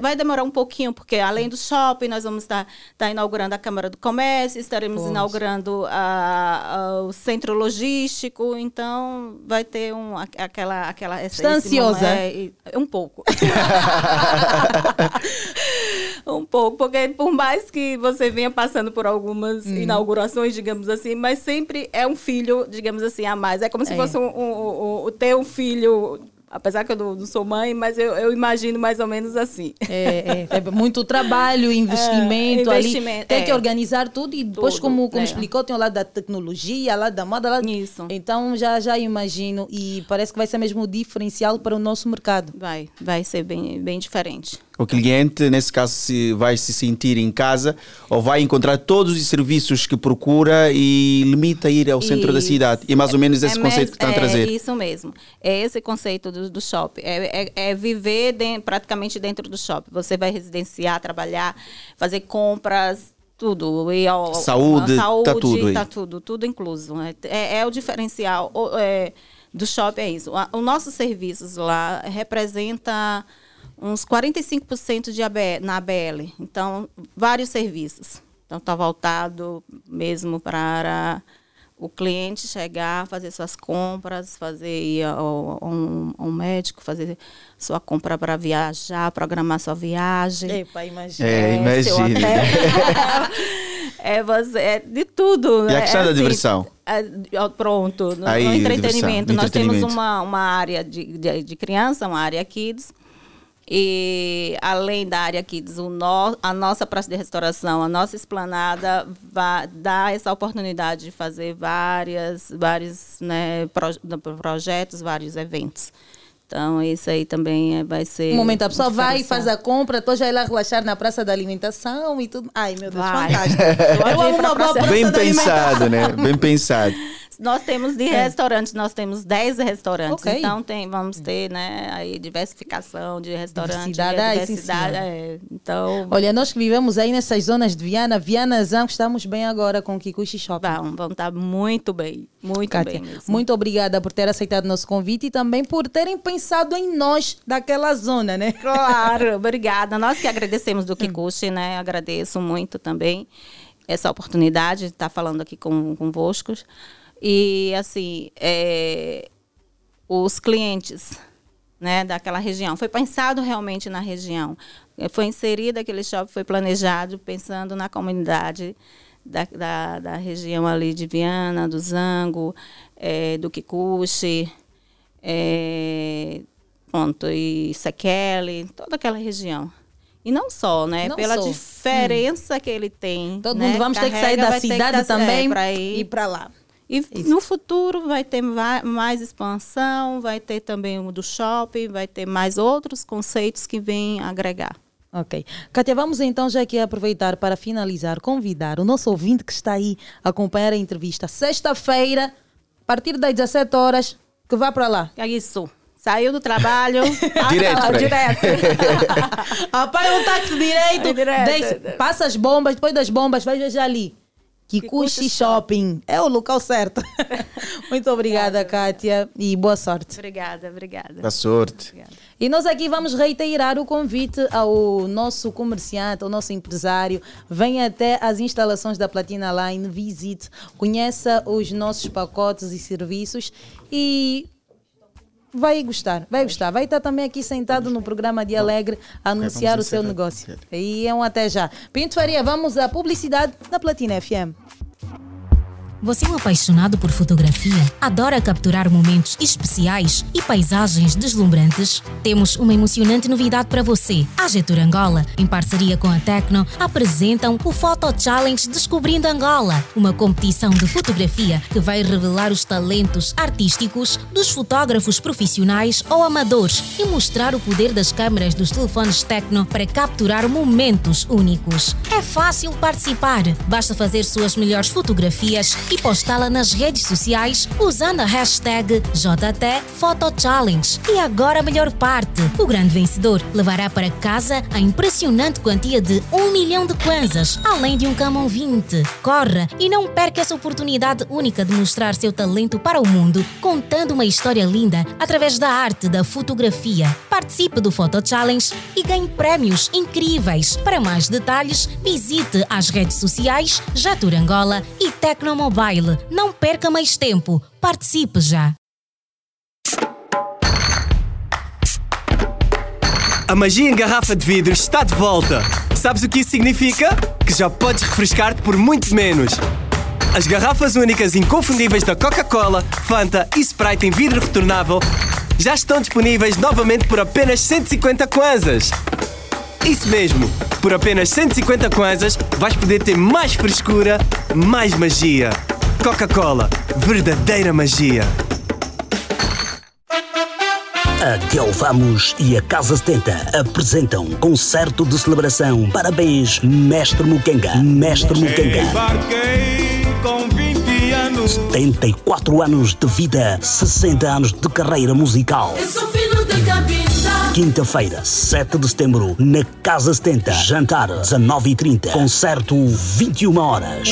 vai demorar um pouquinho, porque além do shopping, nós vamos estar, estar inaugurando a Câmara do Comércio, estaremos Pois. inaugurando a- a- o centro logístico, então vai ter um, aquela, aquela esse- Está ansiosa? é, e- um pouco. um pouco, porque por mais que você venha passando por algumas Hum. inaugurações, digamos assim, mas sempre é um filho, digamos assim, a mais. É como se É. fosse um, um, um- um- ter um filho Apesar que eu não, não sou mãe, mas eu, eu imagino mais ou menos assim. É, é, é muito trabalho, investimento, É, ali. investimento, Tem é. que organizar tudo e depois, Tudo, como, como é. explicou, tem o lado da tecnologia, lado da moda. Isso. Então já, já imagino e parece que vai ser mesmo o diferencial para o nosso mercado. Vai, vai ser bem, bem diferente. O cliente, nesse caso, se vai se sentir em casa ou vai encontrar todos os serviços que procura e limita a ir ao centro da Isso. cidade. E mais ou menos esse É conceito que estão a é trazer. isso mesmo. É esse conceito do, do shopping. É, é- é viver den- praticamente dentro do shopping. Você vai residenciar, trabalhar, fazer compras, tudo. E, ó, Saúde, a tá saúde, tudo aí. tá tudo, tudo incluso. É, é- é o diferencial o- é, do shopping, é isso. A- Os nossos serviços lá representa uns 45% de AB, na ABL. Então, vários serviços. Então, está voltado mesmo para o cliente chegar, fazer suas compras, fazer ir ao, ao, um- ao médico, fazer sua compra para viajar, programar sua viagem. Epa, imagina. É, hotel. é, você, é de tudo. E a É questão da assim, diversão? é, pronto, no, Aí, no diversão, entretenimento. no Nós temos entretenimento. uma, uma área de, de, de criança, uma área kids. E além da área kids, no, a nossa praça de restauração, a nossa esplanada vai dar essa oportunidade de fazer várias, vários né, pro- projetos, vários eventos. Então, isso aí também é- vai ser. Um momento, a pessoa vai, diferencial. faz a compra, depois vai lá relaxar na praça da alimentação e tudo. Ai, meu Deus, Vai. fantástico. Eu ir amo uma boa praça. praça Bem da pensado, alimentação. né? Bem pensado. Nós temos de É. restaurantes, nós temos 10 restaurantes. Ok. Então tem, vamos ter, né, aí diversificação de restaurantes, Diversidade, sim, diversidade. é. Então, Olha, nós que vivemos aí nessas zonas de Viana, Vianazão, estamos bem agora com o Kikuchi Shopping. vão, vão estar muito bem, muito Kátia, bem mesmo. muito obrigada por ter aceitado nosso convite e também por terem pensado em nós daquela zona, né? Claro, obrigada. Nós que agradecemos do Kikuchi, né? Agradeço muito também essa oportunidade de estar falando aqui com, convosco. E, assim, é, os clientes né, daquela região. Foi pensado realmente na região. Eh, Foi inserido aquele shopping, foi planejado pensando na comunidade da, da, da região ali de Viana, do Zango, eh, do Kikuchi, pronto, e Sekele, toda aquela região. E não só, né? Não Pela só. diferença que ele tem. Todo né? mundo vamos ter que sair Carrega, da cidade dar- também é, ir. e para lá. E no futuro vai ter mais expansão, vai ter também o do shopping, vai ter mais outros conceitos que vêm agregar. Ok. Kátia, vamos então já aqui aproveitar para finalizar, convidar o nosso ouvinte que está aí a acompanhar a entrevista. Sexta-feira, a partir das 17 horas, que vá para lá. É isso. Saiu do trabalho. Direto lá, direto. Apanha um táxi direito, Direto. desce, passa as bombas, depois das bombas, vai já ali. Kikuchi Shopping. É o local certo. Muito obrigada, Kátia, e boa sorte. Obrigada, obrigada. Da sorte. E nós aqui vamos reiterar o convite ao nosso comerciante, ao nosso empresário. Venha até as instalações da Platina Line, visite, conheça os nossos pacotes e serviços e vai gostar, vai gostar. Vai estar também aqui sentado no programa de Alegre a anunciar o seu negócio. E é um até já. Pinto Faria, vamos à publicidade da Platina FM. Você é um apaixonado por fotografia? Adora capturar momentos especiais e paisagens deslumbrantes? Temos uma emocionante novidade para você. A Getur Angola, em parceria com a Tecno, apresentam o Photo Challenge Descobrindo Angola, uma competição de fotografia que vai revelar os talentos artísticos dos fotógrafos profissionais ou amadores e mostrar o poder das câmeras dos telefones Tecno para capturar momentos únicos. É fácil participar. Basta fazer suas melhores fotografias e postá-la nas redes sociais usando a hashtag JTPhotoChallenge. E agora a melhor parte: o grande vencedor levará para casa a impressionante quantia de 1 milhão de kwanzas, além de um Camon 20. Corra e não perca essa oportunidade única de mostrar seu talento para o mundo, contando uma história linda através da arte da fotografia. Participe do Photo Challenge e ganhe prémios incríveis. Para mais detalhes, visite as redes sociais Jatur Angola e Tecnomobile. Não perca mais tempo. Participe já. A magia em garrafa de vidro está de volta. Sabes o que isso significa? Que já podes refrescar-te por muito menos. As garrafas únicas inconfundíveis da Coca-Cola, Fanta e Sprite em vidro retornável já estão disponíveis novamente por apenas 150 kwanzas. Isso mesmo, por apenas 150 kwanzas vais poder ter mais frescura, mais magia. Coca-Cola, verdadeira magia. A Del Vamos e a Casa 70 apresentam concerto de celebração. Parabéns, Mestre Mukenga. Mestre Mukenga. Embarquei com 20 anos. 74 anos de vida, 60 anos de carreira musical. Eu sou. Quinta-feira, 7 de setembro, na Casa 70. Jantar, 19h30. Concerto, 21 horas.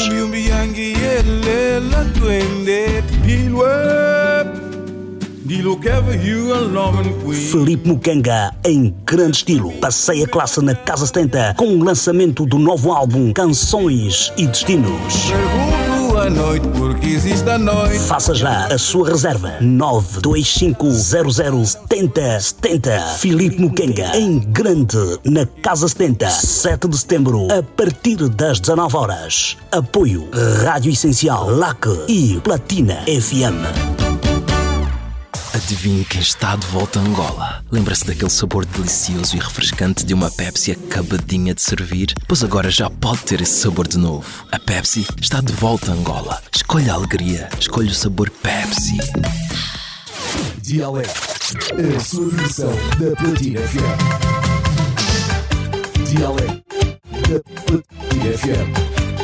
Queen. Felipe Mucanga em grande estilo. Passei a classe na Casa 70 com o lançamento do novo álbum Canções e Destinos. A noite porque existe a noite. Faça já a sua reserva. 925007070 Filipe Mucanga em grande na Casa 70 7 de setembro a partir das 19 horas. Apoio Rádio Essencial LAC e Platina FM Adivinhe quem está de volta a Angola? Lembra-se daquele sabor delicioso e refrescante de uma Pepsi acabadinha de servir? Pois agora já pode ter esse sabor de novo. A Pepsi está de volta a Angola. Escolha a alegria, escolha o sabor Pepsi. Dialeto, a sua versão da Platina FM. Dialeto da Platina FM.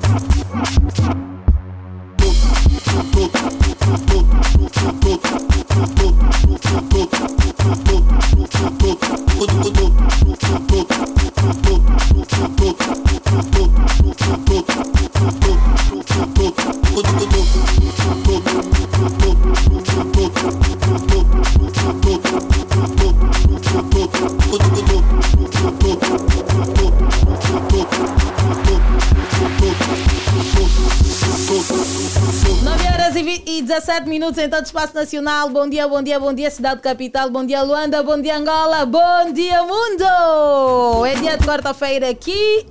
Love Nove horas e, e 17 minutos em todo o espaço nacional. Bom dia, bom dia, bom dia, cidade capital. Bom dia, Luanda. Bom dia, Angola. Bom dia, mundo. É dia de quarta-feira aqui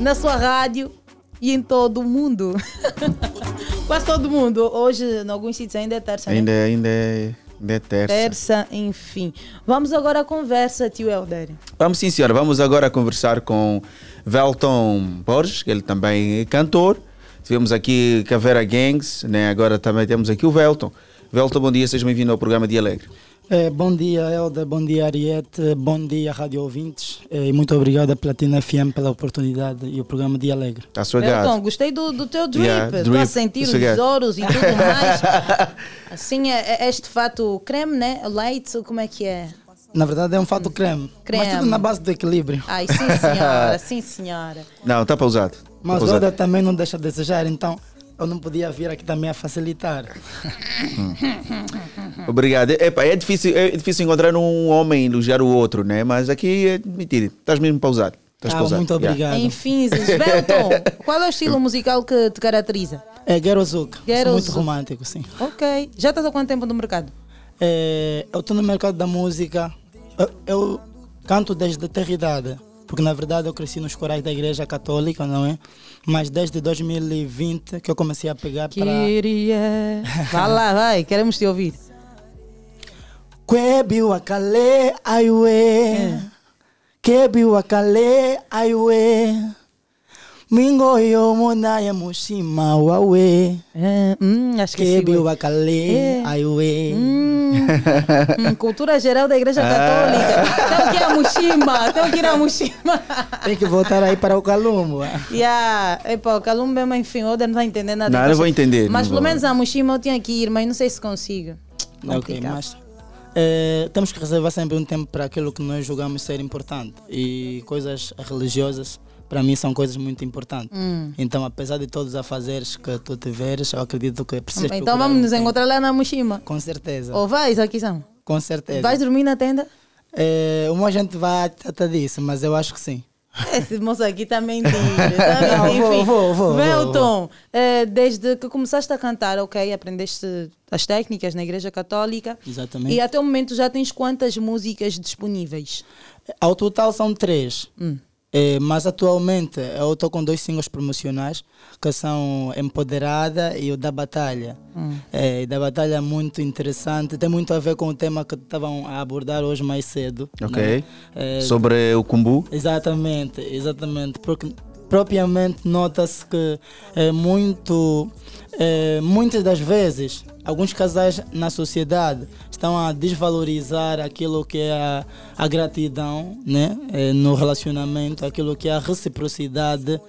na sua rádio e em todo o mundo. Quase todo mundo. Hoje, em alguns sítios, ainda é terça. né? Ainda, ainda, é, ainda é terça. Terça, enfim. Vamos agora à conversa, tio Helder. Vamos sim, senhora. Vamos agora conversar com Velton Borges, que ele também é cantor. Tivemos aqui Caveira Gangs, né? agora também temos aqui o Velton. Velton, bom dia, seja bem-vindo ao programa Dia Alegre. Eh, bom dia, Elda. Bom dia, Ariete. Bom dia, Rádio Ouvintes. Eh, E muito obrigado à Platina FM pela oportunidade e o programa Dia Alegre. Está a sua Elton, gostei do, do teu drip. Yeah, Estou a drip, sentir os sossegado. ouros e tudo mais. assim, é, é este fato creme, né? Leite, como é que é? Na verdade, é um fato creme. Creme. Mas tudo na base do equilíbrio. Ai, sim, senhora. sim, senhora. Não, está pausado. Mas o. Elda também não deixa a desejar, então eu não podia vir aqui também a facilitar. Obrigado. Epa, é, difícil, é difícil encontrar um homem elogiar o outro, né? Mas aqui é mentira. Estás mesmo pausado. Estás Ah, pausado. muito obrigado. Enfim, Belton, qual é o estilo musical que te caracteriza? É Gerozuka. Sou Gero muito romântico, sim. Ok. Já estás há quanto tempo no mercado? É, eu estou no mercado da música. Eu, eu canto desde a ter idade, porque na verdade eu cresci nos corais da Igreja Católica, não é? Mas desde 2020 que eu comecei a pegar para. Queria. Vai lá, vai, queremos te ouvir. Kwebi wakale aiwe. Kebi wakale aiwe. Mingo yo mona ya mushima wawe. acho que Kebi sim, ué. wakale É. aiwe. Hum, cultura geral da Igreja Católica. Tem que ir a Mushima, tem que ir a Mushima. Tem que voltar aí para o Calumbo. Yeah. Epa, o Calumba, mas enfim, o Oder não está entendendo nada. Não, não vou entender, Mas não pelo vou. menos a Mushima eu tinha que ir, mas não sei se consigo. Ok, Complicado. mas eh, temos que reservar sempre um tempo para aquilo que nós julgamos ser importante. E coisas religiosas, para mim, são coisas muito importantes. Hum. Então, apesar de todos os afazeres que tu tiveres, eu acredito que precisas Então vamos nos encontrar lá na Mushima. Com certeza. Ou vais aqui, São? Com certeza. Vais dormir na tenda? Eh, uma gente vai tratar disso, mas eu acho que sim. Esse moço aqui está mentindo. Tá Não, vou, vou, vou, Velton, eh, desde que começaste a cantar, ok, aprendeste as técnicas na Igreja Católica. Exatamente. E até o momento já tens quantas músicas disponíveis? Ao total são três. Hum. Eh, mas atualmente eu estou com dois singles promocionais que são Empoderada e o da Batalha. Hum. Eh, da Batalha é muito interessante, tem muito a ver com o tema que estavam a abordar hoje mais cedo. Ok. né? Eh, Sobre o Kumbu. Exatamente, exatamente. Porque propriamente nota-se que é muito, é, muitas das vezes, alguns casais na sociedade estão a desvalorizar aquilo que é a, a gratidão né? É, no relacionamento, aquilo que é a reciprocidade.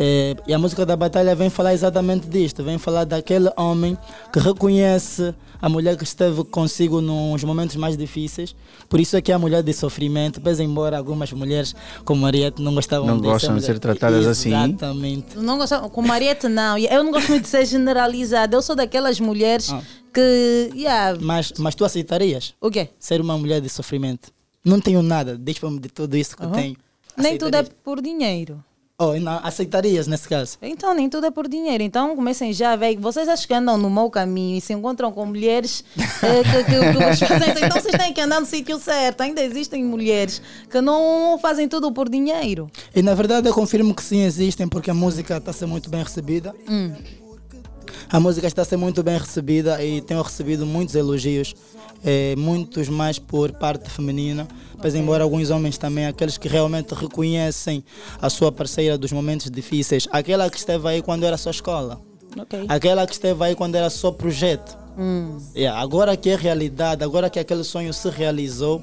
É, e a música da batalha vem falar exatamente disto, vem falar daquele homem que reconhece a mulher que esteve consigo nos momentos mais difíceis. Por isso é que é a mulher de sofrimento, pese embora algumas mulheres como Mariette não gostavam Não de gostam de ser tratadas assim. Exatamente. Não gosto, com Mariette não. Eu não gosto muito de ser generalizada. Eu sou daquelas mulheres Ah. que. Yeah, Mas, mas tu aceitarias? O quê? Ser uma mulher de sofrimento. Não tenho nada, deixa-me de tudo isso que eu Uhum. tenho. nem tudo é por dinheiro. Oh, não, aceitarias nesse caso? Então, nem tudo é por dinheiro. Então, comecem já ver. Vocês acham que andam no mau caminho e se encontram com mulheres eh, que, que, que vos fazem isso. Então, vocês têm que andar no sítio certo. Ainda existem mulheres que não fazem tudo por dinheiro. E na verdade eu confirmo que sim existem, porque a música está a ser muito bem recebida. Hum. A música está a ser muito bem recebida e tenho recebido muitos elogios, eh, muitos mais por parte feminina, pois embora alguns homens também, aqueles que realmente reconhecem a sua parceira dos momentos difíceis, aquela que esteve aí quando era só escola, Ok. aquela que esteve aí quando era só projeto. Hum. Yeah, agora que é realidade, agora que aquele sonho se realizou,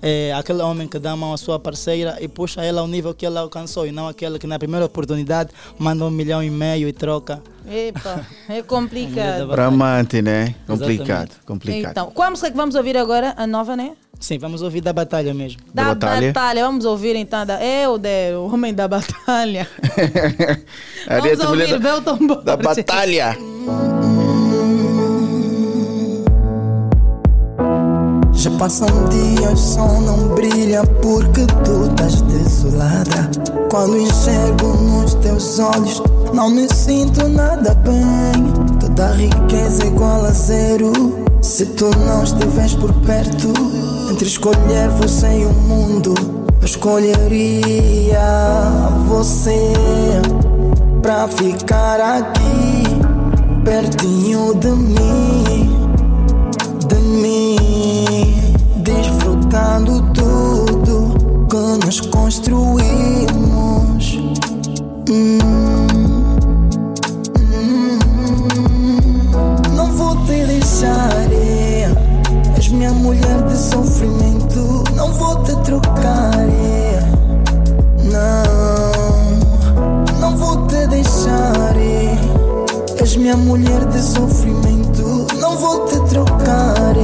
é aquele homem que dá a mão à sua parceira e puxa ela ao nível que ela alcançou e não aquele que na primeira oportunidade manda um milhão e meio e troca. Epa, é complicado. Para amante, né? Complicado, complicado. Então, qual a música que vamos ouvir agora? A nova, né? Sim, vamos ouvir da batalha mesmo. Da, batalha. Vamos ouvir então. Da, é o homem da batalha. vamos Ariete, ouvir mulher da- Belton Borges. da batalha. Já passam dias, o sol não brilha porque tu estás desolada. Quando enxergo nos teus olhos, não me sinto nada bem. Toda riqueza é igual a zero. Se tu não estiveres por perto, entre escolher você e o mundo, eu escolheria você pra ficar aqui, pertinho de mim desfrutando tudo que nós construímos. Hum, não vou te deixar, és minha mulher de sofrimento. Não vou te trocar, não, não vou te deixar. És minha mulher de sofrimento, não vou te trocar.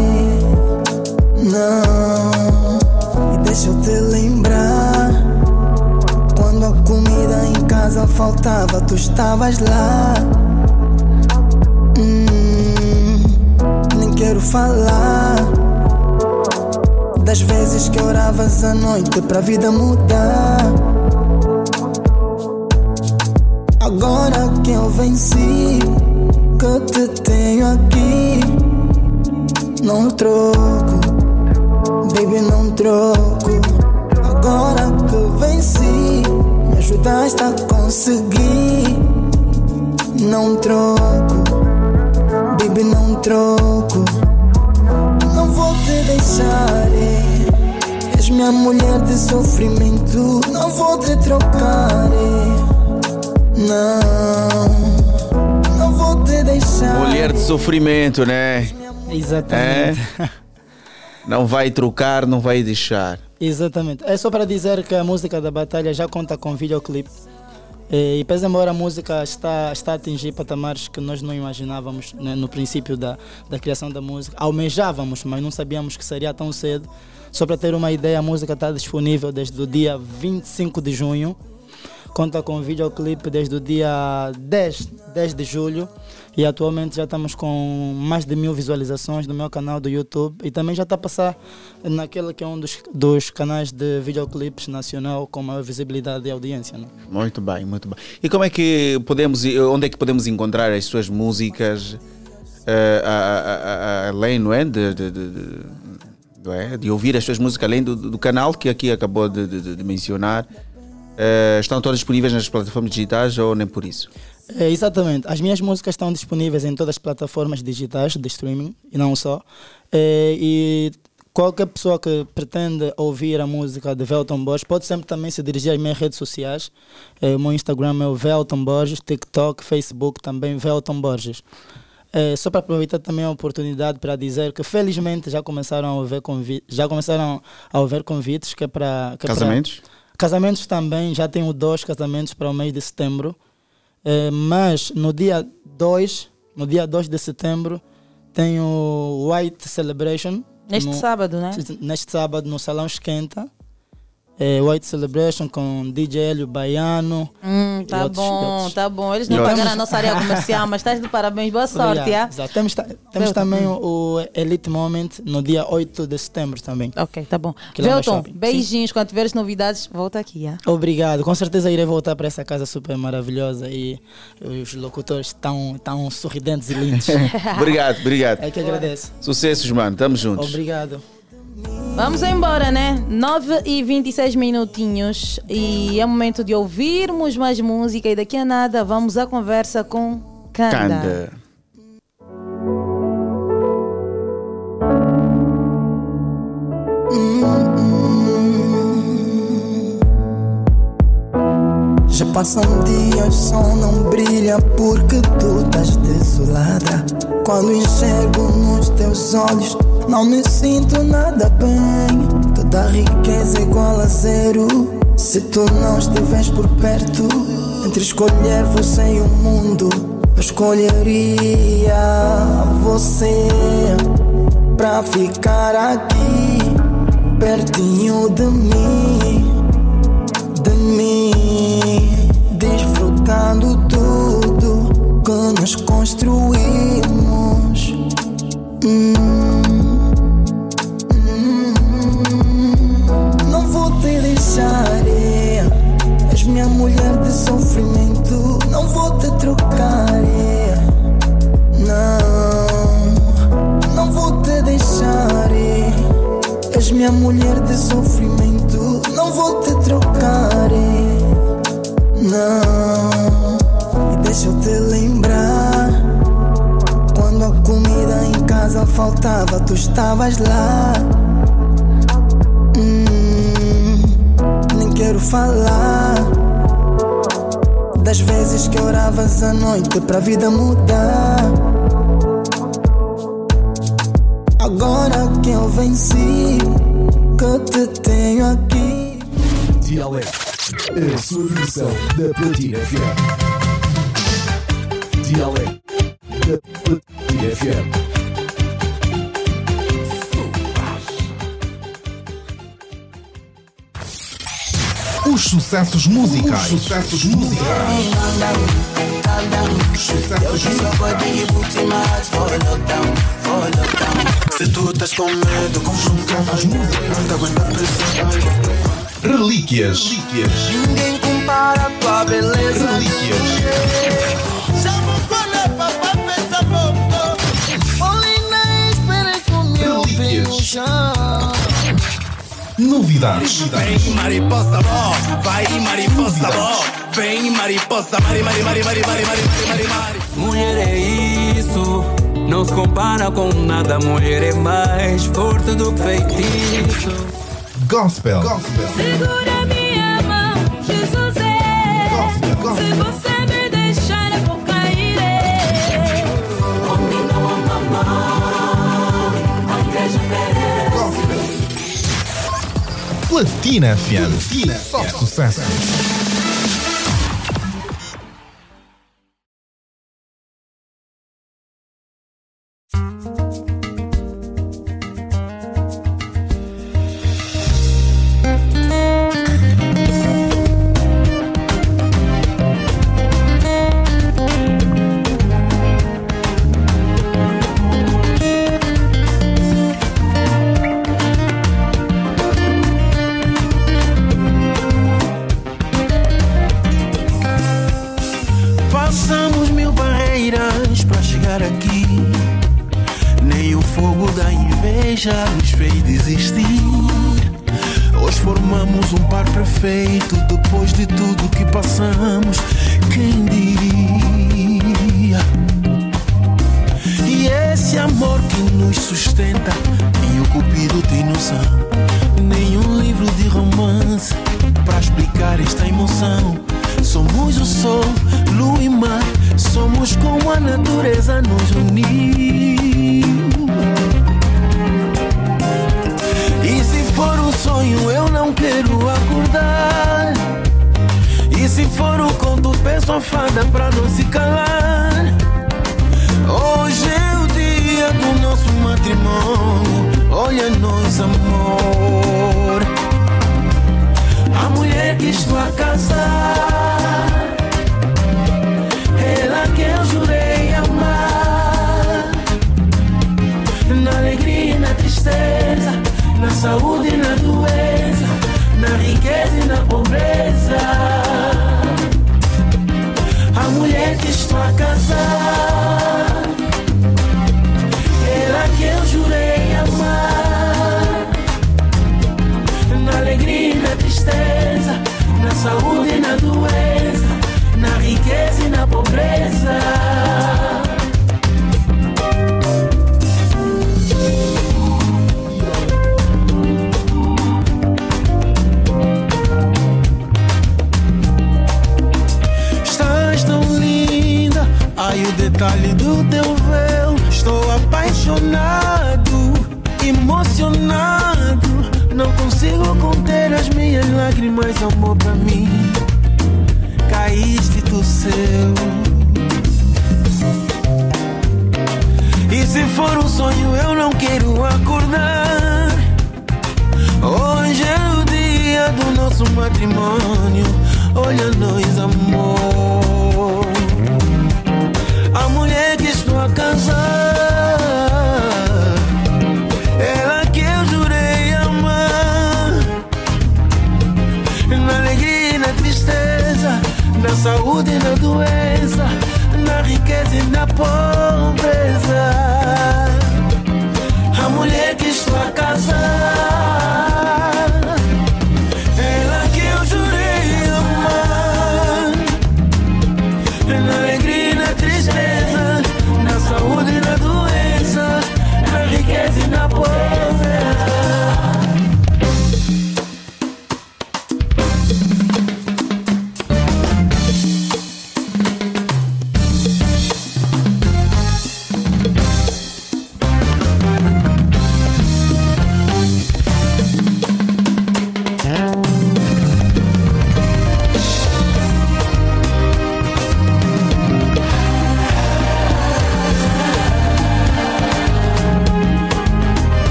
Não, deixa eu te lembrar. Quando a comida em casa faltava, tu estavas lá. Hum, nem quero falar das vezes que oravas à noite pra vida mudar. Agora que eu venci, que te tenho aqui, não troco, baby, não troco. Agora que venci, me ajudaste a conseguir, não troco, baby, não troco. Não vou te deixar, é. és minha mulher de sofrimento, não vou te trocar. é. Não, não vou te deixar. Mulher de sofrimento, né? Exatamente. É? Não vai trocar, não vai deixar. Exatamente. É só para dizer que a música da batalha já conta com videoclipe. E pese embora a música está, está a atingir patamares que nós não imaginávamos né, no princípio da, da criação da música, almejávamos, mas não sabíamos que seria tão cedo. Só para ter uma ideia, a música está disponível desde o dia 25 de junho, conta com videoclipe desde o dia 10, 10 de julho e atualmente já estamos com mais de mil visualizações no meu canal do YouTube e também já está a passar naquele que é um dos, dos canais de videoclipes nacional com maior visibilidade e audiência. Né? Muito bem, muito bem. E como é que podemos, onde é que podemos encontrar as suas músicas, além, não é? De, ouvir as suas músicas além do, do canal que aqui acabou de, mencionar. Eh, estão todas disponíveis nas plataformas digitais ou nem por isso? É, exatamente. As minhas músicas estão disponíveis em todas as plataformas digitais de streaming e não só. É, e qualquer pessoa que pretende ouvir a música de Velton Borges pode sempre também se dirigir às minhas redes sociais. É, o meu Instagram é o Velton Borges, TikTok, Facebook também Velton Borges. É, só para aproveitar também a oportunidade para dizer que felizmente já começaram a haver convites, já começaram a haver convites que é para é Casamentos? Casamentos também, já tenho dois casamentos para o mês de setembro. Eh, mas no dia 2, no dia 2 de setembro, tenho o White Celebration. Neste sábado, né? Neste sábado, no Salão Esquenta. Eh, White Celebration com DJ Hélio Baiano. Hum, tá outros- bom, outros. tá bom. Eles não pagaram a nossa área comercial, mas estás de parabéns. Boa sorte, yeah? exato. Temos, temos também o, o Elite Moment no dia 8 de setembro também. Ok, tá bom. Velton, Shopping. Sim. beijinhos. Quando tiveres novidades, volta aqui, yeah? Obrigado, com certeza irei voltar para essa casa super maravilhosa e os locutores estão tão sorridentes e lindos. obrigado, obrigado. É que agradeço. Sucessos, mano. Estamos juntos. Obrigado. Vamos embora, né? 9 e 26 minutinhos e é momento de ouvirmos mais música e daqui a nada vamos à conversa com Kanda. Canda. Já passam dias, o sol não brilha porque tu estás desolada. Quando enxergo nos teus olhos, não me sinto nada bem. Toda riqueza é igual a zero. Se tu não estiveres por perto, entre escolher você e o mundo, eu escolheria você pra ficar aqui, pertinho de mim de mim, desfrutando tudo que nós construímos. Hum, hum, não vou te deixar, és minha mulher de sofrimento. Não vou te trocar, não, não vou te deixar. És minha mulher de sofrimento, não vou te trocar. Não, deixa eu te lembrar. Quando a comida em casa faltava, tu estavas lá. Hum, nem quero falar das vezes que oravas à noite pra vida mudar. Agora que eu venci, que te tenho aqui. Dialeto, a versão da Platina FM. Dialeto da Platina FM. Os sucessos musicais. Os sucessos musicais. Se tu estás com medo, com sucessos musicais, aguenta a pressão. Relíquias. Relíquias. Ninguém compara a tua beleza. Relíquias. Novidades. Vem mariposa bó, vai mariposa bó, vem mariposa, mari mari mari mari mari mari mari mari. Mulher é isso, não se compara com nada. Mulher é mais forte do que feitiço. Gospel. Segura minha mão, Jesus é. Se você me Platina FM. Só sucesso.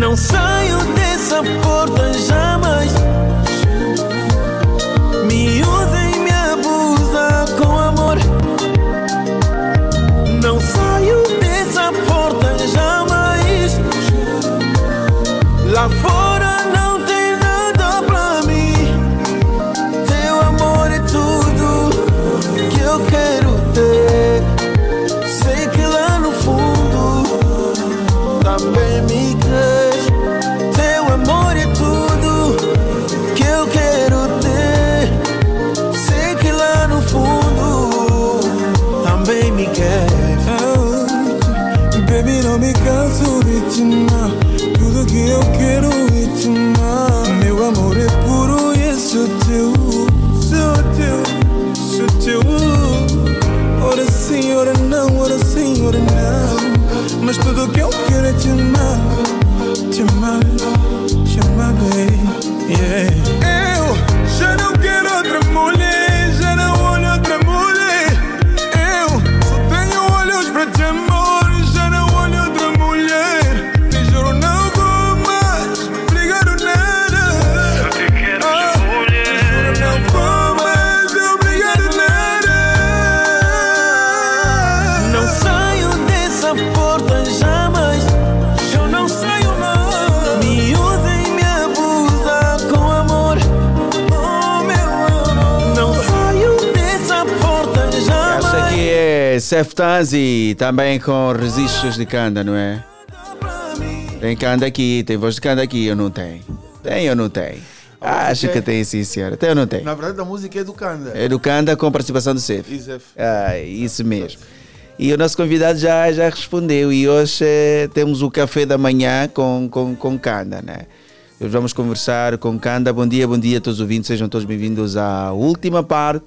Não saio dessa porta jamais. Mas tudo que eu quero é te amar. Te amar, te amar, baby. Yeah. Eu já não quero Seftazi, também com registros de canda, não é? Tem canda aqui, tem voz de canda aqui, eu não tenho. Tem ou não tem? Acho que tem sim, senhora. Tem ou não tem? Na verdade, a música é do Kanda. É do Canda com participação do Cef. Ah, isso mesmo. E o nosso convidado já, já respondeu. E hoje eh, temos o café da manhã com, com, com Canda, né? Hoje vamos conversar com Canda. Bom dia, bom dia a todos os ouvintes. Sejam todos bem-vindos à última parte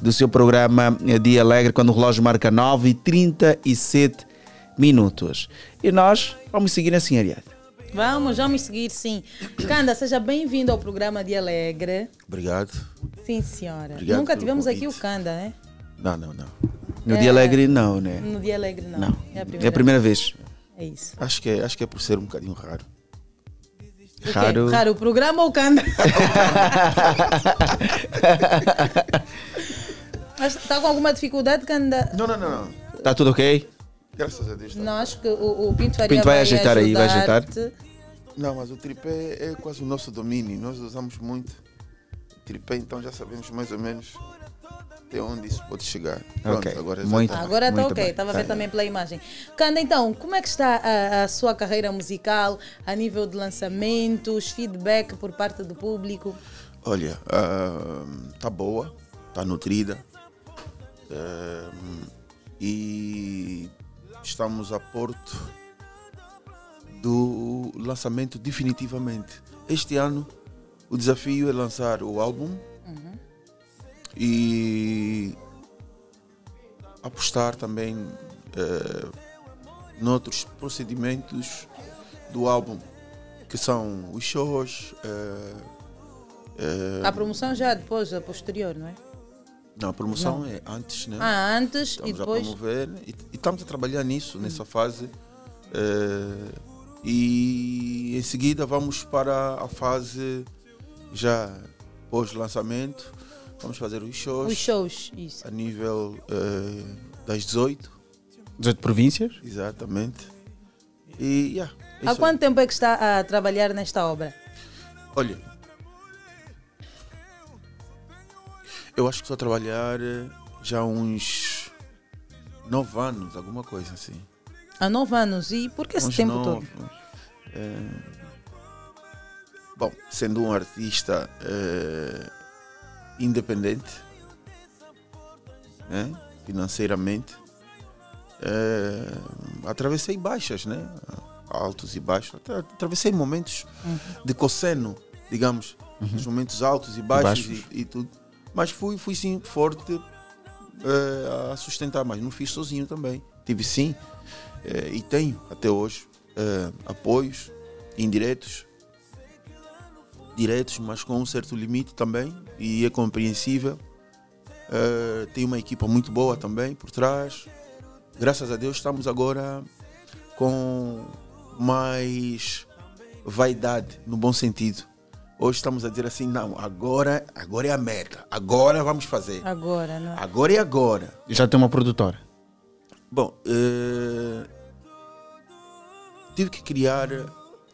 do seu programa eh, Dia Alegre, quando o relógio marca 9 e 37 minutos. E nós vamos seguir assim, Ariadne. Vamos, vamos seguir sim. Canda, seja bem-vindo ao programa de Alegre. Obrigado. Sim, senhora. Obrigado Nunca tivemos aqui o convite. Canda, né? Não, não, não. No É. Dia Alegre, não, né? No Dia Alegre, não. Não. É a primeira, É a primeira vez. É isso. Acho que, é, acho que é por ser um bocadinho raro. O? Raro. Raro, o programa ou o Canda? Mas está com alguma dificuldade, Canda? Não, não, não. não. Tá tudo ok? Graças a Deus. Não, acho que o, o Pinto Faria Pinto vai ajeitar aí, vai ajeitar. Não, mas o tripé é quase o nosso domínio. Nós usamos muito o tripé, então já sabemos mais ou menos até onde isso pode chegar. Pronto, Ok, agora muito tá. Agora está ok, bem. estava a Tá. ver também pela imagem. Canda, então, como é que está a, a sua carreira musical a nível de lançamentos, feedback por parte do público? Olha, está boa, está nutrida. E estamos a porto do lançamento definitivamente. Este ano o desafio é lançar o álbum e apostar também eh, noutros procedimentos do álbum, que são os shows. eh, eh, A promoção já depois, a posterior, não é? Não, a promoção Não. é antes, né? Ah, antes estamos e depois. a promover e, e estamos a trabalhar nisso, nessa fase. eh, e em seguida vamos para a fase já pós-lançamento. Vamos fazer os shows. Os shows, isso. A nível eh, das 18. 18 províncias? Exatamente. E, yeah, é Há quanto tempo é que está a trabalhar nesta obra? aí. Olha, eu acho que estou a trabalhar eh, já há uns 9 anos, alguma coisa assim. Há nove anos. E por que esse Uns tempo nove. todo? Eh, bom, sendo um artista eh, independente, né, financeiramente, eh, atravessei baixas, né, altos e baixos. Atra- Atravessei momentos Uhum. de cosseno, digamos, Uhum. os momentos altos e baixos, Baixos. E, e tudo. Mas fui, fui sim forte eh, a sustentar, mas não fiz sozinho também. Tive sim, eh, e tenho até hoje, eh, apoios indiretos, diretos, mas com um certo limite também, e é compreensível. Tenho uma equipa muito boa também por trás. Graças a Deus estamos agora com mais vaidade, no bom sentido. Hoje estamos a dizer assim, não, agora, agora é a meta, agora vamos fazer. Agora, não é? Agora é agora. Já tem uma produtora. Bom, eh, tive que criar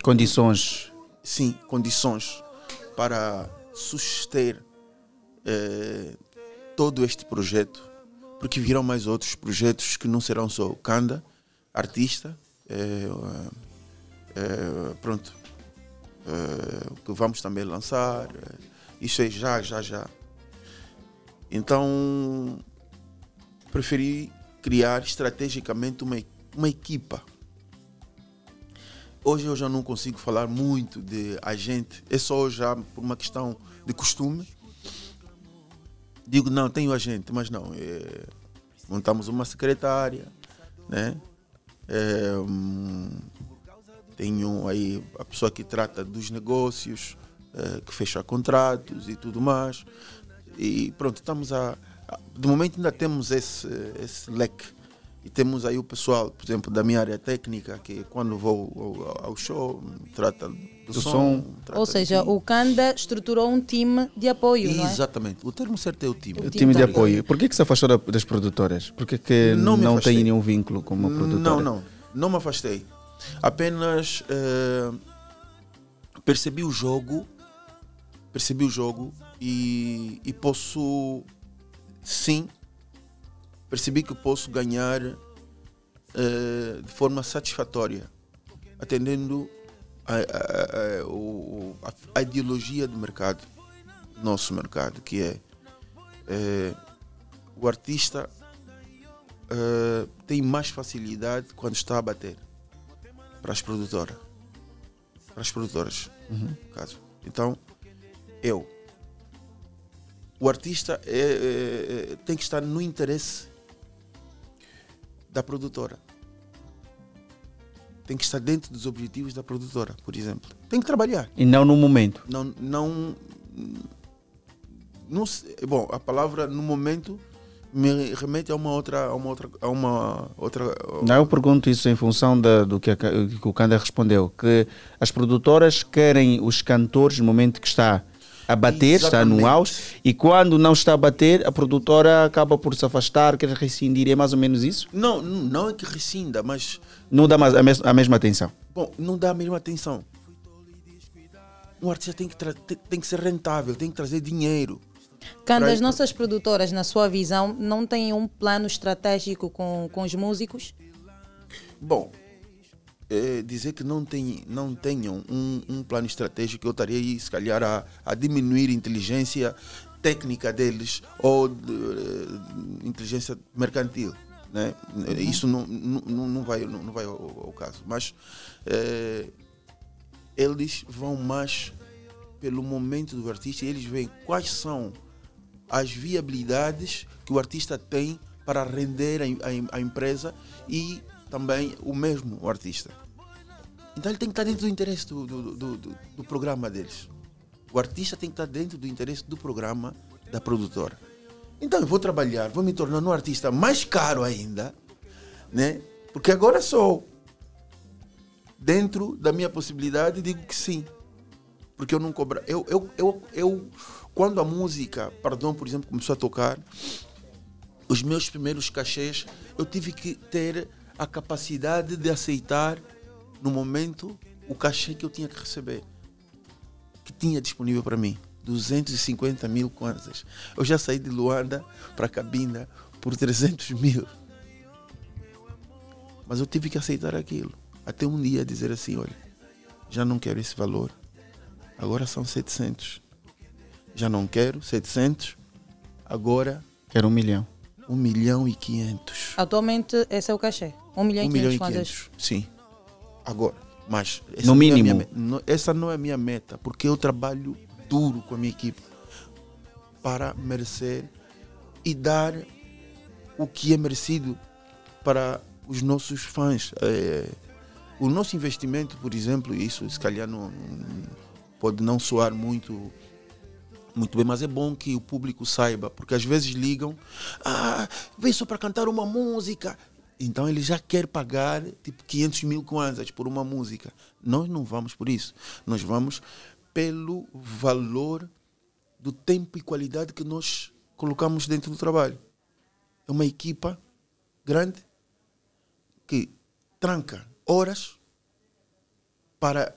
Condições. sim, condições para suster eh, todo este projeto, porque virão mais outros projetos que não serão só o Kanda, artista, eh, pronto, eh, que vamos também lançar, eh, isso é já, já, já. Então, preferi criar estrategicamente uma, uma equipa. Hoje eu já não consigo falar muito de agente, é só já por uma questão de costume. Digo, não, tenho agente, mas não. é, montamos uma secretária, né? É, hum, tenho aí a pessoa que trata dos negócios, é, que fecha contratos e tudo mais. E pronto, estamos a. a- De momento ainda temos esse, esse leque. E temos aí o pessoal, por exemplo, da minha área técnica, que quando vou ao, ao show, trata do, Do som. som. trata Ou seja, o Kanda estruturou um time de apoio, não é? Exatamente. O termo certo é o time. O time de apoio. Por que, que se afastou da- das produtoras? Por que, que Não não, tem nenhum vínculo com uma produtora? Não, não. Não me afastei. Apenas eh, percebi o jogo, percebi o jogo e, e posso, sim, percebi que posso ganhar eh, de forma satisfatória, atendendo a, a- a- a- ideologia do mercado, nosso mercado, que é eh, o artista tem mais facilidade quando está a bater para as produtoras. Para as produtoras, Uhum. caso. Então, eu. O artista é- é- é- tem que estar no interesse da produtora. Tem que estar dentro dos objetivos da produtora, por exemplo. Tem que trabalhar. E não no momento. Não, não, não bom, a palavra no momento me remete a uma outra, a uma outra, a uma outra. Não, eu pergunto isso em função da- do que, a que o Kanda respondeu, que as produtoras querem os cantores no momento que está a bater, está no Exatamente. auge, e quando não está a bater, a produtora acaba por se afastar, quer rescindir, é mais ou menos isso? Não, não é que rescinda, mas Não dá mais a, mes- a mesma atenção. bom, não dá a mesma atenção. Um artista tem que, tem, tem que ser rentável, tem que trazer dinheiro. Pra- as nossas produtoras, na sua visão, não têm um plano estratégico com, com os músicos? Bom, é, dizer que não, tem, não tenham um, um plano estratégico, eu estaria aí, se calhar, a, a diminuir a inteligência técnica deles ou de, eh, inteligência mercantil. Né? Isso não, não, não não vai, não, não vai ao, ao caso. Mas eh, eles vão mais pelo momento do artista e eles veem quais são as viabilidades que o artista tem para render a, a- a empresa e também o mesmo o artista. Então ele tem que estar dentro do interesse do, do, do, do- programa deles. O artista tem que estar dentro do interesse do programa da produtora. Então eu vou trabalhar, vou me tornar um artista mais caro ainda, né? Porque agora sou dentro da minha possibilidade, digo que sim. Porque eu não cobro. Eu, eu, eu, eu, quando a música, perdão, por exemplo, começou a tocar, os meus primeiros cachês, eu tive que ter a capacidade de aceitar no momento o cachê que eu tinha que receber, que tinha disponível para mim. 250 mil kwanzas. Eu já saí de Luanda para Cabinda por 300 mil. Mas eu tive que aceitar aquilo. Até um dia dizer assim: olha, já não quero esse valor. Agora são 700. Já não quero 700. Agora. Quero um milhão. 1 milhão e 500. Atualmente, esse é o cachê. 1 milhão e 1 500 milhão e kwanzas. 500. Sim. Agora. Mas. essa No não é a mínimo. minha essa não é a minha meta. Porque eu trabalho duro com a minha equipe para merecer e dar o que é merecido para os nossos fãs. É, o nosso investimento, por exemplo, isso se calhar não, não- pode não soar muito muito bem, mas é bom que o público saiba, porque às vezes ligam, ah, vem só para cantar uma música. Então ele já quer pagar tipo 500 mil kwanzas por uma música. Nós não vamos por isso. Nós vamos pelo valor do tempo e qualidade que nós colocamos dentro do trabalho. É uma equipa grande que tranca horas para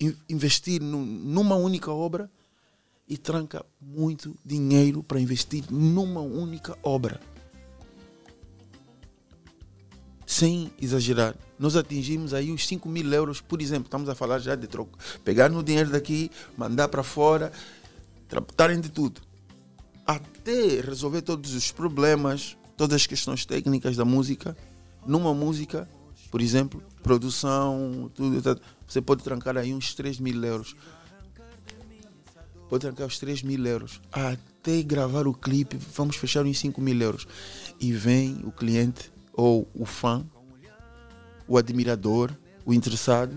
in- investir num- numa única obra e tranca muito dinheiro para investir numa única obra. Sem exagerar, nós atingimos aí os 5 mil euros, por exemplo. Estamos a falar já de troco. Pegar no dinheiro daqui, mandar para fora, tratarem de tudo. Até resolver todos os problemas, todas as questões técnicas da música. Numa música, por exemplo, produção, tudo, você pode trancar aí uns 3 mil euros pode trancar os 3 mil euros. Até gravar o clipe, vamos fechar uns 5 mil euros. E vem o cliente, ou o fã, o admirador, o interessado,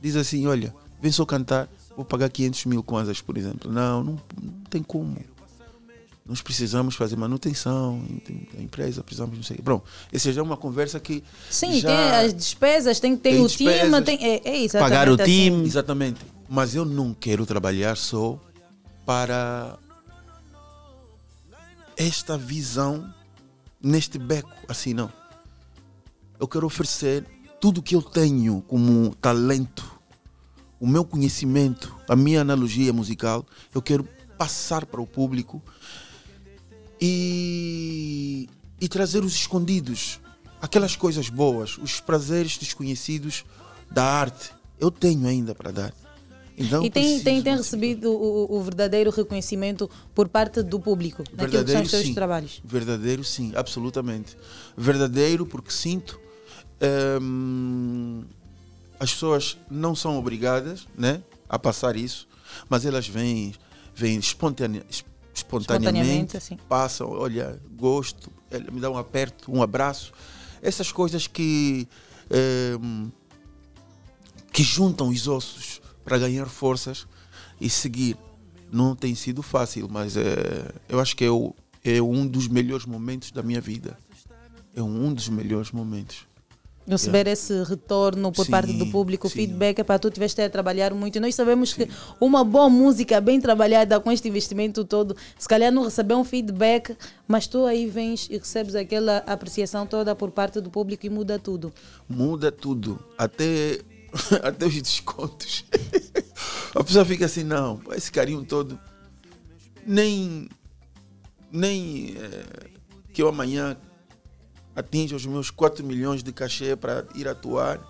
diz assim: Olha, vem só cantar, vou pagar 500 mil kwanzas, por exemplo. Não, não, não tem como. Nós precisamos fazer manutenção da empresa, precisamos não sei o. Pronto, essa já é uma conversa que. Sim, já tem as despesas, tem que ter o time, tem, é, é exatamente assim. Exatamente. Mas eu não quero trabalhar só para esta visão neste beco, assim não. Eu quero oferecer tudo que eu tenho como talento, o meu conhecimento, a minha analogia musical, eu quero passar para o público e, e trazer os escondidos, aquelas coisas boas, os prazeres desconhecidos da arte. Eu tenho ainda para dar. Então, E tem, tem, tem recebido o, o verdadeiro reconhecimento por parte do público naquilo que são os seus sim. trabalhos. Verdadeiro, sim, absolutamente. Verdadeiro, porque sinto. hum, as pessoas não são obrigadas né, a passar isso, mas elas vêm, vêm espontane- es- espontaneamente, Espontaneamente, assim. passam, olha, gosto, ela me dá um aperto, um abraço. Essas coisas que, hum, que juntam os ossos para ganhar forças e seguir. Não tem sido fácil, mas é, eu acho que é, o- é um dos melhores momentos da minha vida. É um dos melhores momentos. Receber esse retorno por Sim, parte do público, o sim. feedback é para tu tiveste a trabalhar muito. E nós sabemos que uma boa música bem trabalhada com este investimento todo, se calhar não receber um feedback, mas tu aí vens e recebes aquela apreciação toda por parte do público e muda tudo. Muda tudo, até, até os descontos. A pessoa fica assim, não, esse carinho todo, nem, nem eh, que eu amanhã atinja os meus 4 milhões de cachê para ir atuar,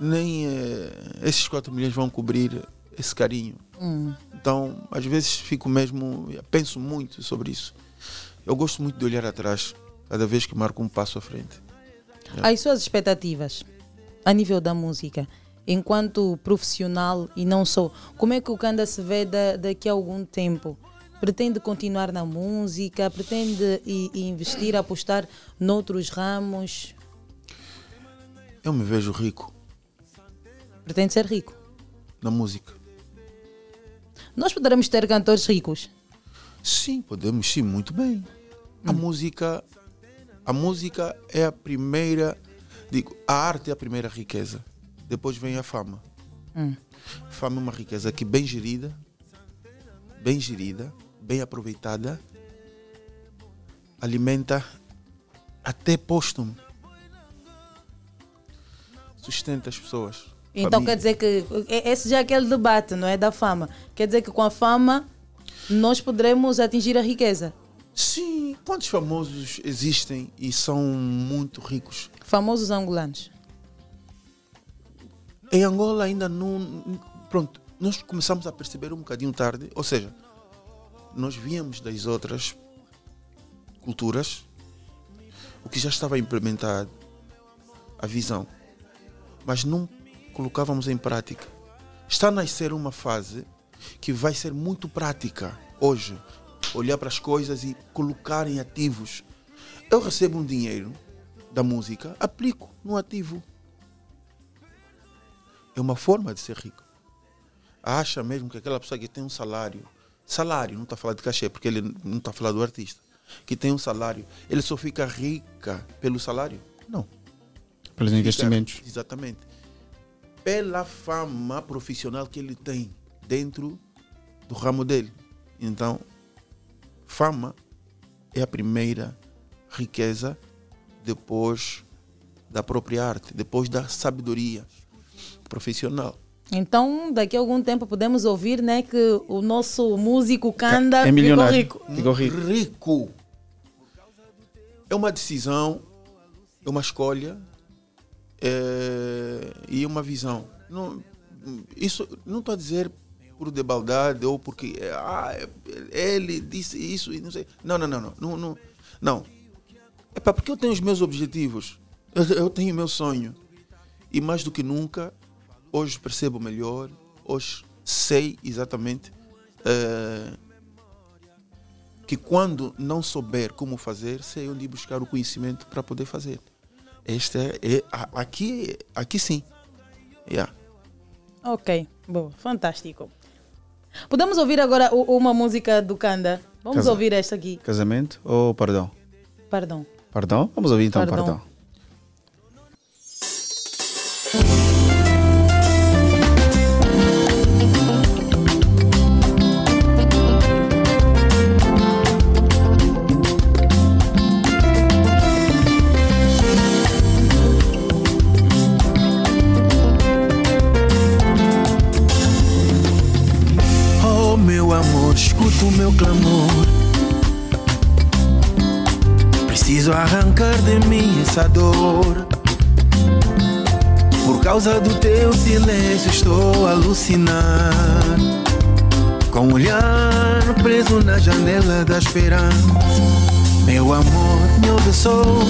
nem eh, esses 4 milhões vão cobrir esse carinho. Hum. Então, às vezes fico mesmo, penso muito sobre isso. Eu gosto muito de olhar atrás, cada vez que marco um passo à frente. As suas expectativas a nível da música, enquanto profissional e não só, como é que o Kanda se vê da- daqui a algum tempo? Pretende continuar na música? Pretende i- i investir, apostar noutros ramos? Eu me vejo rico Pretende ser rico? na música. Nós poderemos ter cantores ricos? Sim, podemos, sim, muito bem. A música, a música é a primeira, digo, a arte é a primeira riqueza. Depois vem a fama. Hum. Fama é uma riqueza que bem gerida, bem gerida, bem aproveitada, alimenta até póstumo. Sustenta as pessoas. Então Família. quer dizer que e- esse já é aquele debate, não é? Da fama. Quer dizer que com a fama nós poderemos atingir a riqueza. Sim, quantos famosos existem e são muito ricos? Famosos angolanos. Em Angola ainda não. Pronto, nós começamos a perceber um bocadinho tarde, ou seja, nós víamos das outras culturas o que já estava implementado, a visão, mas não colocávamos em prática. Está a nascer uma fase que vai ser muito prática hoje. olhar para as coisas e colocar em ativos. Eu recebo um dinheiro da música, aplico no ativo. É uma forma de ser rico. Acha mesmo que aquela pessoa que tem um salário, salário, não está falar de cachê, porque ele não está falar do artista, que tem um salário, ele só fica rica pelo salário? Não. Pelos Fica- investimentos. Exatamente. Pela fama profissional que ele tem dentro do ramo dele. Então, fama é a primeira riqueza depois da própria arte, depois da sabedoria profissional. Então, daqui a algum tempo podemos ouvir né, que o nosso músico Kanda É ficou milionário. rico. Ficou rico. rico. É uma decisão, é uma escolha é, e uma visão. Não, isso não estou a dizer por debaldade ou porque ah, ele disse isso e não sei. Não, não, não, não. Não, não, não. É para porque eu tenho os meus objetivos. Eu, tenho o meu sonho. E mais do que nunca, hoje percebo melhor, hoje sei exatamente eh, que quando não souber como fazer, sei onde buscar o conhecimento para poder fazer. Este é, é- aqui, aqui sim. Yeah. Ok, boa, fantástico. Podemos ouvir agora uma música do Kanda? Vamos Casa- ouvir esta aqui. Casamento ou perdão? Perdão. Perdão? Vamos ouvir então Perdão. perdão. Preciso arrancar de mim essa dor. Por causa do teu silêncio estou a alucinar. Com o olhar preso na janela da esperança. Meu amor, meu tesoro.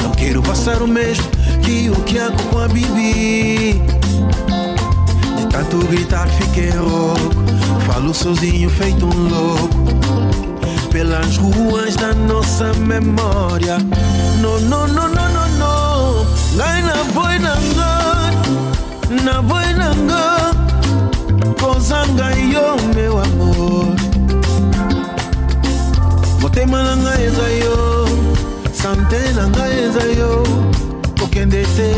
Não quero passar o mesmo que o Kiako com a Bibi. De tanto gritar fiquei rouco Falo sozinho feito um louco Pelas ruas da nossa memória. No, no, no, no, no, no. Ngai na boi na nga Na boi na ngai yo meu amor Motema na ngai eza yo. Sante na ngai eza yo. Kokende te.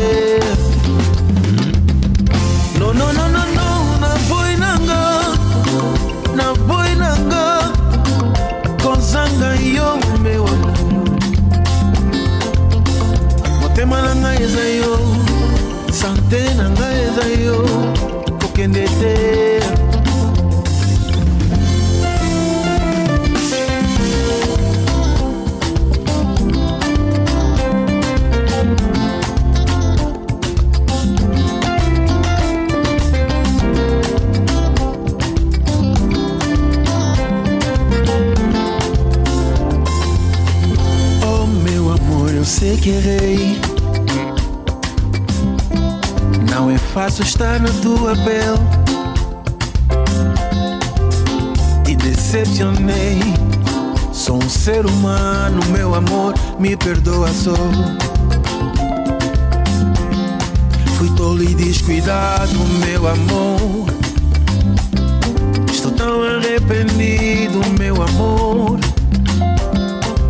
No, no, no, no, eza yo, sante na ngai eza yo, kokende te. Oh sei que errei. Fácil estar na tua pele. E decepcionei. Sou um ser humano, meu amor, me perdoa só. Fui tolo e descuidado, meu amor. Estou tão arrependido, meu amor.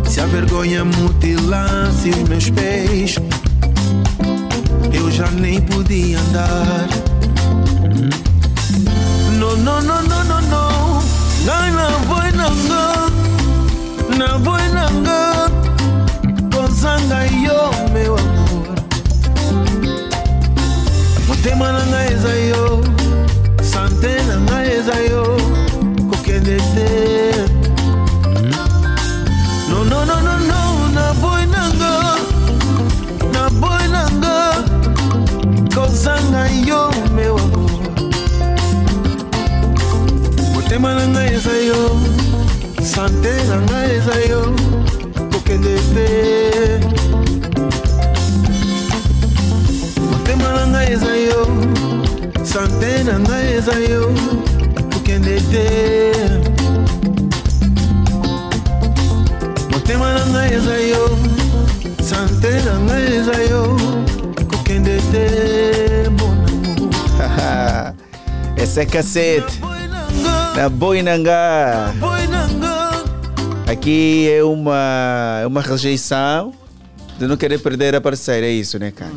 Se a vergonha mutilasse os meus pés, nem podia andar. No, no, no, no, no, no. Na boi nanga, na boi nanga, kozanga yo, meu amor. Motema eza yo, eza yo. Sante na ngai eza yo. Kokende te motema na ngai eza yo. Sante na ngai eza yo. Kokende te motema na ngai eza yo. Sante na ngai eza yo. Kokende te monamo eseka 7 Na Boinangá. Aqui é uma, é uma rejeição de não querer perder a parceira. É isso, né, cara?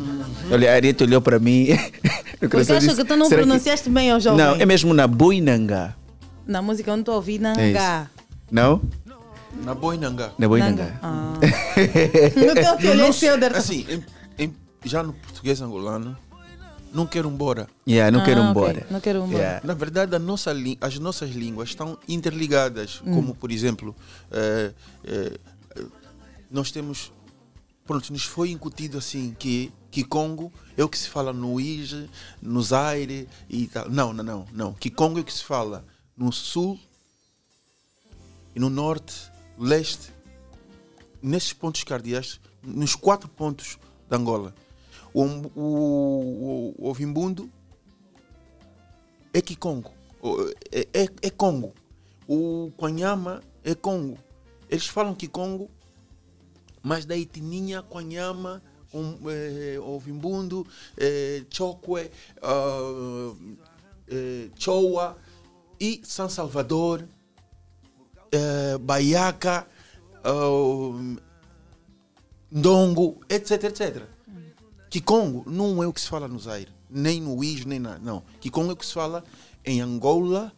Olha, a Ariete olhou para mim. acho disse, que tu não "Será pronunciaste bem, ó jovem. Não, é mesmo na Boinangá. Na música eu não estou ouvindo É. Nangá. Não? Na Boinangá. Na Boinangá. Ah. Não tenho que olhar. Assim, em- em- já no português angolano, não quero embora. Yeah, não quero Ah, ok. embora. Não quero embora. Yeah. Na verdade, a nossa as nossas línguas estão interligadas, Hum. como por exemplo, eh, eh, nós temos, pronto, nos foi incutido assim que Kikongo é o que se fala no Ige, no Zaire e tal. Não, não, não, não. Kikongo é o que se fala no sul e no norte, leste, nesses pontos cardeais, nos quatro pontos da Angola. O, o, o, Ovimbundo é Kikongo. É, é, é Congo. O Quanyama é Congo. Eles falam Kikongo, mas da etnia Quanyama, um, é, Ovimbundo, é, Chokwe, ah, é, Chowa e San Salvador, é, Baiaca, ah, Ndongo, etc, etc. Kikongo não é o que se fala no Zaire, nem no Is, nem nada. Não. Kikongo é o que se fala em Angola,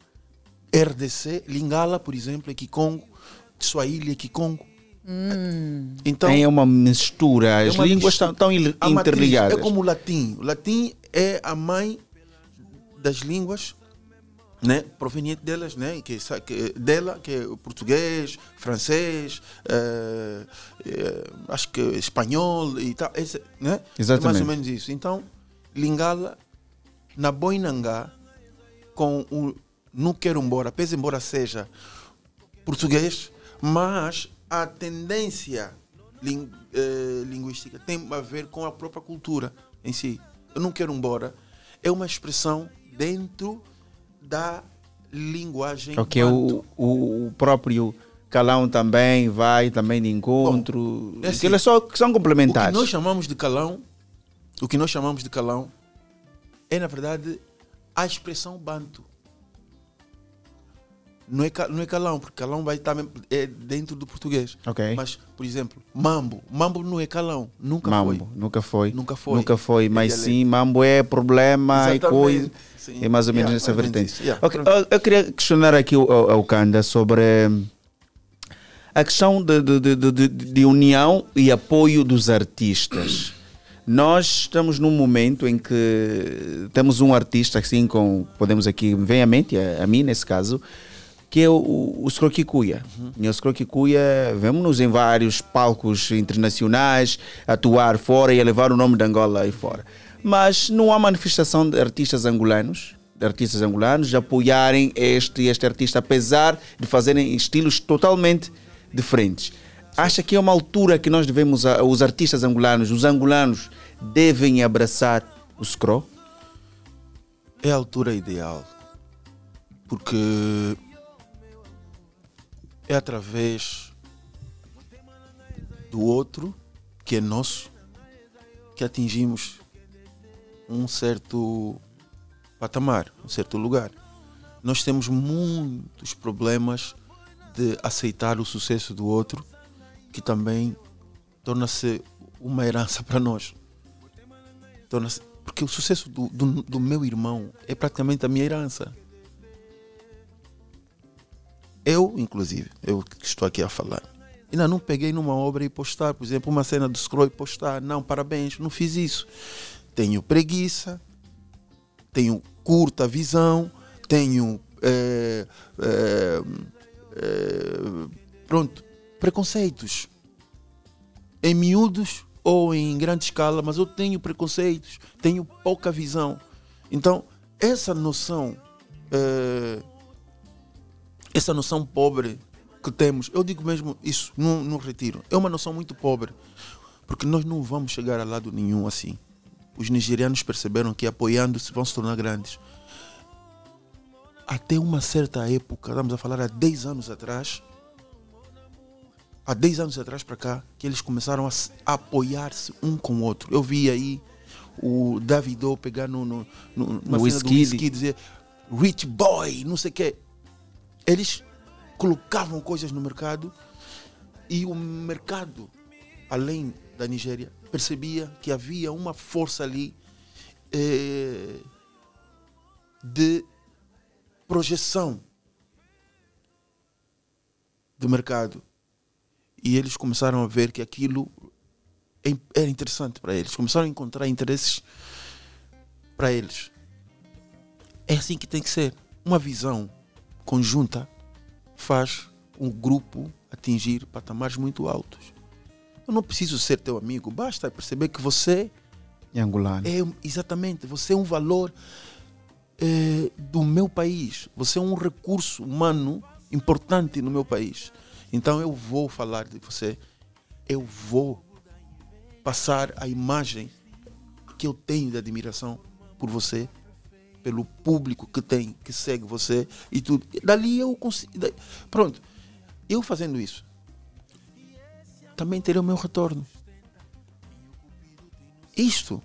RDC, Lingala, por exemplo, é Kikongo, Swahili é Kikongo. Hum. Então, é uma mistura. As é uma línguas mistura. estão, A matriz interligadas. É como o latim. O latim é a mãe das línguas né, proveniente delas, né, que, que dela, que é português, francês, eh, eh, acho que espanhol e tal, esse, né? É mais Exatamente. ou menos isso. Então, Lingala, na Boinangá, com o não quero embora, pese embora seja português, mas a tendência lin- eh, linguística tem a ver com a própria cultura em si. Eu não quero embora é uma expressão dentro da linguagem. Ok, o, o, o próprio Calão também vai também de encontro. é assim, Aquilo é só que são O que complementares. nós chamamos de calão, o que nós chamamos de calão, é na verdade a expressão banto. Não é, não é calão, porque calão vai estar é dentro do português. Ok. Mas, por exemplo, mambo. Mambo não é calão. Nunca mambo, foi. nunca foi. Nunca foi. Nunca foi, É mas dialeto. sim, mambo é problema e Exatamente. coisa. Sim. É mais ou menos Yeah, nessa vertente. Yeah, Ok, eu, eu queria questionar aqui ao, Kanda sobre hum, a questão de, de- de- de união e apoio dos artistas. Nós estamos num momento em que temos um artista, assim, com, podemos aqui, vem à mente, a, a mim nesse caso, que é o, o Scroquikuya. E o Scroquikuya, vemos-nos em vários palcos internacionais, atuar fora e a levar o nome de Angola aí fora. Mas não há manifestação de artistas angolanos, de artistas angolanos, de apoiarem este este artista, apesar de fazerem estilos totalmente diferentes. Acha que é uma altura que nós devemos, os artistas angolanos, os angolanos, devem abraçar o Scro? É a altura ideal. Porque é através do outro, que é nosso, que atingimos um certo patamar, um certo lugar. Nós temos muitos problemas de aceitar o sucesso do outro, que também torna-se uma herança para nós. Torna-se- porque o sucesso do, do, do meu irmão é praticamente a minha herança. Eu, inclusive, eu que estou aqui a falar, ainda não peguei numa obra e postar, por exemplo, uma cena do Scroll e postar. Não, parabéns, não fiz isso. Tenho preguiça, tenho curta visão, tenho. eh, eh, eh, pronto, preconceitos. Em miúdos ou em grande escala, mas eu tenho preconceitos, tenho pouca visão. Então, essa noção. eh, essa noção pobre que temos, eu digo mesmo isso no, no retiro, é uma noção muito pobre, porque nós não vamos chegar a lado nenhum assim. Os nigerianos perceberam que apoiando-se vão se tornar grandes. Até uma certa época, estamos a falar há 10 anos atrás, há 10 anos atrás para cá, que eles começaram a, se- a apoiar-se um com o outro. Eu vi aí o Davido pegar no, no, no, No whisky e dizer Rich Boy, não sei o quê. Eles colocavam coisas no mercado e o mercado, além da Nigéria, percebia que havia uma força ali eh, de projeção do mercado. E eles começaram a ver que aquilo é- era interessante para eles. Começaram a encontrar interesses para eles. É assim que tem que ser. Uma visão conjunta faz um grupo atingir patamares muito altos. Eu não preciso ser teu amigo, basta perceber que você E angolano. é exatamente, você é um valor eh, do meu país. Você é um recurso humano importante no meu país. Então eu vou falar de você, eu vou passar a imagem que eu tenho de admiração por você, pelo público que tem, que segue você e tudo. Dali eu consigo. da- Pronto, eu fazendo isso, também terei o meu retorno. Isto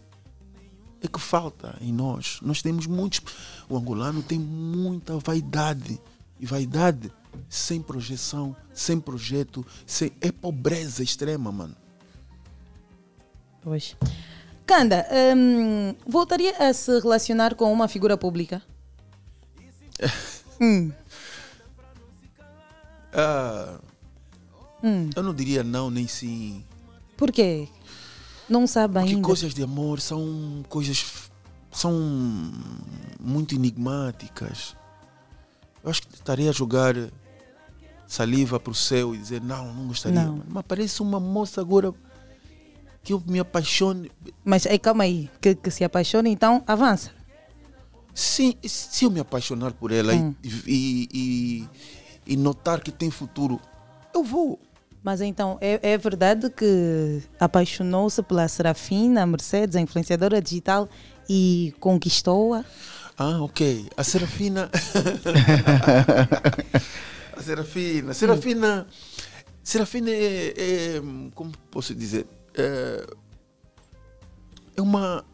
é que falta em nós. Nós temos muitos. O angolano tem muita vaidade. E vaidade sem projeção, sem projeto, sem... é pobreza extrema, mano. Pois. Canda, hum, voltaria a se relacionar com uma figura pública? Hum. Ah, Hum. Eu não diria não, nem sim. Por quê? Não sabe Porque ainda. coisas de amor são coisas. são muito enigmáticas. Eu acho que estaria a jogar saliva para o céu e dizer não, não gostaria. Não. Mas parece uma moça agora que eu me apaixone. Mas aí, calma aí, que, que se apaixona, então avança. Sim, se eu me apaixonar por ela Hum. e, e, e, e notar que tem futuro, eu vou. Mas então, é, é verdade que apaixonou-se pela Serafina Mercedes, a influenciadora digital, e conquistou-a? Ah, ok. A Serafina. a Serafina. Serafina. Serafina é, é- Como posso dizer? É, é uma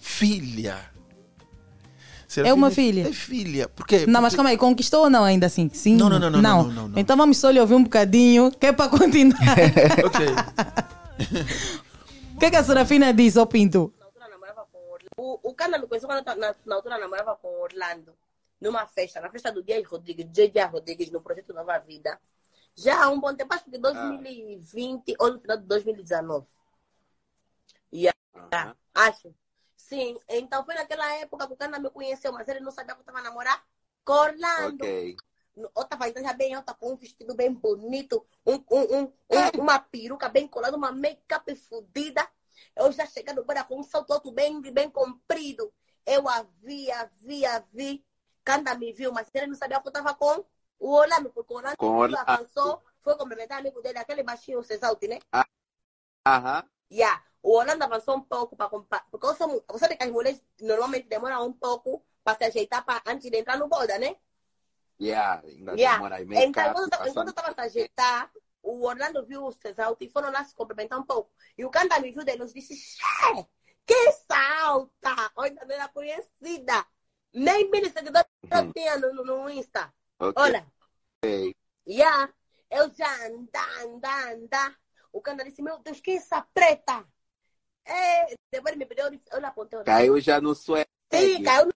filha. É uma filha? É filha. Porque, Não, mas calma aí, conquistou ou não ainda assim? Sim? Não, não, não, não, não, não, não. Então vamos só lhe ouvir um bocadinho, que é para continuar. ok. O que, que a Serafina disse, ô Pinto? O, o Cana me conheceu quando na, na altura namorava com Orlando, numa festa, na festa do Dias Rodrigues, Dias Rodrigues, no projeto Nova Vida. Já há um bom tempo, acho que 2020 ou no final de 2019. Yeah. Acho. Sim, então foi naquela época que o Cana me conheceu, mas ele não sabia que eu estava namorar com Orlando. Ok. Eu estava já bem, estava com um vestido bem bonito, um, um, um, um- uma peruca bem colada, uma make-up fodida. Eu já chegando agora com um salto alto bem, bem comprido. Eu a vi, a vi, a vi. Canda me viu, mas ele não sabia que eu estava com o Orlando, porque o Orlando Com quando Orlando. avançou, foi cumprimentar amigo dele, aquele baixinho, o Cesalti, né? Aham. Yeah. O Orlando avançou um pouco para comprar. Porque eu sou, mu- você sabe que as mulheres normalmente demoram um pouco para se ajeitar pra, antes de entrar no boda, né? Yeah, ainda Yeah. demora aí, Então, enquanto, eu enquanto eu estava a se ajeitar, o Orlando viu o Cesalto e foram lá se cumprimentar um pouco. E o Canta me viu de longe e disse: Xé, que salta! Ainda não era conhecida. Nem mil seguidores eu tinha no, no, Insta. Ok. Olha, Ok. yeah. eu já andar, andar, andar. O Canta disse: Meu Deus, que é essa preta? É, depois ele me pediu, eu lhe apontei. Caiu já no sué. Sim, caiu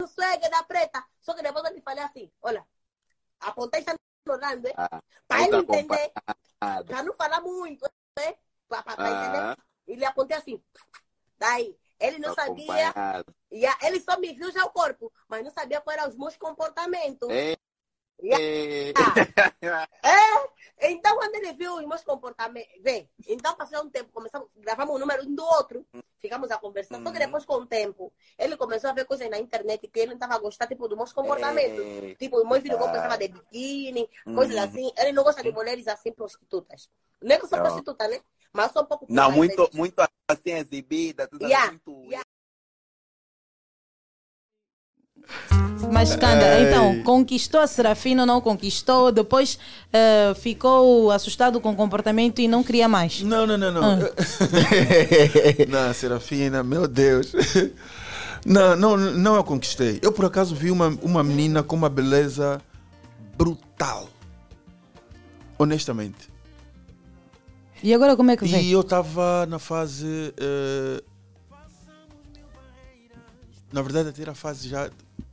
no swag da preta. Só que depois eu lhe falei assim: Olha, apontei já no hein? Ah, Para ele entender. acompanhado. Pra não falar muito, né? Pra Ah. entender. E lhe apontei assim. Daí, ele não sabia. E ele só me viu já o corpo, mas não sabia quais eram os meus comportamentos. É. Yeah. É, então quando ele viu os meus comportamentos, vê, então passou um tempo, começamos, gravamos um número um do outro, ficamos a conversar, só que depois com o tempo, ele começou a ver coisas na internet que ele não estava a gostar, tipo, dos meus comportamentos. É. Tipo, os meus vídeos que eu pensava de biquíni, coisas Uhum. assim. Ele não gosta de mulheres assim prostitutas. É que eu sou Não. prostituta, né? Mas sou um pouco Não, muito, muito assim exibida, tudo Yeah, muito. yeah. Mas Canda, então, conquistou a Serafina ou não conquistou? Depois eh, ficou assustado com o comportamento e não queria mais? Não, não, não, não. Ah. não, Serafina, meu Deus. Não, não, não eu conquistei. Eu por acaso vi uma, uma menina com uma beleza brutal. Honestamente. E agora como é que vem? E eu estava na fase. eh, na verdade, até era a fase já.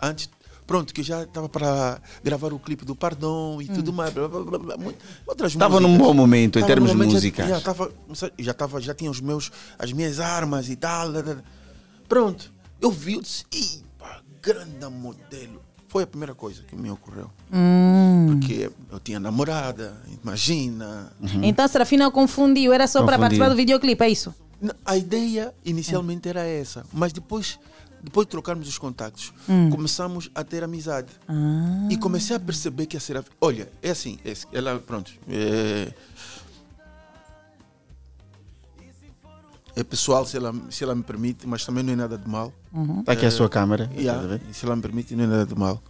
Antes. Pronto, que já estava para gravar o clipe do Pardon e tudo mais. Blá, blá, blá, blá, outras Estava num bom momento em Tava termos momento, já- musicais. Já, estava, já, estava, já tinha os meus, as minhas armas e tal. blá, blá, blá. Pronto, eu vi, eu disse, "Ipa, grande modelo. Foi a primeira coisa que me ocorreu. Hum. Porque eu tinha namorada, imagina. Então a Serafina confundiu, era só para participar do videoclipe, é isso? A ideia inicialmente era essa, mas depois, depois de trocarmos os contactos, Hum. começamos a ter amizade. Ah. E comecei a perceber que a Serafina. Olha, é assim, é, ela, pronto. É, é pessoal, se ela, se ela me permite, mas também não é nada de mal. Uhum. Tá aqui a sua câmera, Yeah, estás a ver? se ela me permite, não é nada de mal.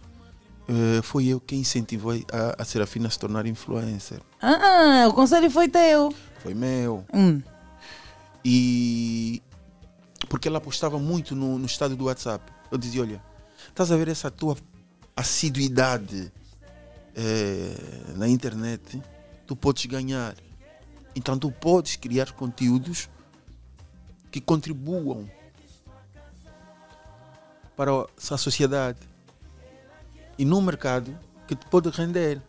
Eh, foi eu quem incentivou a, a Serafina a se tornar influencer. Ah, o conselho foi teu. Foi meu. Hum. E porque ela postava muito no, no estado do WhatsApp. Eu dizia, olha, estás a ver essa tua assiduidade eh, na internet, tu podes ganhar. Então tu podes criar conteúdos que contribuam para a sociedade e num mercado que te pode render.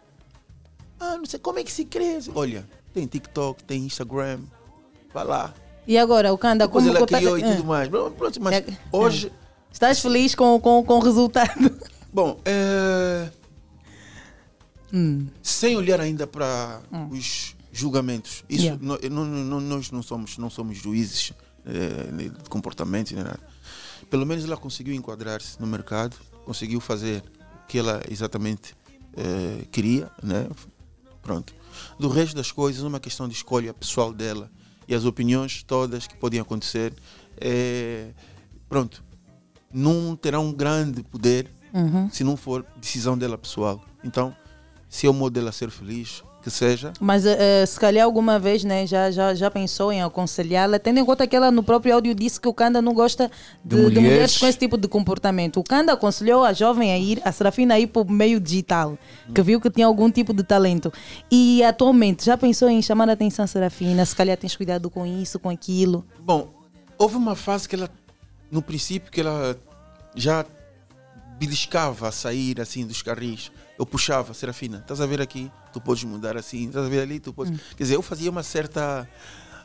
Ah, não sei como é que se cresce. Olha, tem TikTok, tem Instagram, vai lá. E agora, o Canda, como ela conta- criou e Ah. tudo mais. Pronto, mas hoje, Estás feliz com, com, com o resultado? bom, é, Hum. sem olhar ainda para os julgamentos, isso Yeah. nó- nó- nó- nós não somos, não somos juízes eh, de comportamentos nem nada. Pelo menos ela conseguiu enquadrar-se no mercado, conseguiu fazer o que ela exatamente eh, queria, né? Pronto. Do resto das coisas, uma questão de escolha pessoal dela e as opiniões todas que podem acontecer, é, pronto, não terá um grande poder Uhum. se não for decisão dela pessoal. Então, se é o modo dela ser feliz, que seja, Mas eh, se calhar alguma vez né, já, já, já pensou em aconselhá-la, tendo em conta que ela no próprio áudio disse que o Kanda não gosta de, De de mulheres. mulheres. com esse tipo de comportamento. O Kanda aconselhou a jovem a ir, a Serafina a ir para o meio digital, que viu que tinha algum tipo de talento. E atualmente, já pensou em chamar a atenção a Serafina? Se calhar tens cuidado com isso, com aquilo? Bom, houve uma fase que ela, no princípio, que ela já beliscava a sair assim dos carris. Eu puxava, Serafina, estás a ver aqui? Tu podes mudar assim, estás a ver ali? Tu podes. Quer dizer, eu fazia uma certa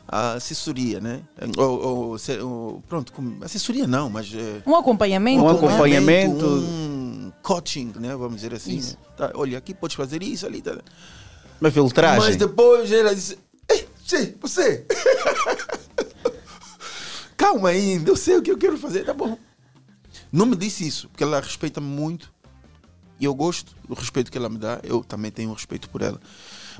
ah, assessoria, né? Ou, ou, ou, pronto, com- assessoria não, mas. eh, Um acompanhamento. Um né? acompanhamento. Um coaching, né? Vamos dizer assim. Isso. Tá, olha, aqui podes fazer isso, ali. Tá. Uma filtragem. Mas depois ela disse: Ei, sim, você! Calma aí, eu sei o que eu quero fazer, tá bom. Não me disse isso, porque ela respeita-me muito e eu gosto do respeito que ela me dá, eu também tenho respeito por ela.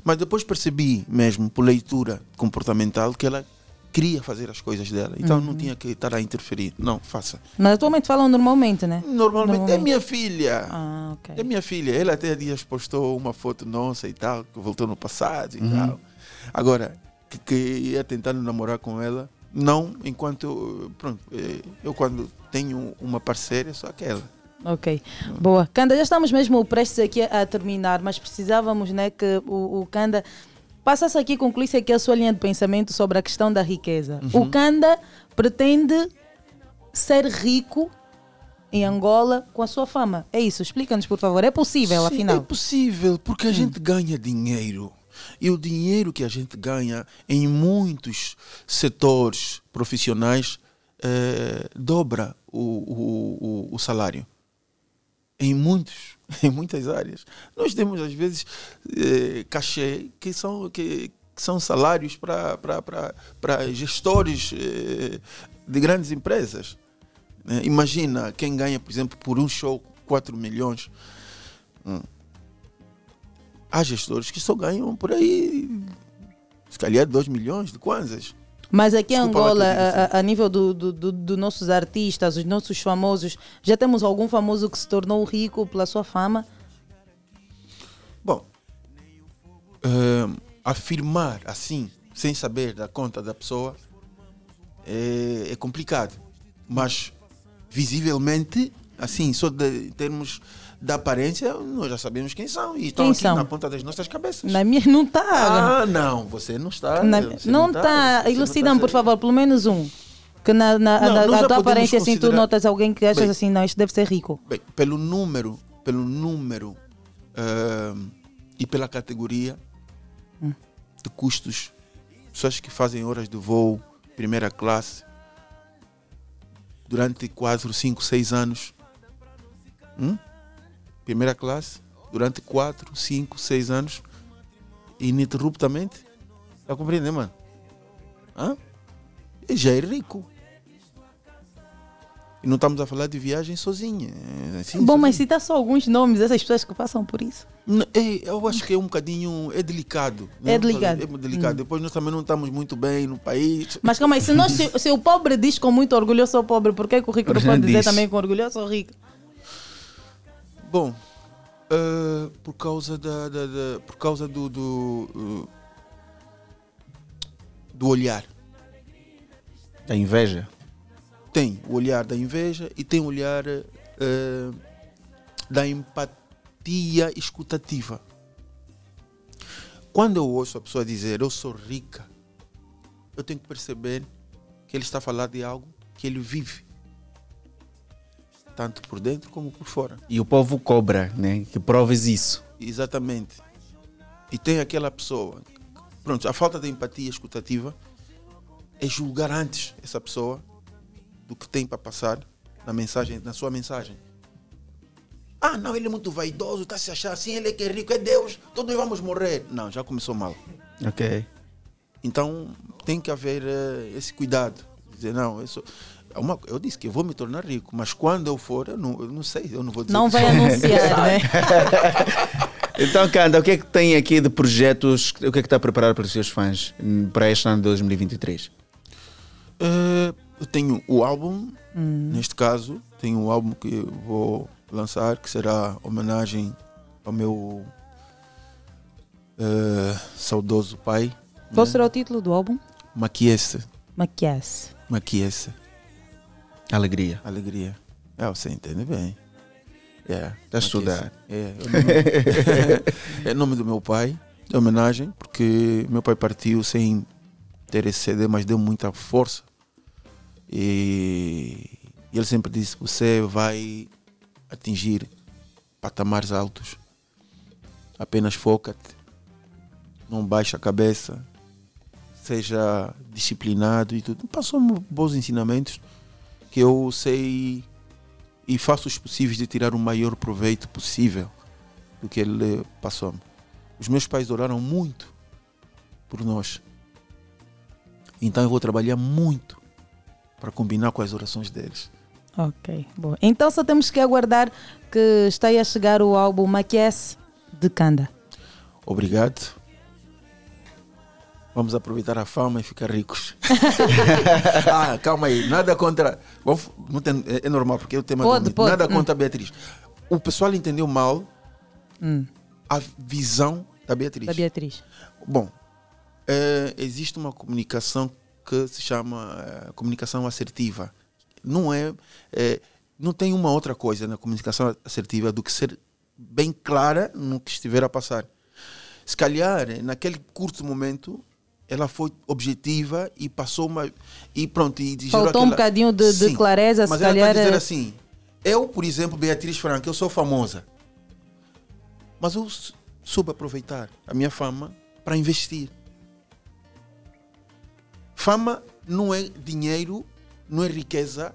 Mas depois percebi mesmo, por leitura comportamental, que ela queria fazer as coisas dela, então não Uhum. tinha que estar a interferir. Não, faça. Mas atualmente falam normalmente, né? Normalmente é minha filha. Ah, ok. É minha filha. Ela até há dias postou uma foto nossa e tal, que voltou no passado e Uhum. tal. Agora, que, que ia tentando namorar com ela, não enquanto. eu- Pronto, eh, eu quando tenho uma parceira, é só aquela. Ok, boa. Canda, já estamos mesmo prestes aqui a terminar, mas precisávamos né, que o, o Canda passasse aqui e concluísse aqui a sua linha de pensamento sobre a questão da riqueza. Uhum. O Canda pretende ser rico em Angola com a sua fama. É isso, explica-nos, por favor. É possível, Sim, afinal? É possível, porque a gente ganha dinheiro. E o dinheiro que a gente ganha em muitos setores profissionais eh, dobra o, o, o, o salário. Em muitos, em muitas áreas. Nós temos, às vezes, eh, cachê que são, que, que são salários para gestores eh, de grandes empresas. né? Imagina quem ganha, por exemplo, por um show 4 milhões. Hum. Há gestores que só ganham por aí, se calhar, 2 milhões de kwanzas. Mas aqui em Desculpa Angola, a, a- a nível dos do, do, do nossos artistas, os nossos famosos, já temos algum famoso que se tornou rico pela sua fama? Bom, eh, afirmar assim, sem saber da conta da pessoa, é, é complicado. Mas, visivelmente, assim, só de, termos da aparência, nós já sabemos quem são. E estão aqui são? na ponta das nossas cabeças. Na minha não está. Ah, não, você não está. Na- você não tá, está. você não Elucidam, tá por favor, pelo menos um. Que na, na, Não, na- tua aparência, assim, tu notas alguém que achas Bem. assim, não, isto deve ser rico. Bem, pelo número, pelo número ah, e pela categoria Hum. de custos, pessoas que fazem horas de voo, primeira classe, durante 4, 5, 6 anos. Hum? Primeira classe, durante 4, 5, 6 anos, ininterruptamente. Está compreendendo, mano? Hã? E já é rico. E não estamos a falar de viagem sozinha. é assim, Bom, mas cita só alguns nomes dessas pessoas que passam por isso. N- é, eu acho que é um bocadinho. É delicado. né? É delicado. É delicado. Hum. Depois nós também não estamos muito bem no país. Mas calma aí, se, nós, se, se o pobre diz com muito orgulho eu sou pobre, por que, que o rico não pode dizer também com orgulho eu sou rico? Bom, eh, por causa da, da- da- por causa do do, eh, do olhar. Da inveja. Tem o olhar da inveja e tem o olhar eh, da empatia escutativa. Quando eu ouço a pessoa dizer eu sou rica, eu tenho que perceber que ele está a falar de algo que ele vive, tanto por dentro como por fora. E o povo cobra, né? Que provas isso. Exatamente. E tem aquela pessoa. Pronto, a falta de empatia escutativa é julgar antes essa pessoa do que tem para passar na mensagem, na sua mensagem. Ah, não, ele é muito vaidoso, está se achando assim, ele é que é rico, é Deus, todos vamos morrer. Não, já começou mal. Ok. Então tem que haver eh, esse cuidado. Dizer, não, eu, sou, uma, eu disse que eu vou me tornar rico, mas quando eu for, eu não, eu não sei, eu não vou dizer Não vai anunciar, né? Então, Canda, o que é que tem aqui de projetos? O que é que está preparado para os seus fãs para este ano de 2023? Eh, eu tenho o álbum, Hum. neste caso, tenho um álbum que eu vou lançar, que será homenagem ao meu eh, saudoso pai, Qual será o título do álbum? Maquiese. Maquias. Maquiese. Alegria. Alegria. É, você entende bem. É, Está estudar. É, é o nome- é nome do meu pai, é homenagem, porque meu pai partiu sem ter esse CD, mas deu muita força. E ele sempre disse: Você vai atingir patamares altos. Apenas foca-te, não baixa a cabeça, seja disciplinado e tudo. Passou-me bons ensinamentos que eu sei e faço os possíveis de tirar o maior proveito possível do que ele passou-me. Os meus pais oraram muito por nós. Então eu vou trabalhar muito para combinar com as orações deles. Ok, bom. Então só temos que aguardar que está aí a chegar o álbum Maquias de Kanda. Obrigado. Vamos aproveitar a fama e ficar ricos. ah, calma aí, nada contra. Não tem- é, é normal, porque é o tema Pode, do pode, Nada hum. contra a Beatriz. O pessoal entendeu mal Hum, a visão da Beatriz. da Beatriz. Bom, eh, existe uma comunicação que se chama eh, comunicação assertiva. Não é, eh, não tem uma outra coisa na comunicação assertiva do que ser bem clara no que estiver a passar. Se calhar, eh, naquele curto momento, ela foi objetiva e passou uma e pronto e Faltou um aquela- bocadinho de- de clareza, Mas se ela está a calhar, dizer eh, assim: eu, por exemplo, Beatriz Franca, eu sou famosa. Mas eu soube aproveitar a minha fama para investir. Fama não é dinheiro, não é riqueza,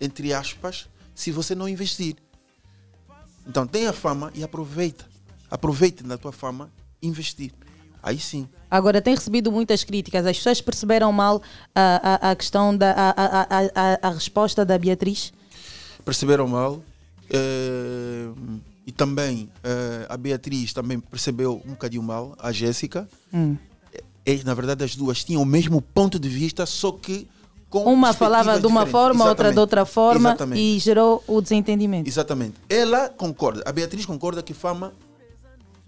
entre aspas, se você não investir. Então tenha fama e aproveita. Aproveite da tua fama investir. Aí sim. Agora, tem recebido muitas críticas. As pessoas perceberam mal a, a, a questão da a, a, a, resposta da Beatriz? perceberam mal eh, e também eh, a Beatriz também percebeu um bocadinho mal, a Jéssica. Hum. é, na verdade, as duas tinham o mesmo ponto de vista, só que com Uma falava de uma diferentes. forma, outra de Exatamente. outra forma Exatamente. e gerou o desentendimento. Exatamente. Ela concorda, a Beatriz concorda que fama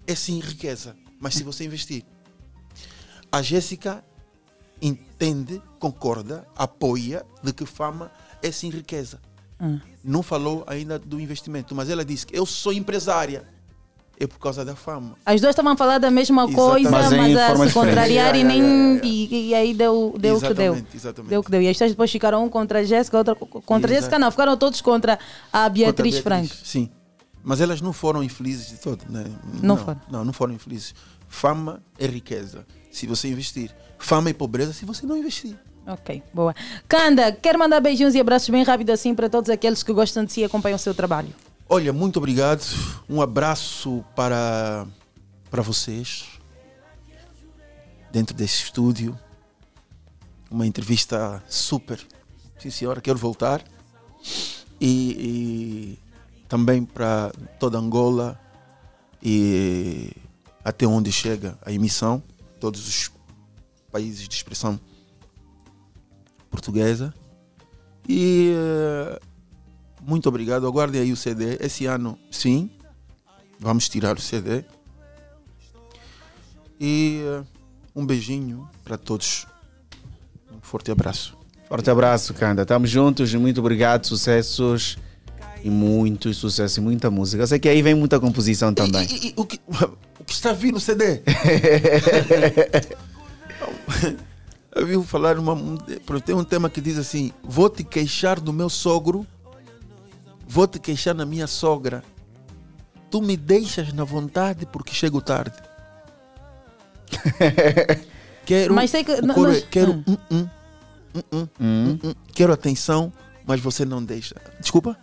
é sim riqueza, mas se você investir. A Jéssica entende, concorda, apoia de que fama é sim riqueza. Hum. Não falou ainda do investimento, mas ela disse que eu sou empresária. É por causa da fama. As duas estavam a falar da mesma Exatamente. coisa, Mas mas, em a se contrariar e, nem, yeah, E, e aí deu, deu o que deu. Exatamente. Deu o que deu. E as três depois ficaram um contra a Jéssica, outra co- contra a. Jéssica, não, ficaram todos contra a Beatriz, Contra a Franco. Sim. Mas elas não foram infelizes de todo, né? Não foram. Não, não foram infelizes. Fama é riqueza, se você investir. Fama é pobreza, se você não investir. Ok, boa. Canda, quero mandar beijinhos e abraços bem rápido assim para todos aqueles que gostam de si e acompanham o seu trabalho. Olha, muito obrigado. Um abraço para, para vocês. Dentro desse estúdio. Uma entrevista super. Sim, senhora, quero voltar. E, e também para toda Angola e até onde chega a emissão, todos os países de expressão portuguesa. E eh, muito obrigado. Aguardem aí o CD. Esse ano, sim, vamos tirar o CD. E eh, um beijinho para todos. Um forte abraço. Forte abraço, Canda. Estamos juntos. Muito obrigado. Sucessos e muito sucesso e muita música. Eu sei que aí vem muita composição também. E, e o, que, o que está vindo no CD? Eu vi falar uma, um- tem um tema que diz assim: Vou te queixar do meu sogro, vou te queixar na minha sogra. Tu me deixas na vontade porque chego tarde. quero, Mas sei que- o no- coro quero, Hum. hum, hum, hum, hum, hum, hum. quero atenção, mas você não deixa. Desculpa?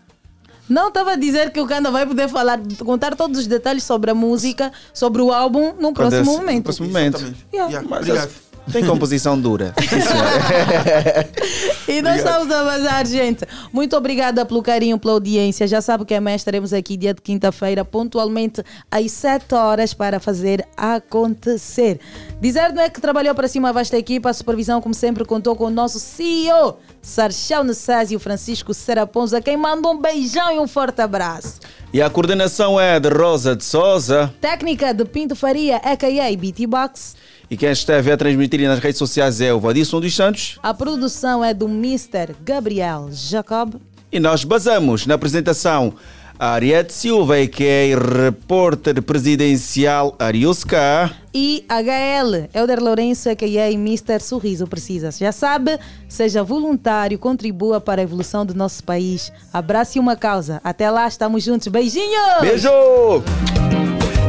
Não estava a dizer que o Canda vai poder falar, contar todos os detalhes sobre a música, sobre o álbum no próximo momento. No próximo momento. Exatamente. Yeah. Yeah, Mas obrigado. Tem composição dura. Senhora. E nós Obrigado. estamos a vazar, gente. Muito obrigada pelo carinho, pela audiência. Já sabe que amanhã estaremos aqui dia de quinta-feira, pontualmente às 7 horas, para fazer acontecer. Dizer não é que trabalhou para cima a vasta equipa, a supervisão, como sempre, contou com o nosso CEO, Sarchão Nessásio Francisco Seraponza, quem manda um beijão e um forte abraço. E a coordenação é de Rosa de Souza. Técnica de Pinto Faria, a.k.a. BT Box. E quem esteve a transmitir nas redes sociais é o Vadisson dos Santos. A produção é do Mr. Gabriel Jacob. E nós basamos na apresentação a Ariete Silva, que é repórter presidencial Ariusca. E HL, Elder Lourenço, a.k.a. Mr. Sorriso Precisa. Já sabe, seja voluntário, contribua para a evolução do nosso país. Abrace uma causa. Até lá, estamos juntos. Beijinhos! Beijo!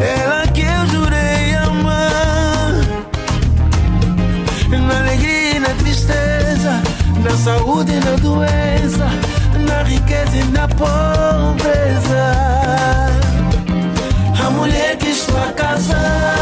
Ela que eu jurei Na saúde e na doença Na riqueza e na pobreza. A mulher que está casar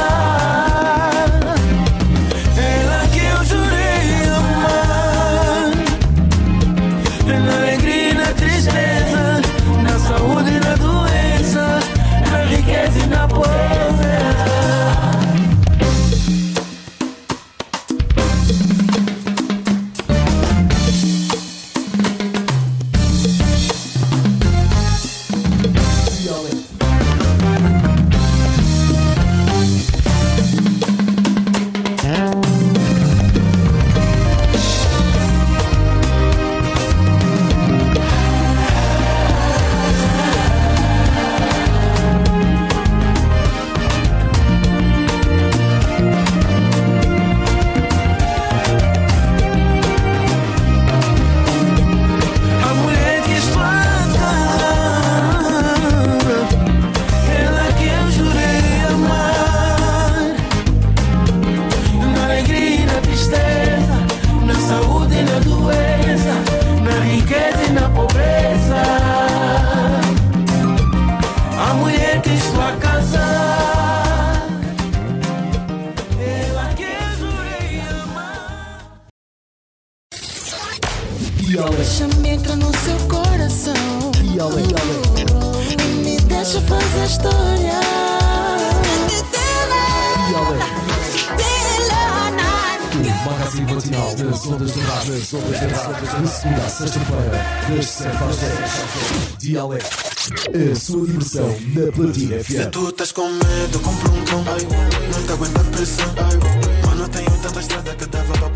coração E me deixa fazer história Magazine matinal das ondas de rádio. Das ondas de rádio. De segunda a sexta-feira, das 7 às 10. Dialeto. A sua diversão na Platina Se FM. tu estás com medo, compra um cão. Não te aguenta a pressão. Mano, tenho tanta estrada que dava pra